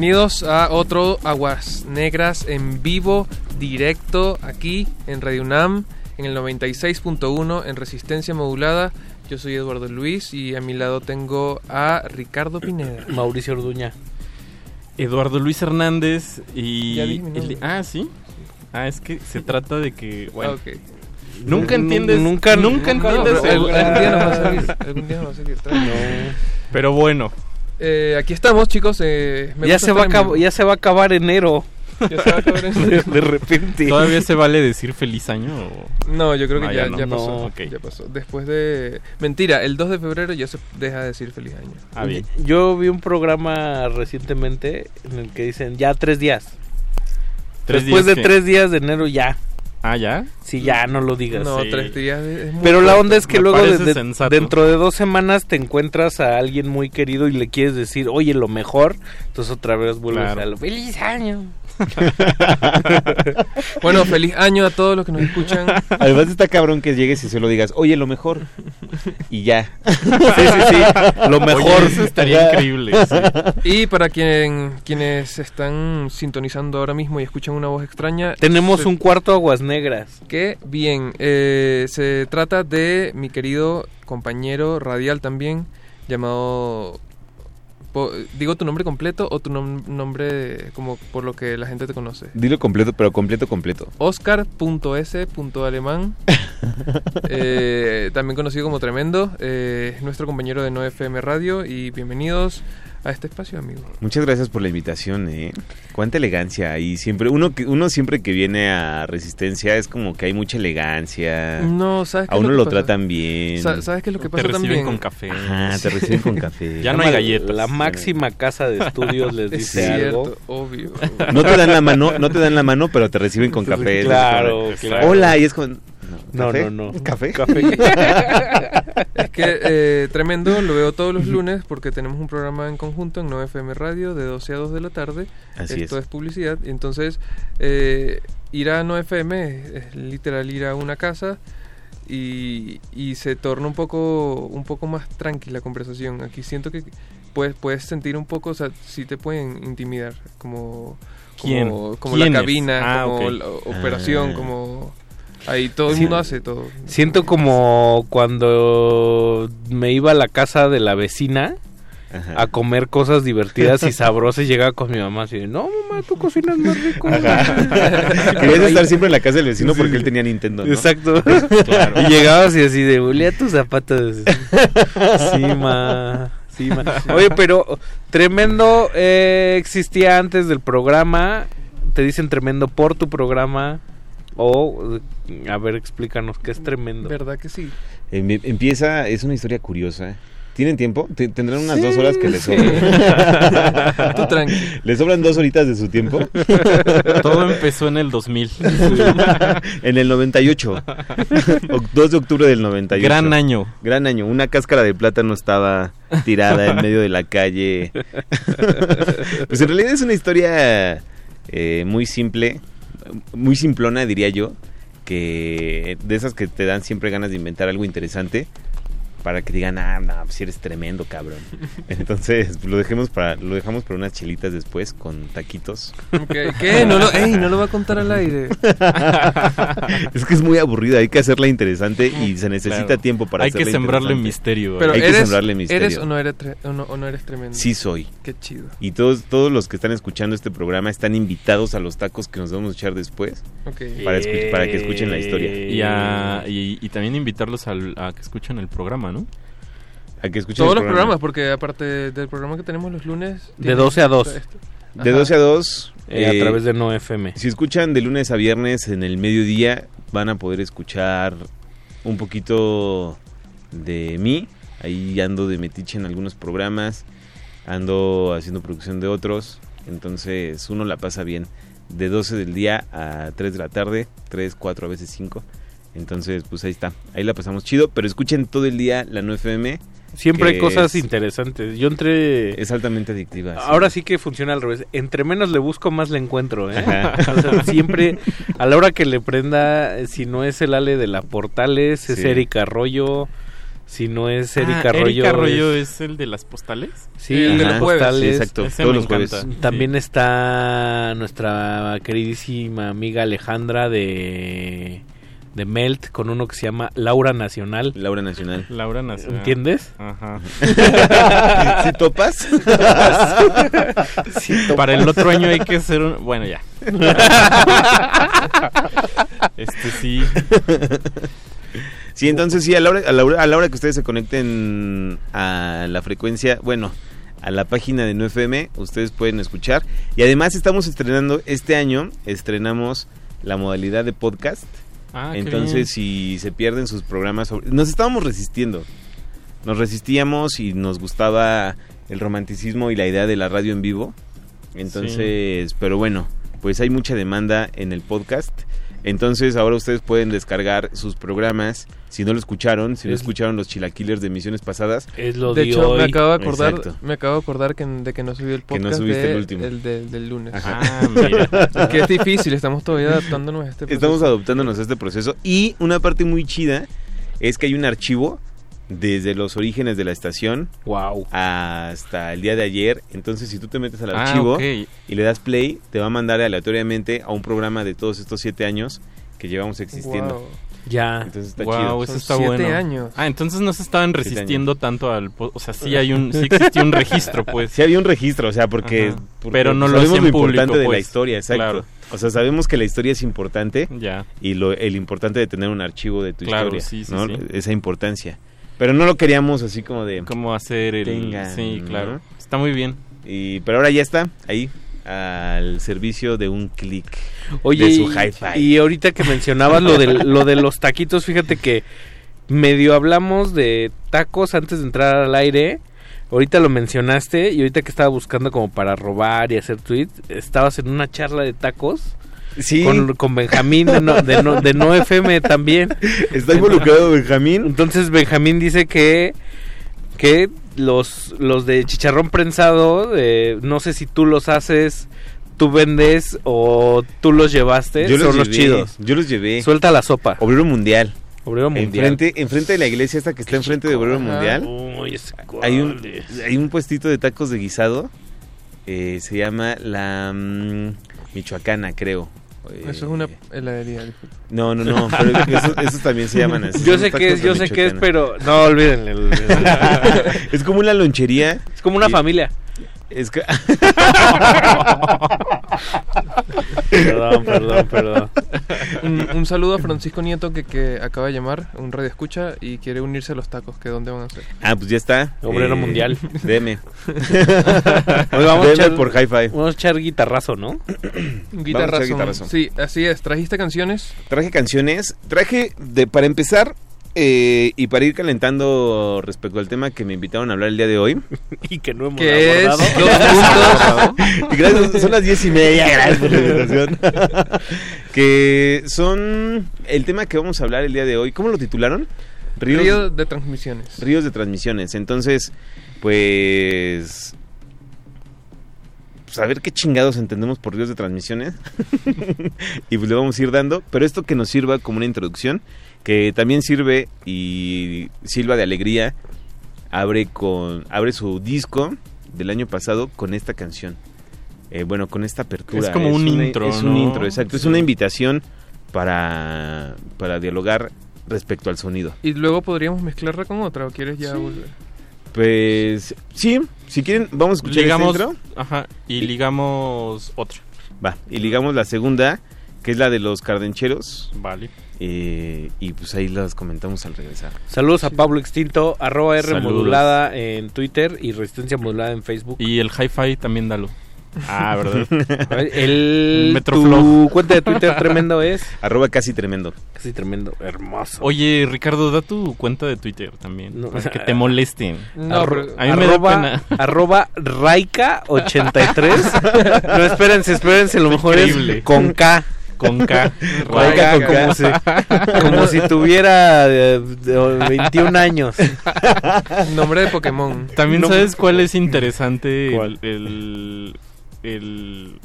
Bienvenidos a otro Aguas Negras en vivo, directo, aquí en Radio UNAM, en el 96.1 en Resistencia Modulada. Yo soy Eduardo Luis y a mi lado tengo a Ricardo Pineda. [clears throat] Mauricio Orduña. Eduardo Luis Hernández y... Ya dije mi nombre. el- ah, ¿sí? Ah, es que se trata de que... Bueno. Nunca Nu- entiendes... nunca- Nunca, nunca- entiendes... no, algún- algún día nos va a [laughs] salir, algún día nos va a salir, tranquilo. Pero bueno. Eh, aquí estamos, chicos. eh, me Ya se, va a estar en acab- vivo. ya se va a acabar enero. Ya se va a acabar [laughs] en- de, de repente. ¿Todavía se vale decir feliz año? o- No, yo creo que Ah, ya, no. ya pasó. No. Ya pasó. Después de. Mentira, el 2 de febrero ya se deja de decir feliz año. Ah, bien. Yo vi un programa recientemente en el que dicen ya tres días. ¿Tres Después días de qué? tres días de enero ya. Ah, ¿ya? Sí, ya no lo digas. No, Sí. tres días Pero la onda es que Me luego de- dentro de dos semanas te encuentras a alguien muy querido y le quieres decir, oye, lo mejor. Entonces otra vez vuelves Claro. a lo feliz año. [laughs] Bueno, feliz año a todos los que nos escuchan. Además está cabrón que llegues y solo digas, oye, lo mejor. [laughs] Y ya. Sí, sí, sí. Lo mejor. eso estaría increíble, sí. Y para quien, quienes están sintonizando ahora mismo y escuchan una voz extraña, Tenemos se- un cuarto aguas negras. que bien, eh, se trata de mi querido compañero radial también, llamado... ¿Digo tu nombre completo o tu nom- nombre como por lo que la gente te conoce? Dilo completo, pero completo, completo. Oscar.s.alemán, [laughs] eh, también conocido como Tremendo, eh, es nuestro compañero de 9FM Radio y bienvenidos a este espacio, amigo. Muchas gracias por la invitación, eh. Cuánta elegancia hay siempre. Uno que uno siempre que viene a Resistencia es como que hay mucha elegancia. No, ¿sabes qué A es uno lo tratan bien. Sa- ¿Sabes qué es lo que Te pasa reciben también? con café. Ajá, te reciben con café. [laughs] Ya no hay galletas. La máxima casa de estudios les [laughs] Es dice cierto, algo. obvio. No te dan la mano, no te dan la mano, pero te reciben con café. Claro, Es como, claro. Hola, y es con No, ¿café? no, no. ¿Café? [laughs] Es que eh, tremendo, lo veo todos los lunes porque tenemos un programa en conjunto en 9FM Radio de 12 a 2 de la tarde. Así Esto es. es, publicidad. Y entonces, eh, ir a 9FM es, es literal ir a una casa y, y se torna un poco, un poco más tranquila la conversación. Aquí siento que puedes, puedes sentir un poco, o sea, sí te pueden intimidar, como, ¿Quién? como, como la cabina, Ah, como la operación, Ah. como... Ahí todo el Sí. mundo hace todo. Siento como cuando me iba a la casa de la vecina Ajá. a comer cosas divertidas y [laughs] sabrosas y llegaba con mi mamá así de, no mamá, tú cocinas más rico. [laughs] Querías estar siempre en la casa del vecino porque él tenía Nintendo, ¿no? Exacto. [laughs] Claro. Y llegabas y así de, olía tus zapatos. Sí, ma. Sí, ma. Oye, pero tremendo eh, existía antes del programa. Te dicen tremendo por tu programa. O, a ver, explícanos qué es tremendo. ¿Verdad que sí? Em- Empieza, es una historia curiosa. ¿Tienen tiempo? Te- Tendrán unas dos horas que les sí. sobran. [laughs] Tú tranqui. ¿Les sobran dos horitas de su tiempo? [laughs] Todo empezó en el 2000. en el 98. O- 2 de octubre del 98. Gran año. Gran año. Una cáscara de plátano estaba tirada en medio de la calle. [laughs] pues en realidad es una historia eh, muy simple, muy simplona diría yo, que de esas que te dan siempre ganas de inventar algo interesante para que digan, ah, no, pues eres tremendo, cabrón. [laughs] Entonces, lo dejemos para, lo dejamos para unas chelitas después con taquitos. ¿Qué? [laughs] No lo, ey, no lo va a contar al aire. [laughs] es que es muy aburrida, hay que hacerla interesante y se necesita Claro. tiempo para Hay que hacerla sembrarle interesante. misterio. Pero hay que sembrarle misterio. ¿eres o no eres, tre- o no, o no eres tremendo? Sí soy. Qué chido. Y todos, todos los que están escuchando este programa están invitados a los tacos que nos vamos a echar después para, escu- para que escuchen la historia. Y, a- y, y también invitarlos al- a que escuchen el programa, ¿no? A que escuchen Todos los programa. programas, porque aparte del programa que tenemos los lunes... De tiene 12 a 2. esto. De Ajá. 12 a 2. Eh, a través de No FM. Si escuchan de lunes a viernes en el mediodía, van a poder escuchar un poquito de mí. Ahí ando de metiche en algunos programas. Ando haciendo producción de otros. Entonces uno la pasa bien. De 12 del día a 3 de la tarde. 3, 4, a veces 5. Entonces, pues ahí está. Ahí la pasamos chido. Pero escuchen todo el día la 9FM. Siempre hay cosas es- interesantes. Yo entré... Es altamente adictiva. sí. Ahora sí que funciona al revés. Entre menos le busco, más le encuentro. ¿eh? [laughs] O sea, siempre, a la hora que le prenda, si no es el Ale de la Portales, es Sí. Erika Arroyo. Si no es Erika Ah, Arroyo. ¿Erika Arroyo es- es el de las postales? Sí, El de las postales. Sí, exacto. Ese Todos los jueves. También está nuestra queridísima amiga Alejandra de, de Melt con uno que se llama Laura Nacional. Laura Nacional. Laura Nacional. ¿Entiendes? Ajá. [laughs] ¿Sí topas? Sí, topas. Para el otro año hay que hacer un... Bueno, ya. [laughs] este sí. Sí, entonces sí, a la, hora, a, la hora, a la hora que ustedes se conecten a la frecuencia, bueno, a la página de 9FM, ustedes pueden escuchar. Y además estamos estrenando, este año estrenamos la modalidad de podcast. Ah, Entonces, si se pierden sus programas, sobre- nos estábamos resistiendo. Nos resistíamos y nos gustaba el romanticismo y la idea de la radio en vivo. Entonces, pero bueno, pues hay mucha demanda en el podcast. Entonces, ahora ustedes pueden descargar sus programas. Si no lo escucharon, si no Es- escucharon los chilaquilers de emisiones pasadas. de hecho, me acabo de acordar, Exacto. me acabo de acordar que, de que no subí el Que no podcast subiste de- el último. de- del lunes. Ajá. [laughs] Ah, mira. que es difícil, estamos todavía adaptándonos a este proceso. Estamos adoptándonos a este proceso. Y una parte muy chida es que hay un archivo desde los orígenes de la estación wow. hasta el día de ayer. Entonces, si tú te metes al Ah, archivo y le das play, te va a mandar aleatoriamente a un programa de todos estos siete años que llevamos existiendo. Wow. Ya. Entonces está Wow, chido. eso Son está siete bueno. años. Ah, entonces no se estaban resistiendo tanto al... O sea, sí hay un... Sí existía un registro, pues. [laughs] Sí había un registro, o sea, porque, Pero no lo sabemos lo importante público, de la pues. historia, exacto. Claro. O sea, sabemos que la historia es importante Ya. y lo, el importante de tener un archivo de tu Claro, historia, sí, sí, ¿no? sí. Esa importancia. Pero no lo queríamos así como de... Cómo hacer el... Tengan, sí, ¿no? claro. Está muy bien. Y, pero ahora ya está, ahí, al servicio de un clic de su hi-fi. y ahorita que mencionabas lo de, lo de los taquitos, fíjate que medio hablamos de tacos antes de entrar al aire. Ahorita lo mencionaste y ahorita que estaba buscando como para robar y hacer tweets, estabas en una charla de tacos. Sí. Con, con Benjamín de no, de, no, de No FM también. Está involucrado Benjamín. Entonces Benjamín dice que que los los de chicharrón prensado, eh, no sé si tú los haces, tú vendes o tú los llevaste, Yo son los, los llevé, chidos. Yo los llevé. Suelta la sopa. Obrero Mundial. Obrero Mundial. Enfrente, enfrente de la iglesia esta que está enfrente de Obrero Mundial. Uy, ese hay un, hay un puestito de tacos de guisado. eh, se llama la mm, Michoacana, creo. Eh, Eso es una heladería. No, no, no, pero esos, esos también se llaman así. Yo sé que es, yo sé que es, pero no olvídenle. olvídenle. [laughs] es como una lonchería. Es como una y- familia. Es que... Perdón, perdón, perdón. un, un saludo a Francisco Nieto que, que acaba de llamar, un radio escucha y quiere unirse a los tacos. que ¿Dónde van a hacer? Ah, pues ya está. Obrero mundial. Deme. [laughs] Hoy vamos a Deme echar, por hi-fi. Vamos a echar guitarrazo, ¿no? Guitarrazo. guitarrazo. Sí, así es. ¿Trajiste canciones? Traje canciones. Traje, de para empezar, eh, y para ir calentando respecto al tema que me invitaron a hablar el día de hoy. [laughs] y que no hemos abordado. Dos [laughs] gracias, son las diez y media, gracias por la invitación. [laughs] que son el tema que vamos a hablar el día de hoy. ¿Cómo lo titularon? Río de transmisiones. Ríos de transmisiones. Entonces, pues... Pues a ver qué chingados entendemos por ríos de transmisiones. y pues le vamos a ir dando. Pero esto que nos sirva como una introducción, que también sirve y Silva de Alegría abre con abre su disco del año pasado con esta canción. Eh, bueno, con esta apertura. Es como un una- intro, Es un intro, exacto. Es una invitación para, para dialogar respecto al sonido. Y luego podríamos mezclarla con otra o quieres ya volver. Pues sí, si quieren, vamos a escuchar Ligamos, esta intro. ajá, y ligamos otra. Va, y ligamos la segunda, que es la de los cardencheros. Vale. Eh, y pues ahí las comentamos al regresar. Saludos a Pablo Extinto, arroba R Saludos. modulada en Twitter y Resistencia modulada en Facebook. Y el hi-fi también dalo. Ah, ¿verdad? [laughs] El, tu cuenta de Twitter tremendo es [laughs] Arroba casi tremendo. casi tremendo, hermoso. Oye, Ricardo, da tu cuenta de Twitter también. No. Para que te molesten. No, Arro- A mí me da arroba, pena. [laughs] arroba Raika83. no, espérense, espérense, lo mejor Increíble. es con K. Con K. Como, si, como si tuviera eh, de 21 años. Nombre de Pokémon. También sabes cuál es interesante ¿Cuál? el el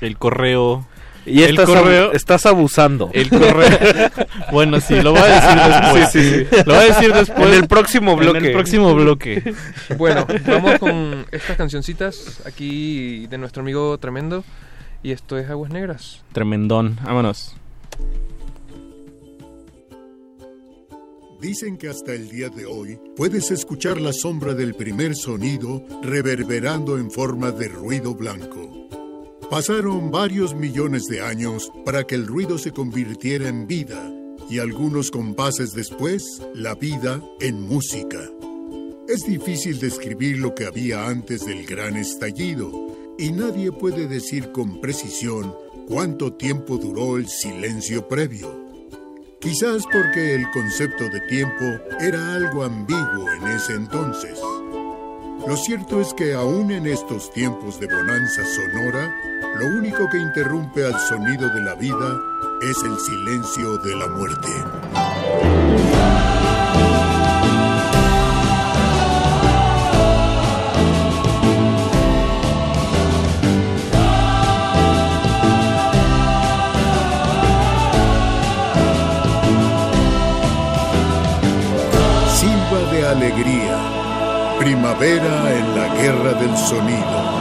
el correo Y El estás, correo- abu- estás abusando. el correo [laughs] bueno sí lo voy a decir después Sí, sí, sí. lo voy a decir después En el próximo bloque. en el próximo bloque Bueno, vamos con estas cancioncitas aquí de nuestro amigo Tremendo. Y esto es Aguas Negras. tremendón vámonos Dicen que hasta el día de hoy puedes escuchar la sombra del primer sonido reverberando en forma de ruido blanco. Pasaron varios millones de años para que el ruido se convirtiera en vida y algunos compases después, la vida en música. Es difícil describir lo que había antes del gran estallido, y nadie puede decir con precisión cuánto tiempo duró el silencio previo. Quizás porque el concepto de tiempo era algo ambiguo en ese entonces. Lo cierto es que aún en estos tiempos de bonanza sonora, lo único que interrumpe al sonido de la vida es el silencio de la muerte. Primavera en la guerra del sonido.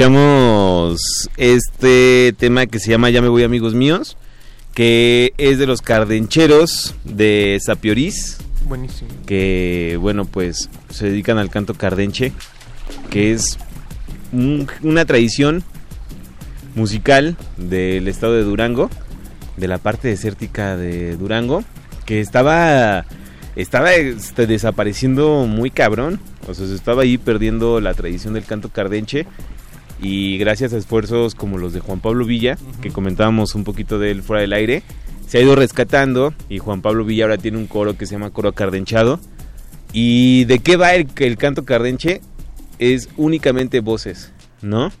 Escuchamos este tema que se llama Ya me voy amigos míos, que es de los cardencheros de Sapiorís, Buenísimo. que bueno pues se dedican al canto cardenche, que es un- una tradición musical del estado de Durango, de la parte desértica de Durango, que estaba estaba este, desapareciendo muy cabrón, o sea, se estaba ahí perdiendo la tradición del canto cardenche y gracias a esfuerzos como los de Juan Pablo Villa, que comentábamos un poquito de él fuera del aire, se ha ido rescatando y Juan Pablo Villa ahora tiene un coro que se llama Coro Cardenchado. ¿Y de qué va el, el canto cardenche? Es únicamente voces, ¿no?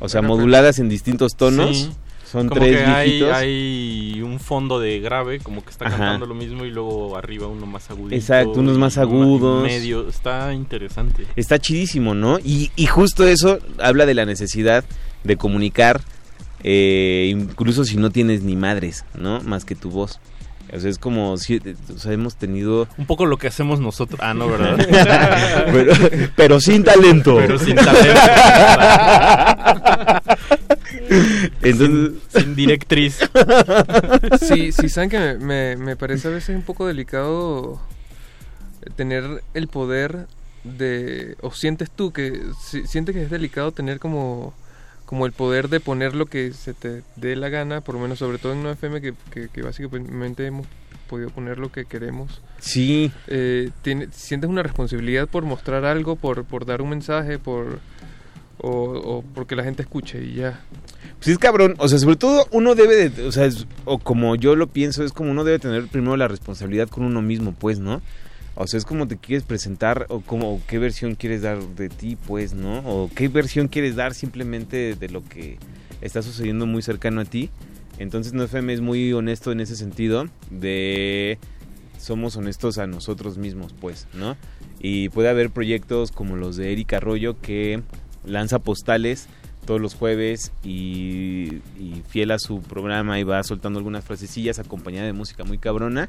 O sea, moduladas en distintos tonos. Sí, Son como tres que hay, hay un fondo de grave, como que está Ajá. cantando lo mismo y luego arriba uno más agudito. Exacto, unos más agudos. Medio, está interesante. Está chidísimo, ¿no? Y, y justo eso habla de la necesidad de comunicar, eh, incluso si no tienes ni madres, ¿no? Más que tu voz. O sea, es como si o sea, hemos tenido... Un poco lo que hacemos nosotros. Ah, no, ¿verdad? [laughs] pero, pero sin talento. Pero sin talento. [laughs] Entonces... Sin, sin directriz. [laughs] Sí, sí, saben que me, me, me parece a veces un poco delicado tener el poder de... O sientes tú que... si- sientes que es delicado tener como como el poder de poner lo que se te dé la gana, por lo menos sobre todo en una FM que, que, que básicamente hemos podido poner lo que queremos. Sí. Eh, tiene- sientes una responsabilidad por mostrar algo, por, por dar un mensaje, por o, porque la gente escuche y ya. Pues es cabrón, o sea, sobre todo uno debe de, o sea, o como yo lo pienso, es como uno debe tener primero la responsabilidad con uno mismo, pues, ¿no? O sea, es como te quieres presentar o como qué versión quieres dar de ti, pues, ¿no? O qué versión quieres dar simplemente de lo que está sucediendo muy cercano a ti. Entonces, no FM es muy honesto en ese sentido de somos honestos a nosotros mismos, pues, ¿no? Y puede haber proyectos como los de Erika Arroyo que lanza postales todos los jueves y, y fiel a su programa y va soltando algunas frasecillas acompañada de música muy cabrona.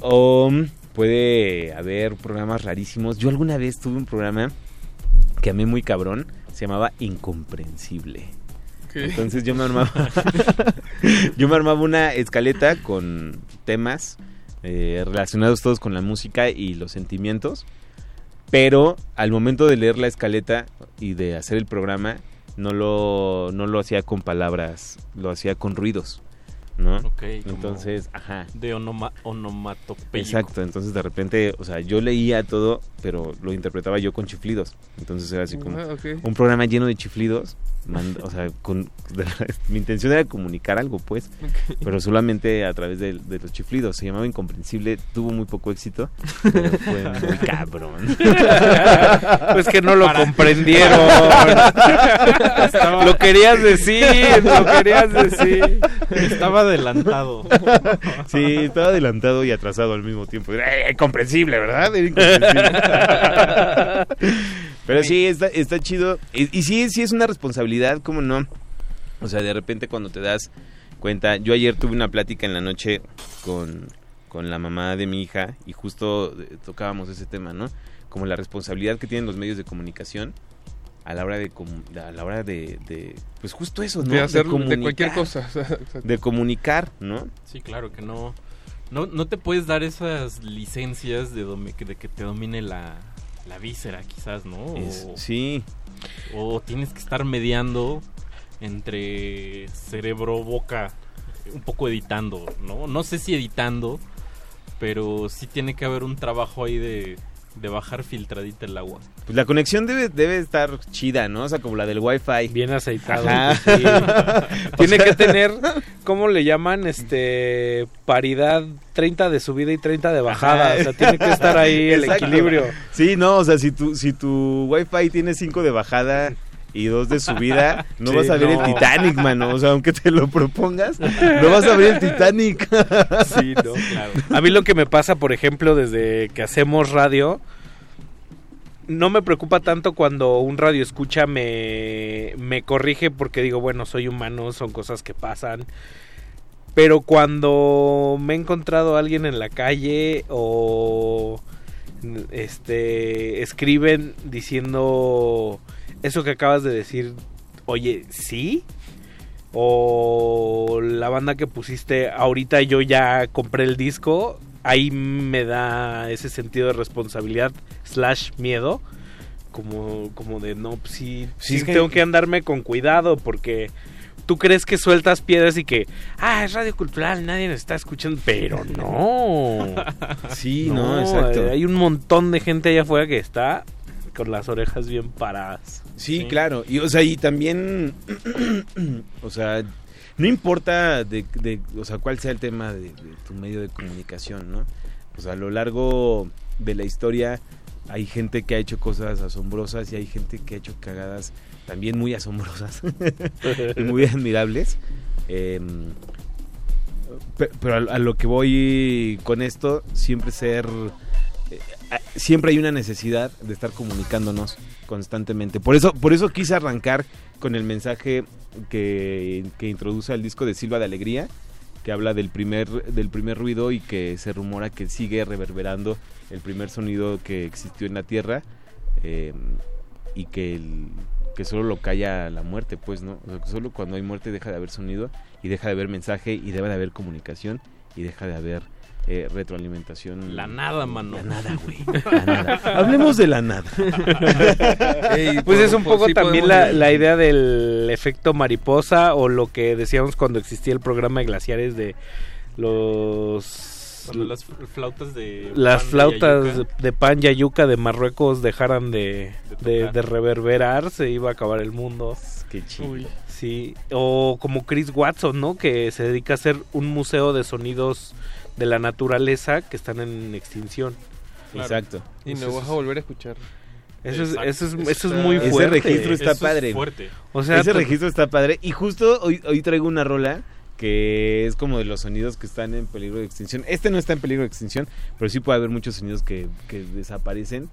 O mm, puede haber programas rarísimos. Yo alguna vez tuve un programa que amé muy cabrón, se llamaba Incomprensible. ¿Qué? Entonces yo me armaba [laughs] yo me armaba una escaleta con temas eh, relacionados todos con la música y los sentimientos. Pero al momento de leer la escaleta y de hacer el programa, no lo, no lo hacía con palabras, lo hacía con ruidos, ¿no? Ok, como Entonces, ajá. De onoma, onomatopeya. Exacto, entonces de repente, o sea, yo leía todo, pero lo interpretaba yo con chiflidos. Entonces era así como Ah, ok. un programa lleno de chiflidos. O sea, con, [laughs] mi intención era comunicar algo, pues, pero solamente a través de, de los chiflidos. Se llamaba Incomprensible, tuvo muy poco éxito, pero fue [laughs] muy cabrón. [laughs] Pues que no lo Para- comprendieron. Estaba- Lo querías decir, lo querías decir. Estaba adelantado. Sí, estaba adelantado y atrasado al mismo tiempo. Era incomprensible, ¿verdad? Era incomprensible. Pero sí, está, está chido. Y, y sí, sí es una responsabilidad, ¿cómo no? O sea, de repente cuando te das cuenta... Yo ayer tuve una plática en la noche con, con la mamá de mi hija y justo eh, tocábamos ese tema, ¿no? Como la responsabilidad que tienen los medios de comunicación a la hora de a la hora de, de- pues justo eso ¿no? De hacer- de cualquier cosa, [laughs] de comunicar no Sí, claro que no. No, no te puedes dar esas licencias de, de que te domine la, la víscera, quizás, ¿no? O, Es- sí o tienes que estar mediando entre cerebro, boca, un poco editando, ¿no? No sé si editando, pero sí tiene que haber un trabajo ahí de, de bajar filtradita el agua. Pues la conexión debe, debe estar chida, ¿no? O sea, como la del Wi-Fi. Bien aceitado. Ajá. sí. [laughs] Tiene sea- que tener, [laughs] ¿cómo le llaman? Este, paridad 30 de subida y 30 de bajada. O sea, tiene que estar ahí el Exacto. equilibrio. Sí, no, o sea, si tu, si tu Wi-Fi tiene 5 de bajada y 2 de subida, [laughs] no Sí, vas a ver no. el Titanic, mano. O sea, aunque te lo propongas, [laughs] no vas a ver el Titanic. [laughs] Sí, no, claro. A mí lo que me pasa, por ejemplo, desde que hacemos radio, no me preocupa tanto cuando un radio escucha me, me corrige porque digo, bueno, soy humano, son cosas que pasan. Pero cuando me he encontrado a alguien en la calle o este escriben diciendo eso que acabas de decir, oye, ¿sí? O la banda que pusiste, ahorita yo ya compré el disco, ahí me da ese sentido de responsabilidad slash miedo. Como, como de no, pues sí, Sí, sí es que- tengo que andarme con cuidado porque tú crees que sueltas piedras y que, ah, es radio cultural, nadie nos está escuchando, pero no. [laughs] Sí, no, exacto. Hay un montón de gente allá afuera que está con las orejas bien paradas. Sí, claro. Y, o sea, y también, [clears throat] o sea, no importa de, de- o sea, cuál sea el tema de, de tu medio de comunicación, ¿no? O sea, a lo largo de la historia, hay gente que ha hecho cosas asombrosas y hay gente que ha hecho cagadas también muy asombrosas y [laughs] muy admirables. Eh, pe- pero a, a lo que voy con esto, siempre ser... siempre hay una necesidad de estar comunicándonos constantemente. Por eso, por eso quise arrancar con el mensaje que, que introduce al disco de Silva de Alegría, que habla del primer, del primer ruido y que se rumora que sigue reverberando el primer sonido que existió en la Tierra eh, y que, el- que solo lo calla la muerte, pues, ¿no? O sea, solo cuando hay muerte deja de haber sonido y deja de haber mensaje y debe de haber comunicación y deja de haber eh, retroalimentación. La nada, mano. La nada, güey. [laughs] La nada. Hablemos de la nada. [laughs] pues es un poco también la, la idea del efecto mariposa o lo que decíamos cuando existía el programa de glaciares de los Cuando las fl- flautas de las pan de flautas Yayuca. de pan y ayuca de Marruecos dejaran de, De de, tocar. de reverberar, se iba a acabar el mundo. Qué chido. Uy. Sí, o como Chris Watson, ¿no? Que se dedica a hacer un museo de sonidos de la naturaleza que están en extinción. Exacto. Y no Eso vas a volver a escuchar. Eso es, eso es, Eso es muy Ese fuerte. registro está Eso es padre. fuerte. O sea, ese registro está padre. Y justo hoy, hoy traigo una rola que es como de los sonidos que están en peligro de extinción. Este no está en peligro de extinción, pero sí puede haber muchos sonidos que, que desaparecen.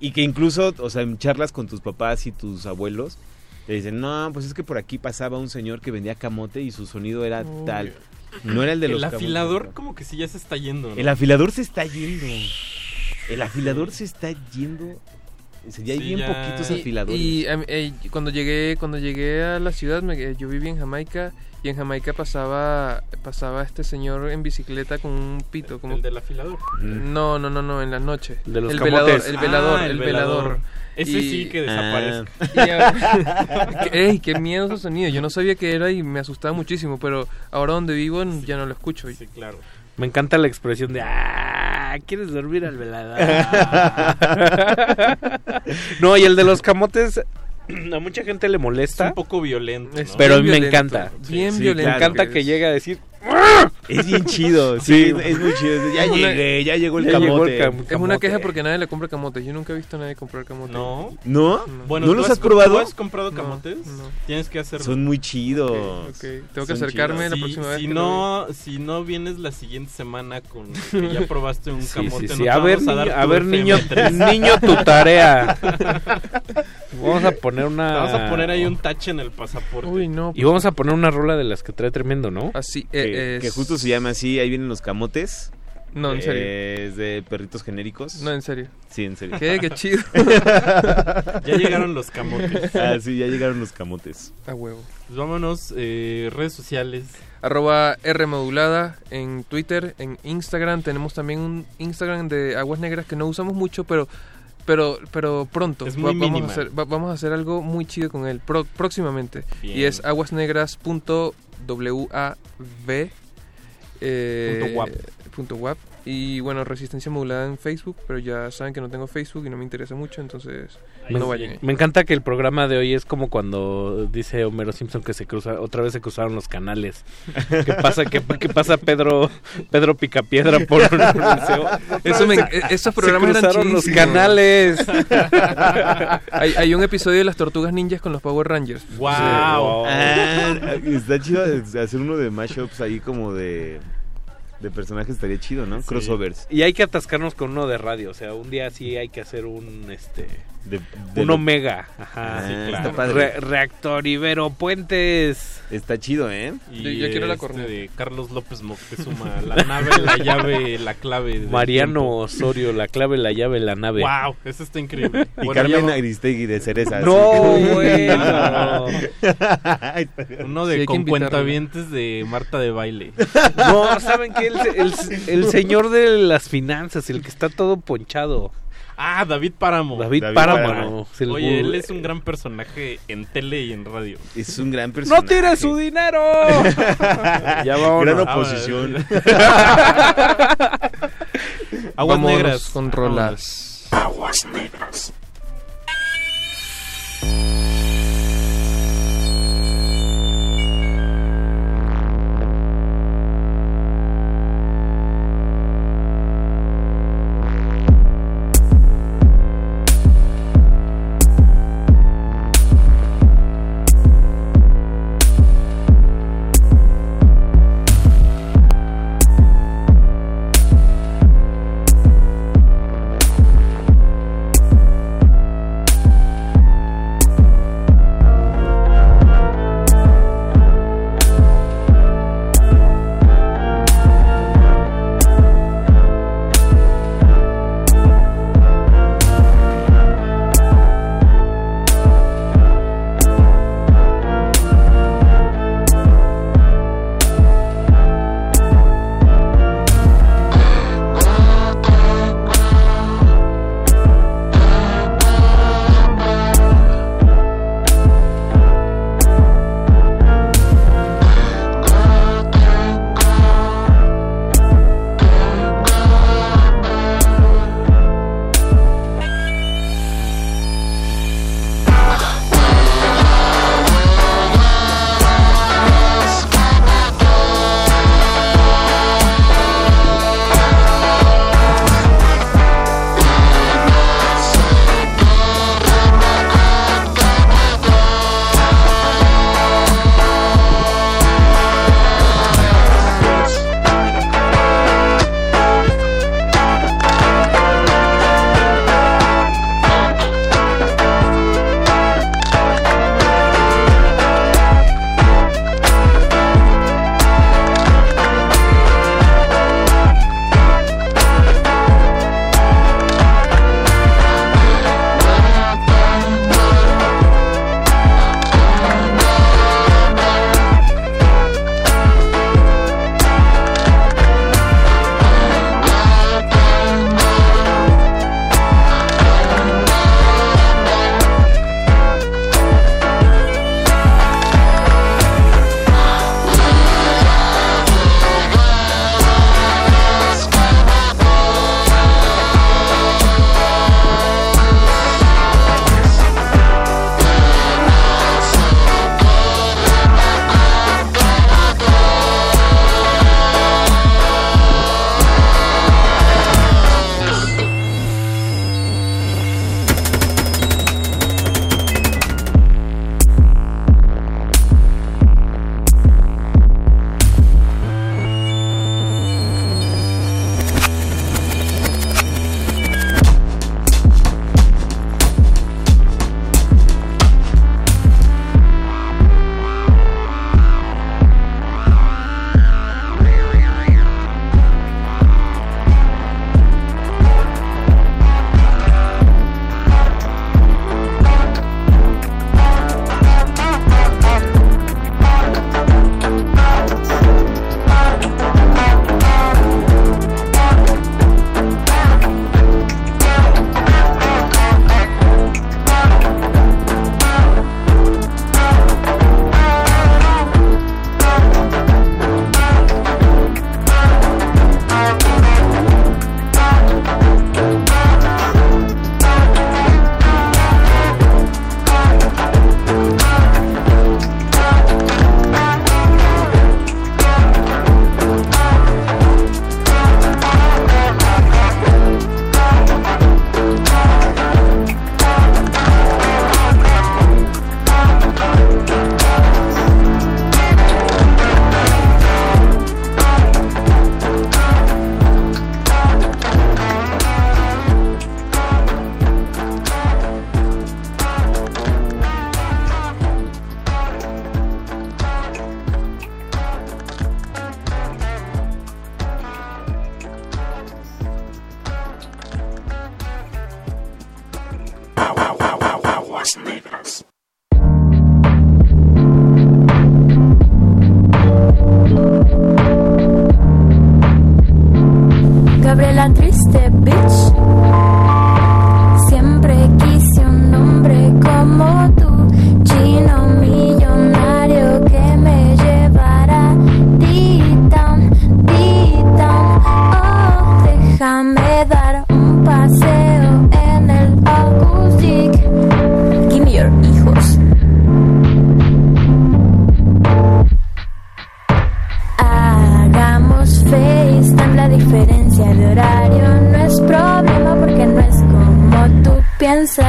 Y que incluso, o sea, en charlas con tus papás y tus abuelos, te dicen, no, pues es que por aquí pasaba un señor que vendía camote y su sonido era tal. No era el de los El afilador como que sí ya se está yendo, ¿no? El afilador se está yendo. El afilador se está yendo. Ya hay Sí, bien ya- poquitos Y- afiladores. Y, em, cuando llegué cuando llegué a la ciudad, me- eh, yo viví en Jamaica y en Jamaica pasaba pasaba este señor en bicicleta con un pito, como El del afilador. no, no, no, no, en la noche. De los el camotes. velador, el velador, Ah, el, el velador. velador. Ese sí que desaparezca. [laughs] Y a- [laughs] ¡Ey, qué miedo ese sonido! Yo no sabía que era y me asustaba muchísimo, pero ahora donde vivo ya no lo escucho. Sí, claro. Me encanta la expresión de ah, ¿quieres dormir al velador? [laughs] no, y el de los camotes [clears throat] a mucha gente le Es molesta, un poco violento, Es ¿no? pero a mí me encanta. bien Sí, violento. Me encanta que es. llegue a decir Es bien chido, [laughs] Sí. sí, es muy chido. Ya llegué, ya llegó el Ya llegó camote. el cam- Es una camote. queja porque nadie le compra camotes. Yo nunca he visto a nadie comprar camotes. No. ¿No? Bueno, ¿No ¿tú los has probado? ¿tú has comprado camotes? no. Tienes que hacerlo. Son muy chidos. Ok, tengo que Son acercarme la si, próxima vez. si no, si no vienes la siguiente semana con que ya [laughs] probaste un Sí, camote, sí, no sí. te A ver, a, ver niño, FM3. niño, tu tarea. [laughs] Vamos a poner una. Vamos a poner ahí un tache en el pasaporte. Uy, no. Y vamos a poner una rola de las que trae tremendo, ¿no? Así, eh, que es- justo se llama así, ahí vienen los camotes. No, en serio. Eh, Es de perritos genéricos. No, en serio. Sí, en serio. ¿Qué? Qué chido. [laughs] Ya llegaron los camotes. Ah, sí, ya llegaron los camotes. A huevo. Pues vámonos, eh, redes sociales. Arroba R modulada en Twitter, en Instagram. Tenemos también un Instagram de Aguas Negras que no usamos mucho, pero pero pero pronto. Es muy vamos, mínima. a hacer, va- vamos a hacer algo muy chido con él pro- próximamente. Bien. Y es aguasnegras.wav. Eh, Punto wap. Punto wap. Y bueno, Resistencia Modulada en Facebook, pero ya saben que no tengo Facebook y no me interesa mucho, entonces Me, no vayan. me encanta que el programa de hoy es como cuando dice Homero Simpson que se cruza, otra vez se cruzaron los canales. [laughs] ¿Qué pasa? ¿Qué, qué pasa Pedro Pedro Picapiedra por Eso me- e- esos programas se eran cruzaron los canales. [laughs] hay, hay un episodio de las tortugas ninjas con los Power Rangers. ¡Wow! Ah, está chido hacer uno de mashups ahí como de de personajes estaría chido, ¿no? Sí. Crossovers. Y hay que atascarnos con uno de radio, o sea, un día sí hay que hacer un este De, de un lo- omega, ajá, Ah, sí, está padre. Re- reactor Ibero Puentes. Está chido, ¿eh? Y Yo- yo quiero la este corneta. de Carlos López Moctezuma, la nave, la llave, la clave. Mariano tiempo. Osorio, la clave, la llave, la nave. Wow, eso está increíble. Y Bueno, Carmen Aristegui de cereza. No, bueno. [laughs] uno Sí, de que con cuentavientes de Marta de baile. No, ¿saben qué? El, el- el señor de las finanzas, el que está todo ponchado. Ah, David Páramo. David, David Páramo. Páramo. Oye, él es un gran personaje en tele y en radio. Es un gran personaje. ¡No tire su dinero! [laughs] ya vámonos. Gran oposición. [laughs] Aguas Vámonos negras. con rolas. Aguas negras. Tú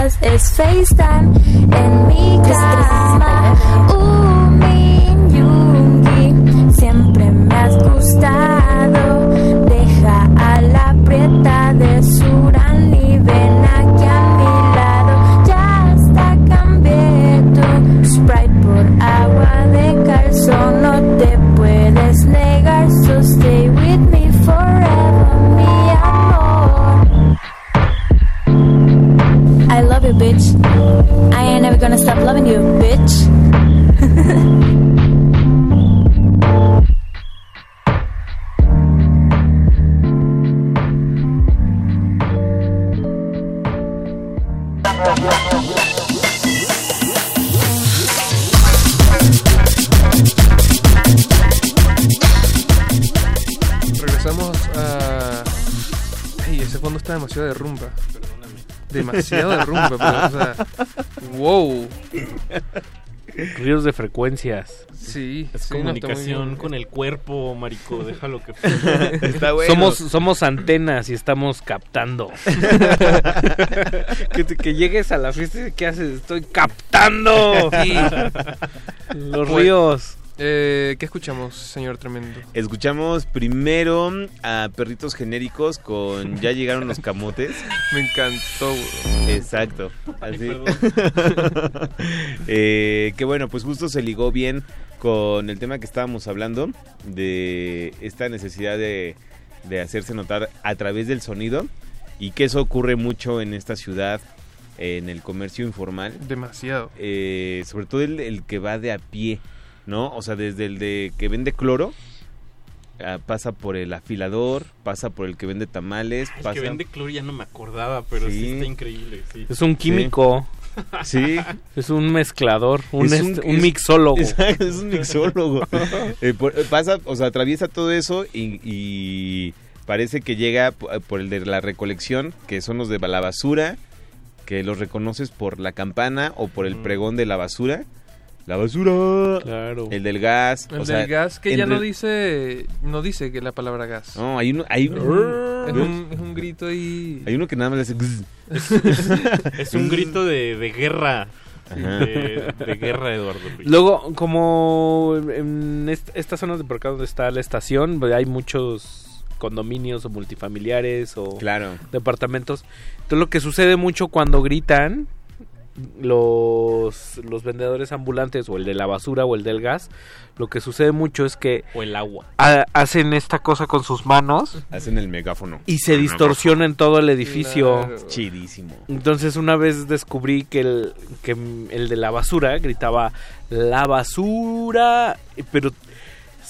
De frecuencias. Sí, Es sí, está comunicación con el cuerpo, marico, [laughs] déjalo que Somos, somos antenas y estamos captando. [laughs] que, llegues a la fiesta y ¿qué haces? Estoy captando. Sí. Los Pues, ríos. Eh, ¿Qué escuchamos, señor Tremendo? Escuchamos primero a Perritos Genéricos con Ya llegaron los camotes. [laughs] Me encantó, güey. Exacto. Así. [laughs] Eh, que bueno, pues justo se ligó bien con el tema que estábamos hablando de esta necesidad de, de hacerse notar a través del sonido y que eso ocurre mucho en esta ciudad, en el comercio informal. Demasiado. Eh, sobre todo el, el que va de a pie, ¿no? O sea, desde el de que vende cloro, ah, pasa por el afilador, pasa por el que vende tamales, El pasa... que vende cloro ya no me acordaba, pero sí, Sí. está increíble. Sí. Es un químico. Sí. [laughs] Es un mezclador, un, Es un es- mixólogo. Es un mixólogo. [laughs] Eh, por- pasa, o sea, atraviesa todo eso y, y parece que llega p- por el de la recolección, que son los de la basura, que los reconoces por la campana o por el pregón de la basura. La basura. Claro. El del gas. El o sea, del gas que ya no dice no dice que la palabra gas. No, hay uno, hay, Es un, es un grito ahí. hay uno que nada más le hace... [laughs] Es un grito de, de guerra. De, de guerra, Eduardo. Luis. Luego, como en est- estas zonas de por acá donde está la estación, pues, hay muchos condominios o multifamiliares o Claro. departamentos. Entonces lo que sucede mucho cuando gritan los, los vendedores ambulantes o el de la basura o el del gas, lo que sucede mucho es que O el agua. ha- hacen esta cosa con sus manos Hacen el megáfono. y se distorsiona en todo el edificio. Claro. Chidísimo. Entonces una vez descubrí que el, que el de la basura gritaba la basura, pero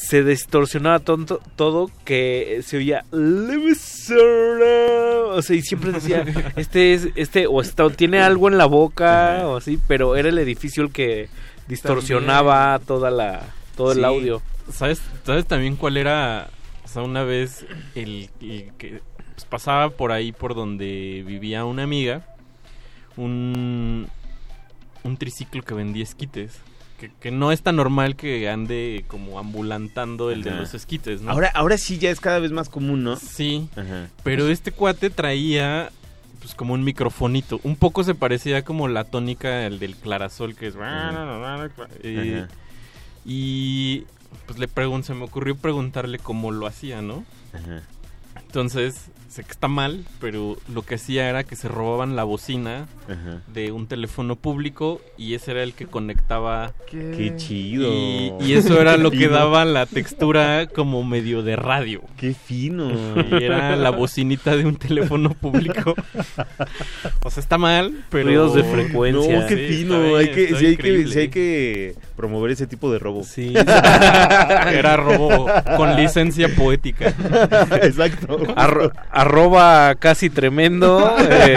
se distorsionaba tonto, todo que se oía. O sea, y siempre decía, [laughs] este es, este, o está, tiene algo en la boca, o así, pero era el edificio el que distorsionaba toda la, todo el audio. ¿Sabes, ¿Sabes también cuál era? O sea, una vez el, el que pues, pasaba por ahí por donde vivía una amiga, un, un triciclo que vendía esquites. Que, que no es tan normal que ande como ambulantando el de los esquites, ¿no? Ahora, ahora sí ya es cada vez más común, ¿no? Sí, Ajá. pero este cuate traía pues como un microfonito. Un poco se parecía como la tónica el del clarasol que es... Eh, y pues le pregun se me ocurrió preguntarle cómo lo hacía, ¿no? Ajá. Entonces, sé que está mal, pero lo que hacía era que se robaban la bocina Ajá. de un teléfono público y ese era el que conectaba Qué chido. y, y eso era lo que daba la textura como medio de radio. Qué fino. Y era la bocinita de un teléfono público. O sea, está mal, pero... Ruidos de frecuencia. No, qué fino. hay que, sí, hay que, hay que promover ese tipo de robo. Sí. Era robo con licencia poética. [laughs] Exacto. Arro- arroba casi tremendo. [laughs] eh,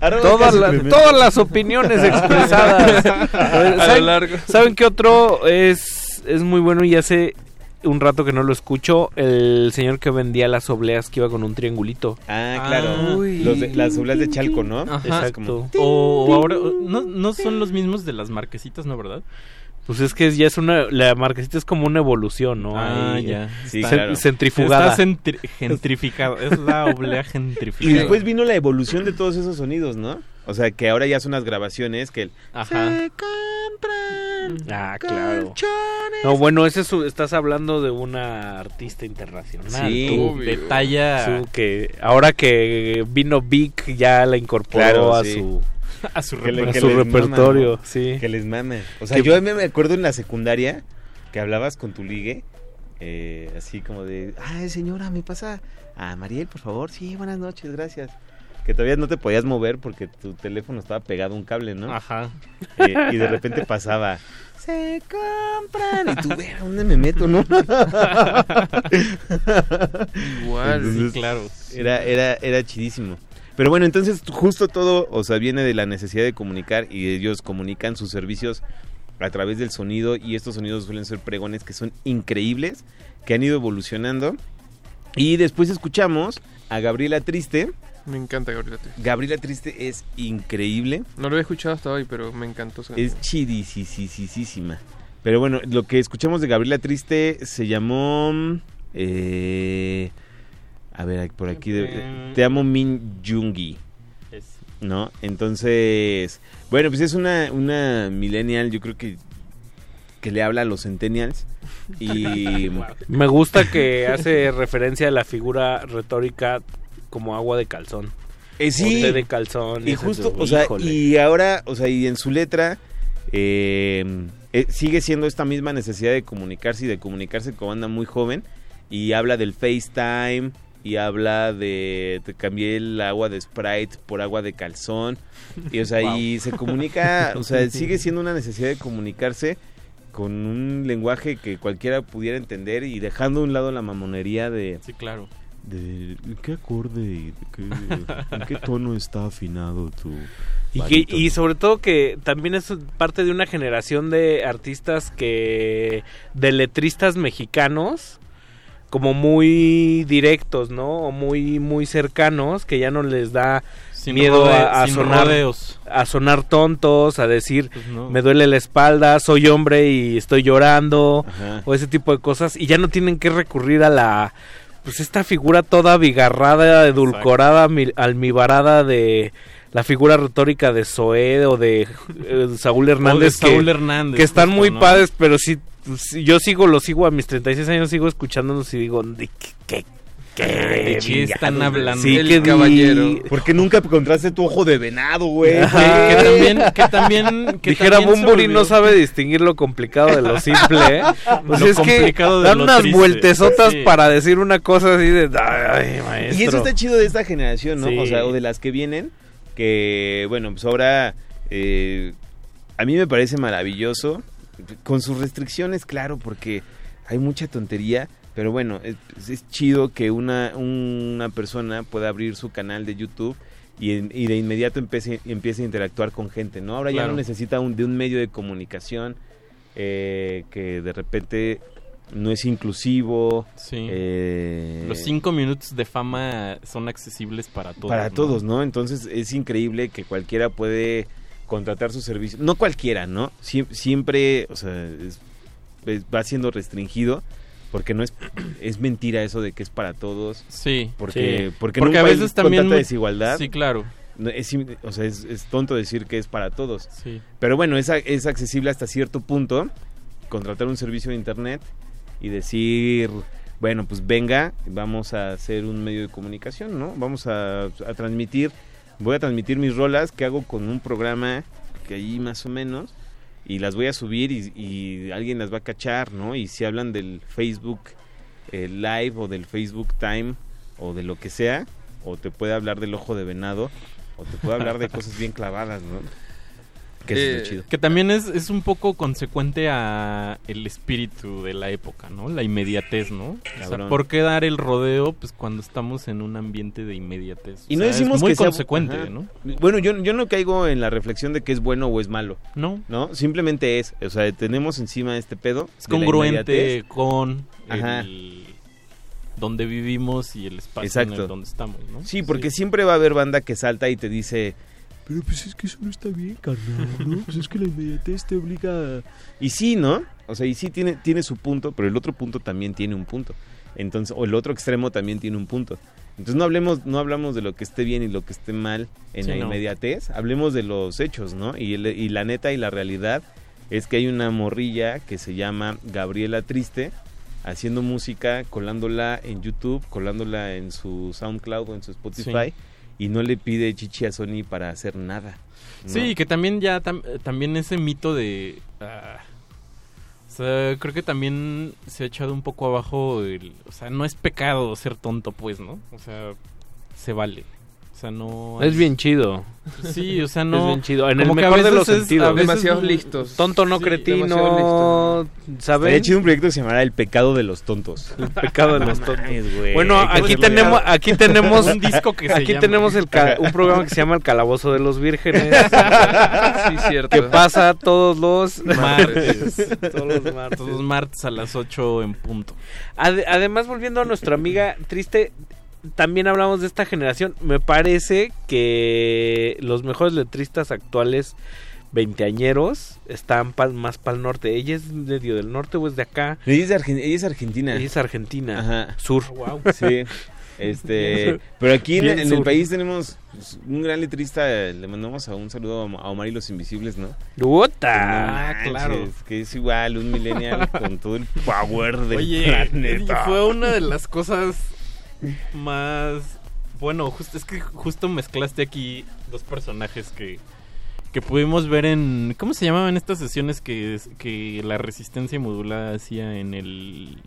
Arroba todas, casi las- tremendo. todas las opiniones expresadas. [laughs] ¿saben, largo. saben qué otro es, es muy bueno y hace un rato que no lo escucho? El señor que vendía las obleas que iba con un triangulito. Ah, claro. Ah. Los de- las oblas de Chalco, ¿no? Ajá. Es como- Exacto. O ahora, no, no son los mismos de las marquesitas, ¿no, verdad? Pues es que ya es una. La marquesita es como una evolución, ¿no? Ah, Ahí, ya. Sí, cen- claro. Centrifugada. Está centri- gentrificado. Es la oblea Y gentrificada. después vino la evolución de todos esos sonidos, ¿no? O sea, que ahora ya son unas grabaciones que el... Ajá. Se compran Ah, claro. colchones. No, bueno, ese es, estás hablando de una artista internacional. Sí, de talla. Tú que ahora que vino Vic ya la incorporó Claro, a sí. su [laughs] a su Que le- a que su les mama, repertorio. Que les mame. O sea, Que- yo me acuerdo en la secundaria que hablabas con tu ligue, eh, así como de, ay señora, me pasa a Mariel, por favor. Sí, buenas noches, gracias. Que todavía no te podías mover porque tu teléfono estaba pegado a un cable, ¿no? Ajá. Eh, y de repente pasaba, se compran. Y tú, "Ve, ¿a dónde me meto, no? [laughs] [laughs] Igual. Entonces, Sí, claro. Era, era, era chidísimo. Pero bueno, entonces justo todo, o sea, viene de la necesidad de comunicar y ellos comunican sus servicios a través del sonido y estos sonidos suelen ser pregones que son increíbles, que han ido evolucionando. Y después escuchamos a Gabriela Triste. Me encanta Gabriela Triste. Gabriela Triste es increíble. No lo había escuchado hasta hoy, pero me encantó. Es chidisísima. Pero bueno, lo que escuchamos de Gabriela Triste se llamó... eh, a ver, por aquí... de- Te amo Min Jungi. ¿No? Entonces... Bueno, pues es una, una millennial, yo creo que... Que le habla a los centennials. Y... [laughs] Me gusta que hace referencia a la figura retórica como agua de calzón. Eh, sí. O de calzón. Y justo, o sea, híjole. y ahora, o sea, y en su letra eh, eh, sigue siendo esta misma necesidad de comunicarse y de comunicarse con banda muy joven y habla del FaceTime y habla de te cambié el agua de Sprite por agua de calzón y o sea, Wow. y se comunica, o sea, [laughs] sigue siendo una necesidad de comunicarse con un lenguaje que cualquiera pudiera entender y dejando a un lado la mamonería de Sí, claro. de qué acorde y de qué, en qué tono está afinado tu Y, que- barítono? y sobre todo que también es parte de una generación de artistas que de letristas mexicanos como muy directos, ¿no? O muy muy cercanos que ya no les da Sin miedo rode- a, sonar rodeos. a sonar tontos, a decir Pues no. me duele la espalda, soy hombre y estoy llorando Ajá. o ese tipo de cosas y ya no tienen que recurrir a la pues esta figura toda bigarrada, edulcorada, mil- almibarada de la figura retórica de Zoé o de eh, Saúl Hernández, que, Saúl Hernández, que están justo, muy ¿no? padres, pero sí, pues, yo sigo, lo sigo a mis 36 años, sigo escuchándolos y digo, ¿de qué? qué- qué ¿De qué están hablando? Sí, El caballero. porque nunca encontraste tu ojo de venado, güey. Que también, que también, que Dijera Bumburi no sabe distinguir lo complicado de lo simple, ¿eh? [laughs] Pues Lo es que de dan lo unas triste. vueltesotas Sí. para decir una cosa así de... Ay, maestro. Y eso está chido de esta generación, ¿no? Sí. O sea, o de las que vienen, que, bueno, pues ahora eh, a mí me parece maravilloso, con sus restricciones, claro, porque hay mucha tontería, pero bueno, es, es chido que una, una persona pueda abrir su canal de YouTube y, en- y de inmediato empiece, empiece a interactuar con gente, ¿no? Ahora ya no necesita un, de un medio de comunicación eh, que de repente no es inclusivo. Sí. eh, Los cinco minutos de fama son accesibles para todos. para ¿no? todos, ¿no? Entonces es increíble que cualquiera puede contratar su servicio. No cualquiera, ¿no? Siem- siempre, o sea, es- es- va siendo restringido porque no es [clears throat] es mentira eso de que es para todos. Sí. Porque Sí. porque, Porque a veces con también tanta desigualdad. Sí, claro. es, o sea, es, es tonto decir que es para todos. Sí. Pero bueno, es, es accesible hasta cierto punto contratar un servicio de internet y decir, bueno, pues venga, vamos a hacer un medio de comunicación, ¿no? Vamos a, a transmitir, voy a transmitir mis rolas que hago con un programa que ahí más o menos y las voy a subir y, y alguien las va a cachar, ¿no? Y si hablan del Facebook eh, Live o del Facebook Time o de lo que sea, o te puede hablar del ojo de venado, o te puede hablar de [laughs] cosas bien clavadas, ¿no? Que eso es Eh, chido. que también es, es un poco consecuente a el espíritu de la época, ¿no? La inmediatez, ¿no? O sea. ¿por qué dar el rodeo pues cuando estamos en un ambiente de inmediatez? Y O no sea, decimos es muy que consecuente. ¿no? Bueno, yo, yo no caigo en la reflexión de que es bueno o es malo. No. No, simplemente es, o sea, tenemos encima este pedo. Es congruente con Ajá. el donde vivimos y el espacio en el donde estamos, ¿no? Sí, porque siempre va a haber banda que salta y te dice, pero pues es que eso no está bien, carnal, ¿no? Pues es que la inmediatez te obliga a... Y sí, ¿no? O sea, y sí tiene, tiene su punto, pero el otro punto también tiene un punto. Entonces, o el otro extremo también tiene un punto. Entonces no hablemos, no hablamos de lo que esté bien y lo que esté mal en Sí, la no. inmediatez, hablemos de los hechos, ¿no? Y, el- y la neta y la realidad es que hay una morrilla que se llama Gabriela Triste haciendo música, colándola en YouTube, colándola en su SoundCloud o en su Spotify y no le pide chichi a Sony para hacer nada. ¿no? Sí, que también ya eh, también ese mito de ah, o sea, creo que también se ha echado un poco abajo el, o sea, no es pecado ser tonto, pues, ¿no? O sea, se vale. O sea, no Es bien chido. Sí, o sea, [laughs] no Es bien chido. En el como que a mejor de los es- sentidos. Demasiados listos. Tonto no Sí, cretino, ¿saben? Estaría chido un proyecto que se llamara El pecado de los tontos. El pecado de los tontos. Bueno, aquí tenemos, aquí tenemos [laughs] Un disco que se aquí llama. tenemos el ca- un programa que se llama El Calabozo de los Vírgenes. [laughs] Sí, cierto. que pasa todos los martes. todos los martes. Todos los martes a las 8 en punto. Ade- además, volviendo a nuestra amiga triste, también hablamos de esta generación. Me parece que los mejores letristas actuales, veinteañeros, están pal- más para el norte. Ella es medio del norte o es de acá. Ella es, Argen- ella es argentina. Ella es argentina. Ajá. Sur. Sí. Este, [laughs] pero aquí en, el país tenemos un gran letrista, le mandamos a un saludo a Omar y los Invisibles, ¿no? ¡Puta! Ah, claro. Que es igual, un millennial con todo el power del Oye, planeta. fue una de las cosas [laughs] más bueno, justo es que justo mezclaste aquí dos personajes que que pudimos ver en ¿cómo se llamaban estas sesiones que que la resistencia modulada hacía en el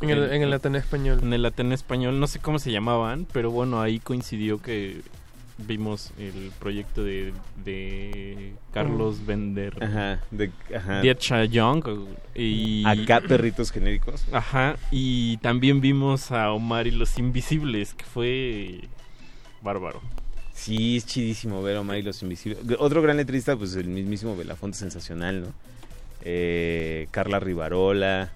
En el, en el Ateneo Español. en el Ateneo Español, no sé cómo se llamaban, pero bueno, ahí coincidió que vimos el proyecto de, de Carlos Bender. Ajá, de, ajá. Diecha Young. Y... Acá perritos genéricos. Ajá, y también vimos a Omar y los Invisibles, que fue bárbaro. Sí, es chidísimo ver a Omar y los Invisibles. Otro gran letrista, pues el mismísimo Belafonte Sensacional, ¿no? Eh, Carla Rivarola.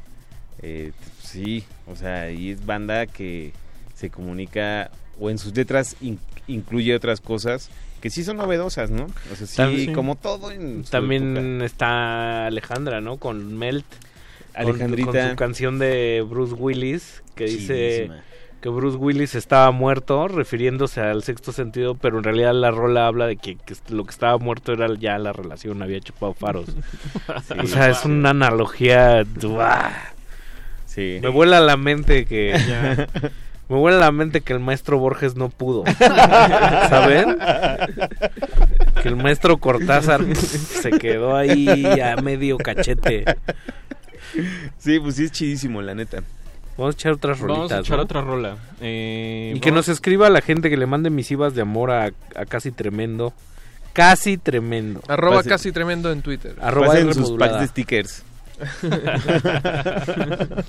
eh, sí, o sea, y es banda que se comunica o en sus letras in- incluye otras cosas que sí son novedosas, ¿no? O sea, sí, También- como todo en También época. está Alejandra, ¿no? Con Melt. Con- Alejandrita. Con, su canción de Bruce Willis, que dice que Bruce Willis estaba muerto, refiriéndose al sexto sentido, pero en realidad la rola habla de que, que lo que estaba muerto era ya la relación, había chupado faros. [laughs] o sea, es una analogía... Me vuela la mente que... [laughs] Me vuela la mente que el maestro Borges no pudo. [laughs] ¿Saben? Que el maestro Cortázar se quedó ahí a medio cachete. Sí, pues sí es chidísimo, la neta. Vamos a echar otras rolitas. Vamos a echar ¿no? otra rola. Eh, Y que vamos- nos escriba la gente que le mande misivas de amor a, a Casi Tremendo. Casi Tremendo. Arroba Pase- casi tremendo en Twitter. Arroba R sus packs de stickers. [laughs]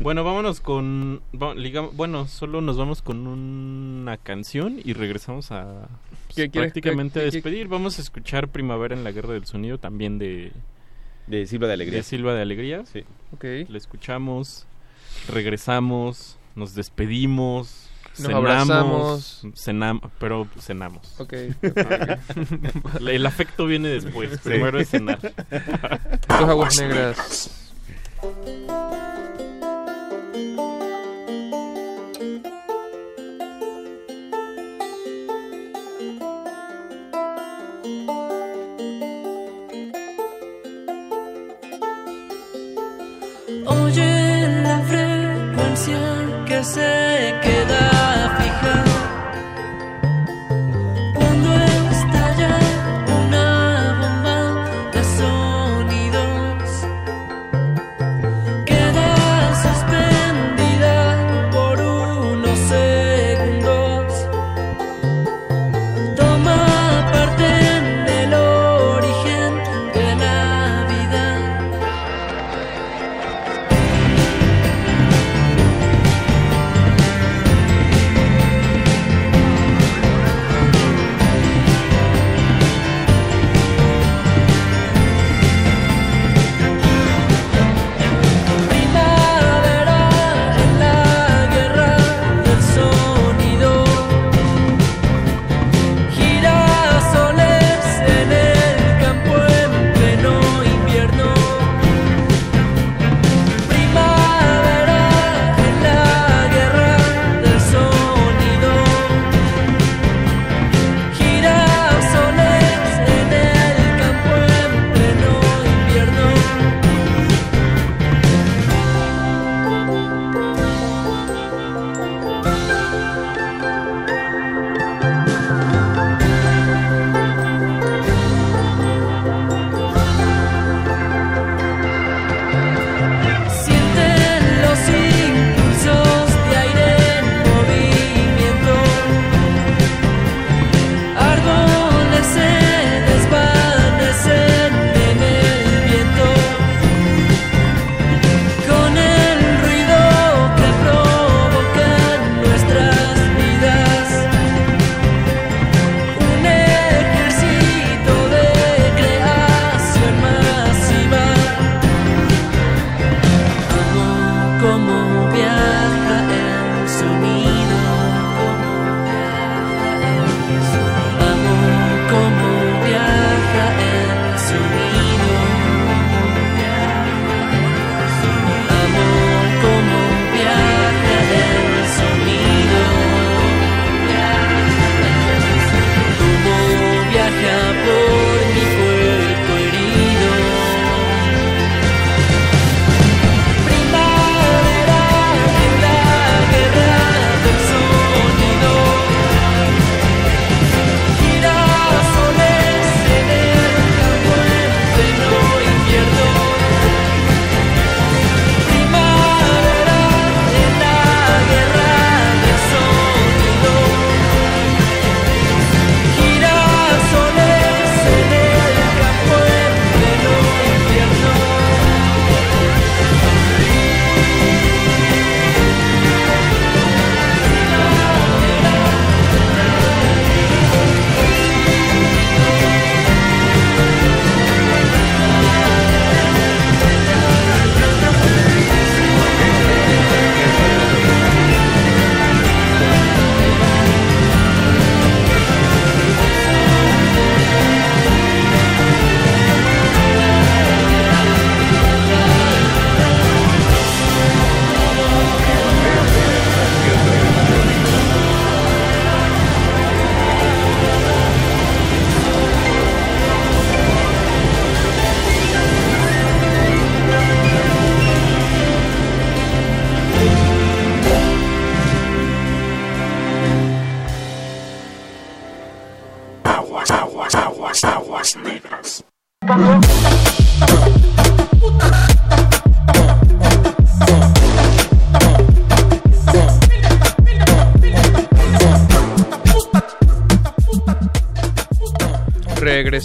Bueno, vámonos con. bueno, solo nos vamos con una canción y regresamos a. pues, ¿Qué quieres- prácticamente qué- a qué- despedir. Vamos a escuchar Primavera en la Guerra del Sonido, también de, De Silva de Alegría. de Silva de Alegría. Sí. Ok. La escuchamos, regresamos, nos despedimos. Nos cenamos, abrazamos. cenam- pero cenamos. Ok. [laughs] El afecto viene después. Primero es cenar. Dos aguas negras. Oye se queda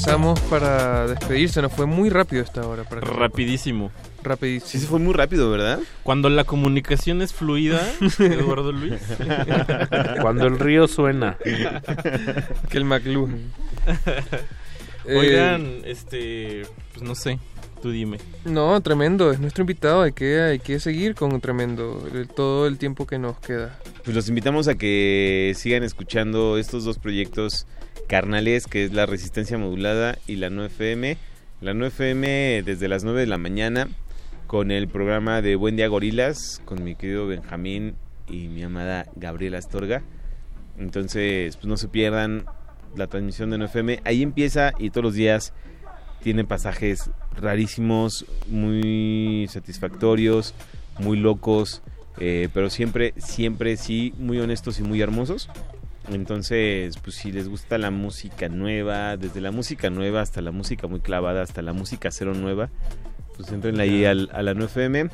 Regresamos para despedirse. Nos fue muy rápido esta hora. Para Rapidísimo. Rapidísimo. Sí, se fue muy rápido, ¿verdad? Cuando la comunicación es fluida, [laughs] Eduardo Luis. [laughs] Cuando el río suena. [laughs] que el McLuhan. Eh, Oigan, este, pues no sé, tú dime. No, tremendo. Es nuestro invitado. Hay que, hay que seguir con tremendo el- todo el tiempo que nos queda. Pues los invitamos a que sigan escuchando estos dos proyectos carnales, que es la Resistencia Modulada y la 9FM. La 9FM desde las 9 de la mañana con el programa de Buen Día Gorilas, con mi querido Benjamín y mi amada Gabriela Astorga. Entonces, pues no se pierdan la transmisión de 9FM. Ahí empieza y todos los días tiene pasajes rarísimos, muy satisfactorios, muy locos, eh, pero siempre, siempre sí, muy honestos y muy hermosos. Entonces, pues si les gusta la música nueva, desde la música nueva hasta la música muy clavada, hasta la música cero nueva, pues entren ahí al, a la 9FM.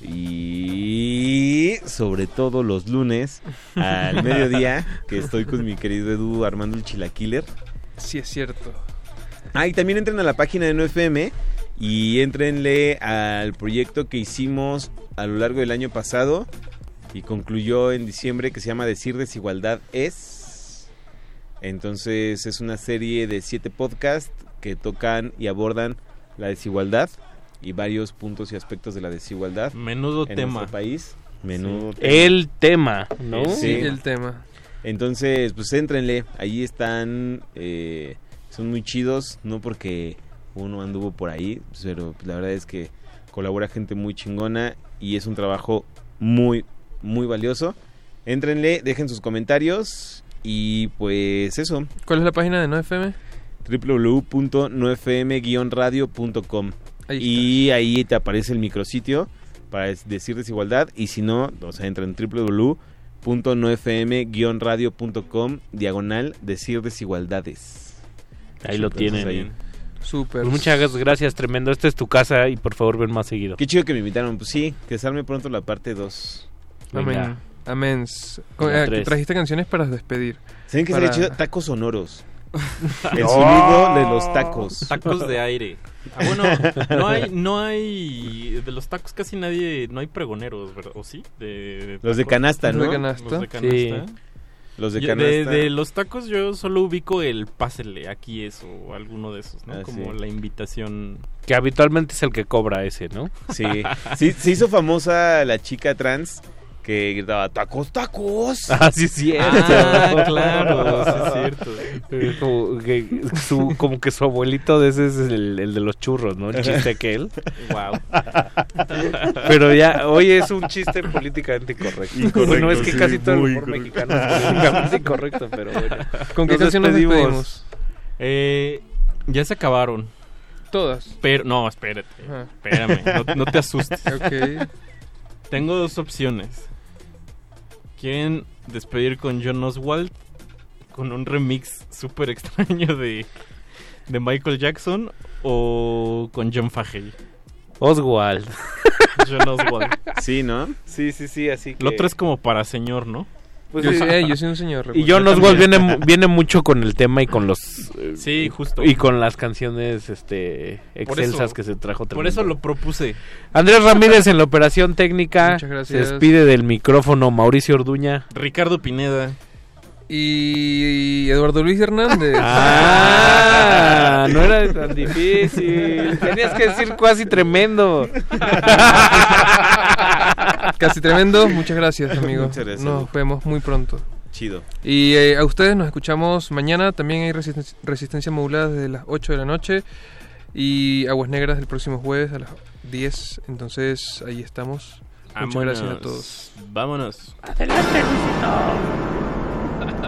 Y sobre todo los lunes al [laughs] mediodía, que estoy con mi querido Edu armando el Chilaquiler. Sí, es cierto. Ah, y también entren a la página de 9FM y entrenle al proyecto que hicimos a lo largo del año pasado y concluyó en diciembre que se llama Decir Desigualdad es. Entonces es una serie de siete podcasts que tocan y abordan la desigualdad y varios puntos y aspectos de la desigualdad. Menudo en tema. nuestro país. Menudo Sí. El tema, ¿no? Sí, el tema. Entonces, pues éntrenle. Allí están. eh, son muy chidos. No porque uno anduvo por ahí. Pero la verdad es que colabora gente muy chingona. Y es un trabajo muy, muy valioso. Éntrenle, dejen sus comentarios. Y pues eso. ¿Cuál es la página de 9FM? www.nofm-radio.com y ahí te aparece el micrositio para decir desigualdad y si no, o sea, entra en www.nofm-radio.com diagonal decir desigualdades. Ahí lo Entonces, tienen. ahí. Súper. Pues muchas gracias, tremendo. Esta es tu casa y por favor ven más seguido. Qué chido que me invitaron. Pues sí, que salme pronto la parte 2. Amén. Amén. Con- eh, trajiste canciones para despedir. ¿Saben qué Para- sería chido? Tacos sonoros. [laughs] El No. sonido de los tacos. Tacos de aire. Ah, bueno, no hay, no hay, de los tacos casi nadie, no hay pregoneros, ¿verdad? ¿O sí? De, Los de canasta, ¿no? Los de canasta. Los de canasta. Los de Yo- canasta. de los tacos yo solo ubico el pásele, aquí es, o alguno de esos, ¿no? Ah, Como sí. la invitación. Que habitualmente es el que cobra ese, ¿no? Sí. sí, se hizo famosa la chica trans que gritaba tacos, tacos. Ah, sí, es cierto. Ah, claro, [laughs] sí es cierto. Como que, su, como que su abuelito de ese es el, el de los churros, ¿no? El [laughs] chiste aquel. Wow. Pero ya, hoy es un chiste políticamente incorrecto. Incorrecto, bueno, es que sí, casi todo el humor incorrecto. mexicano es políticamente incorrecto, pero bueno. ¿Con qué canción nos despedimos? Eh, ya se acabaron. Todas. Pero, no, espérate. Ajá. Espérame, no, no te asustes. [laughs] Ok. Tengo dos opciones. ¿Quieren despedir con John Oswald? Con un remix súper extraño de, de Michael Jackson. ¿O con John Fahey? Oswald. John Oswald. Sí, ¿no? Sí, sí, sí, así que... El otro es como para señor, ¿no? Pues yo, sí, eh, yo soy un señor. Y John Oswald viene, viene mucho con el tema y con los... eh, Sí, justo. Y con las canciones este Por excelsas eso- que se trajo. Por tremendo. eso lo propuse. Andrés Ramírez en la operación técnica. Muchas gracias. Se despide del micrófono Mauricio Orduña. Ricardo Pineda. Y Eduardo Luis Hernández. [laughs] Ah, [laughs] no era tan difícil. Tenías que decir casi tremendo. [laughs] Casi tremendo. Muchas gracias, amigo. Muchas gracias. Nos vemos muy pronto. Chido. Y eh, a ustedes nos escuchamos mañana. También hay resisten- resistencia modulada desde las 8 de la noche. Y Aguas Negras el próximo jueves a las 10. Entonces ahí estamos. Muchas gracias a todos. Vámonos. Adelante, Somos ha [laughs] ha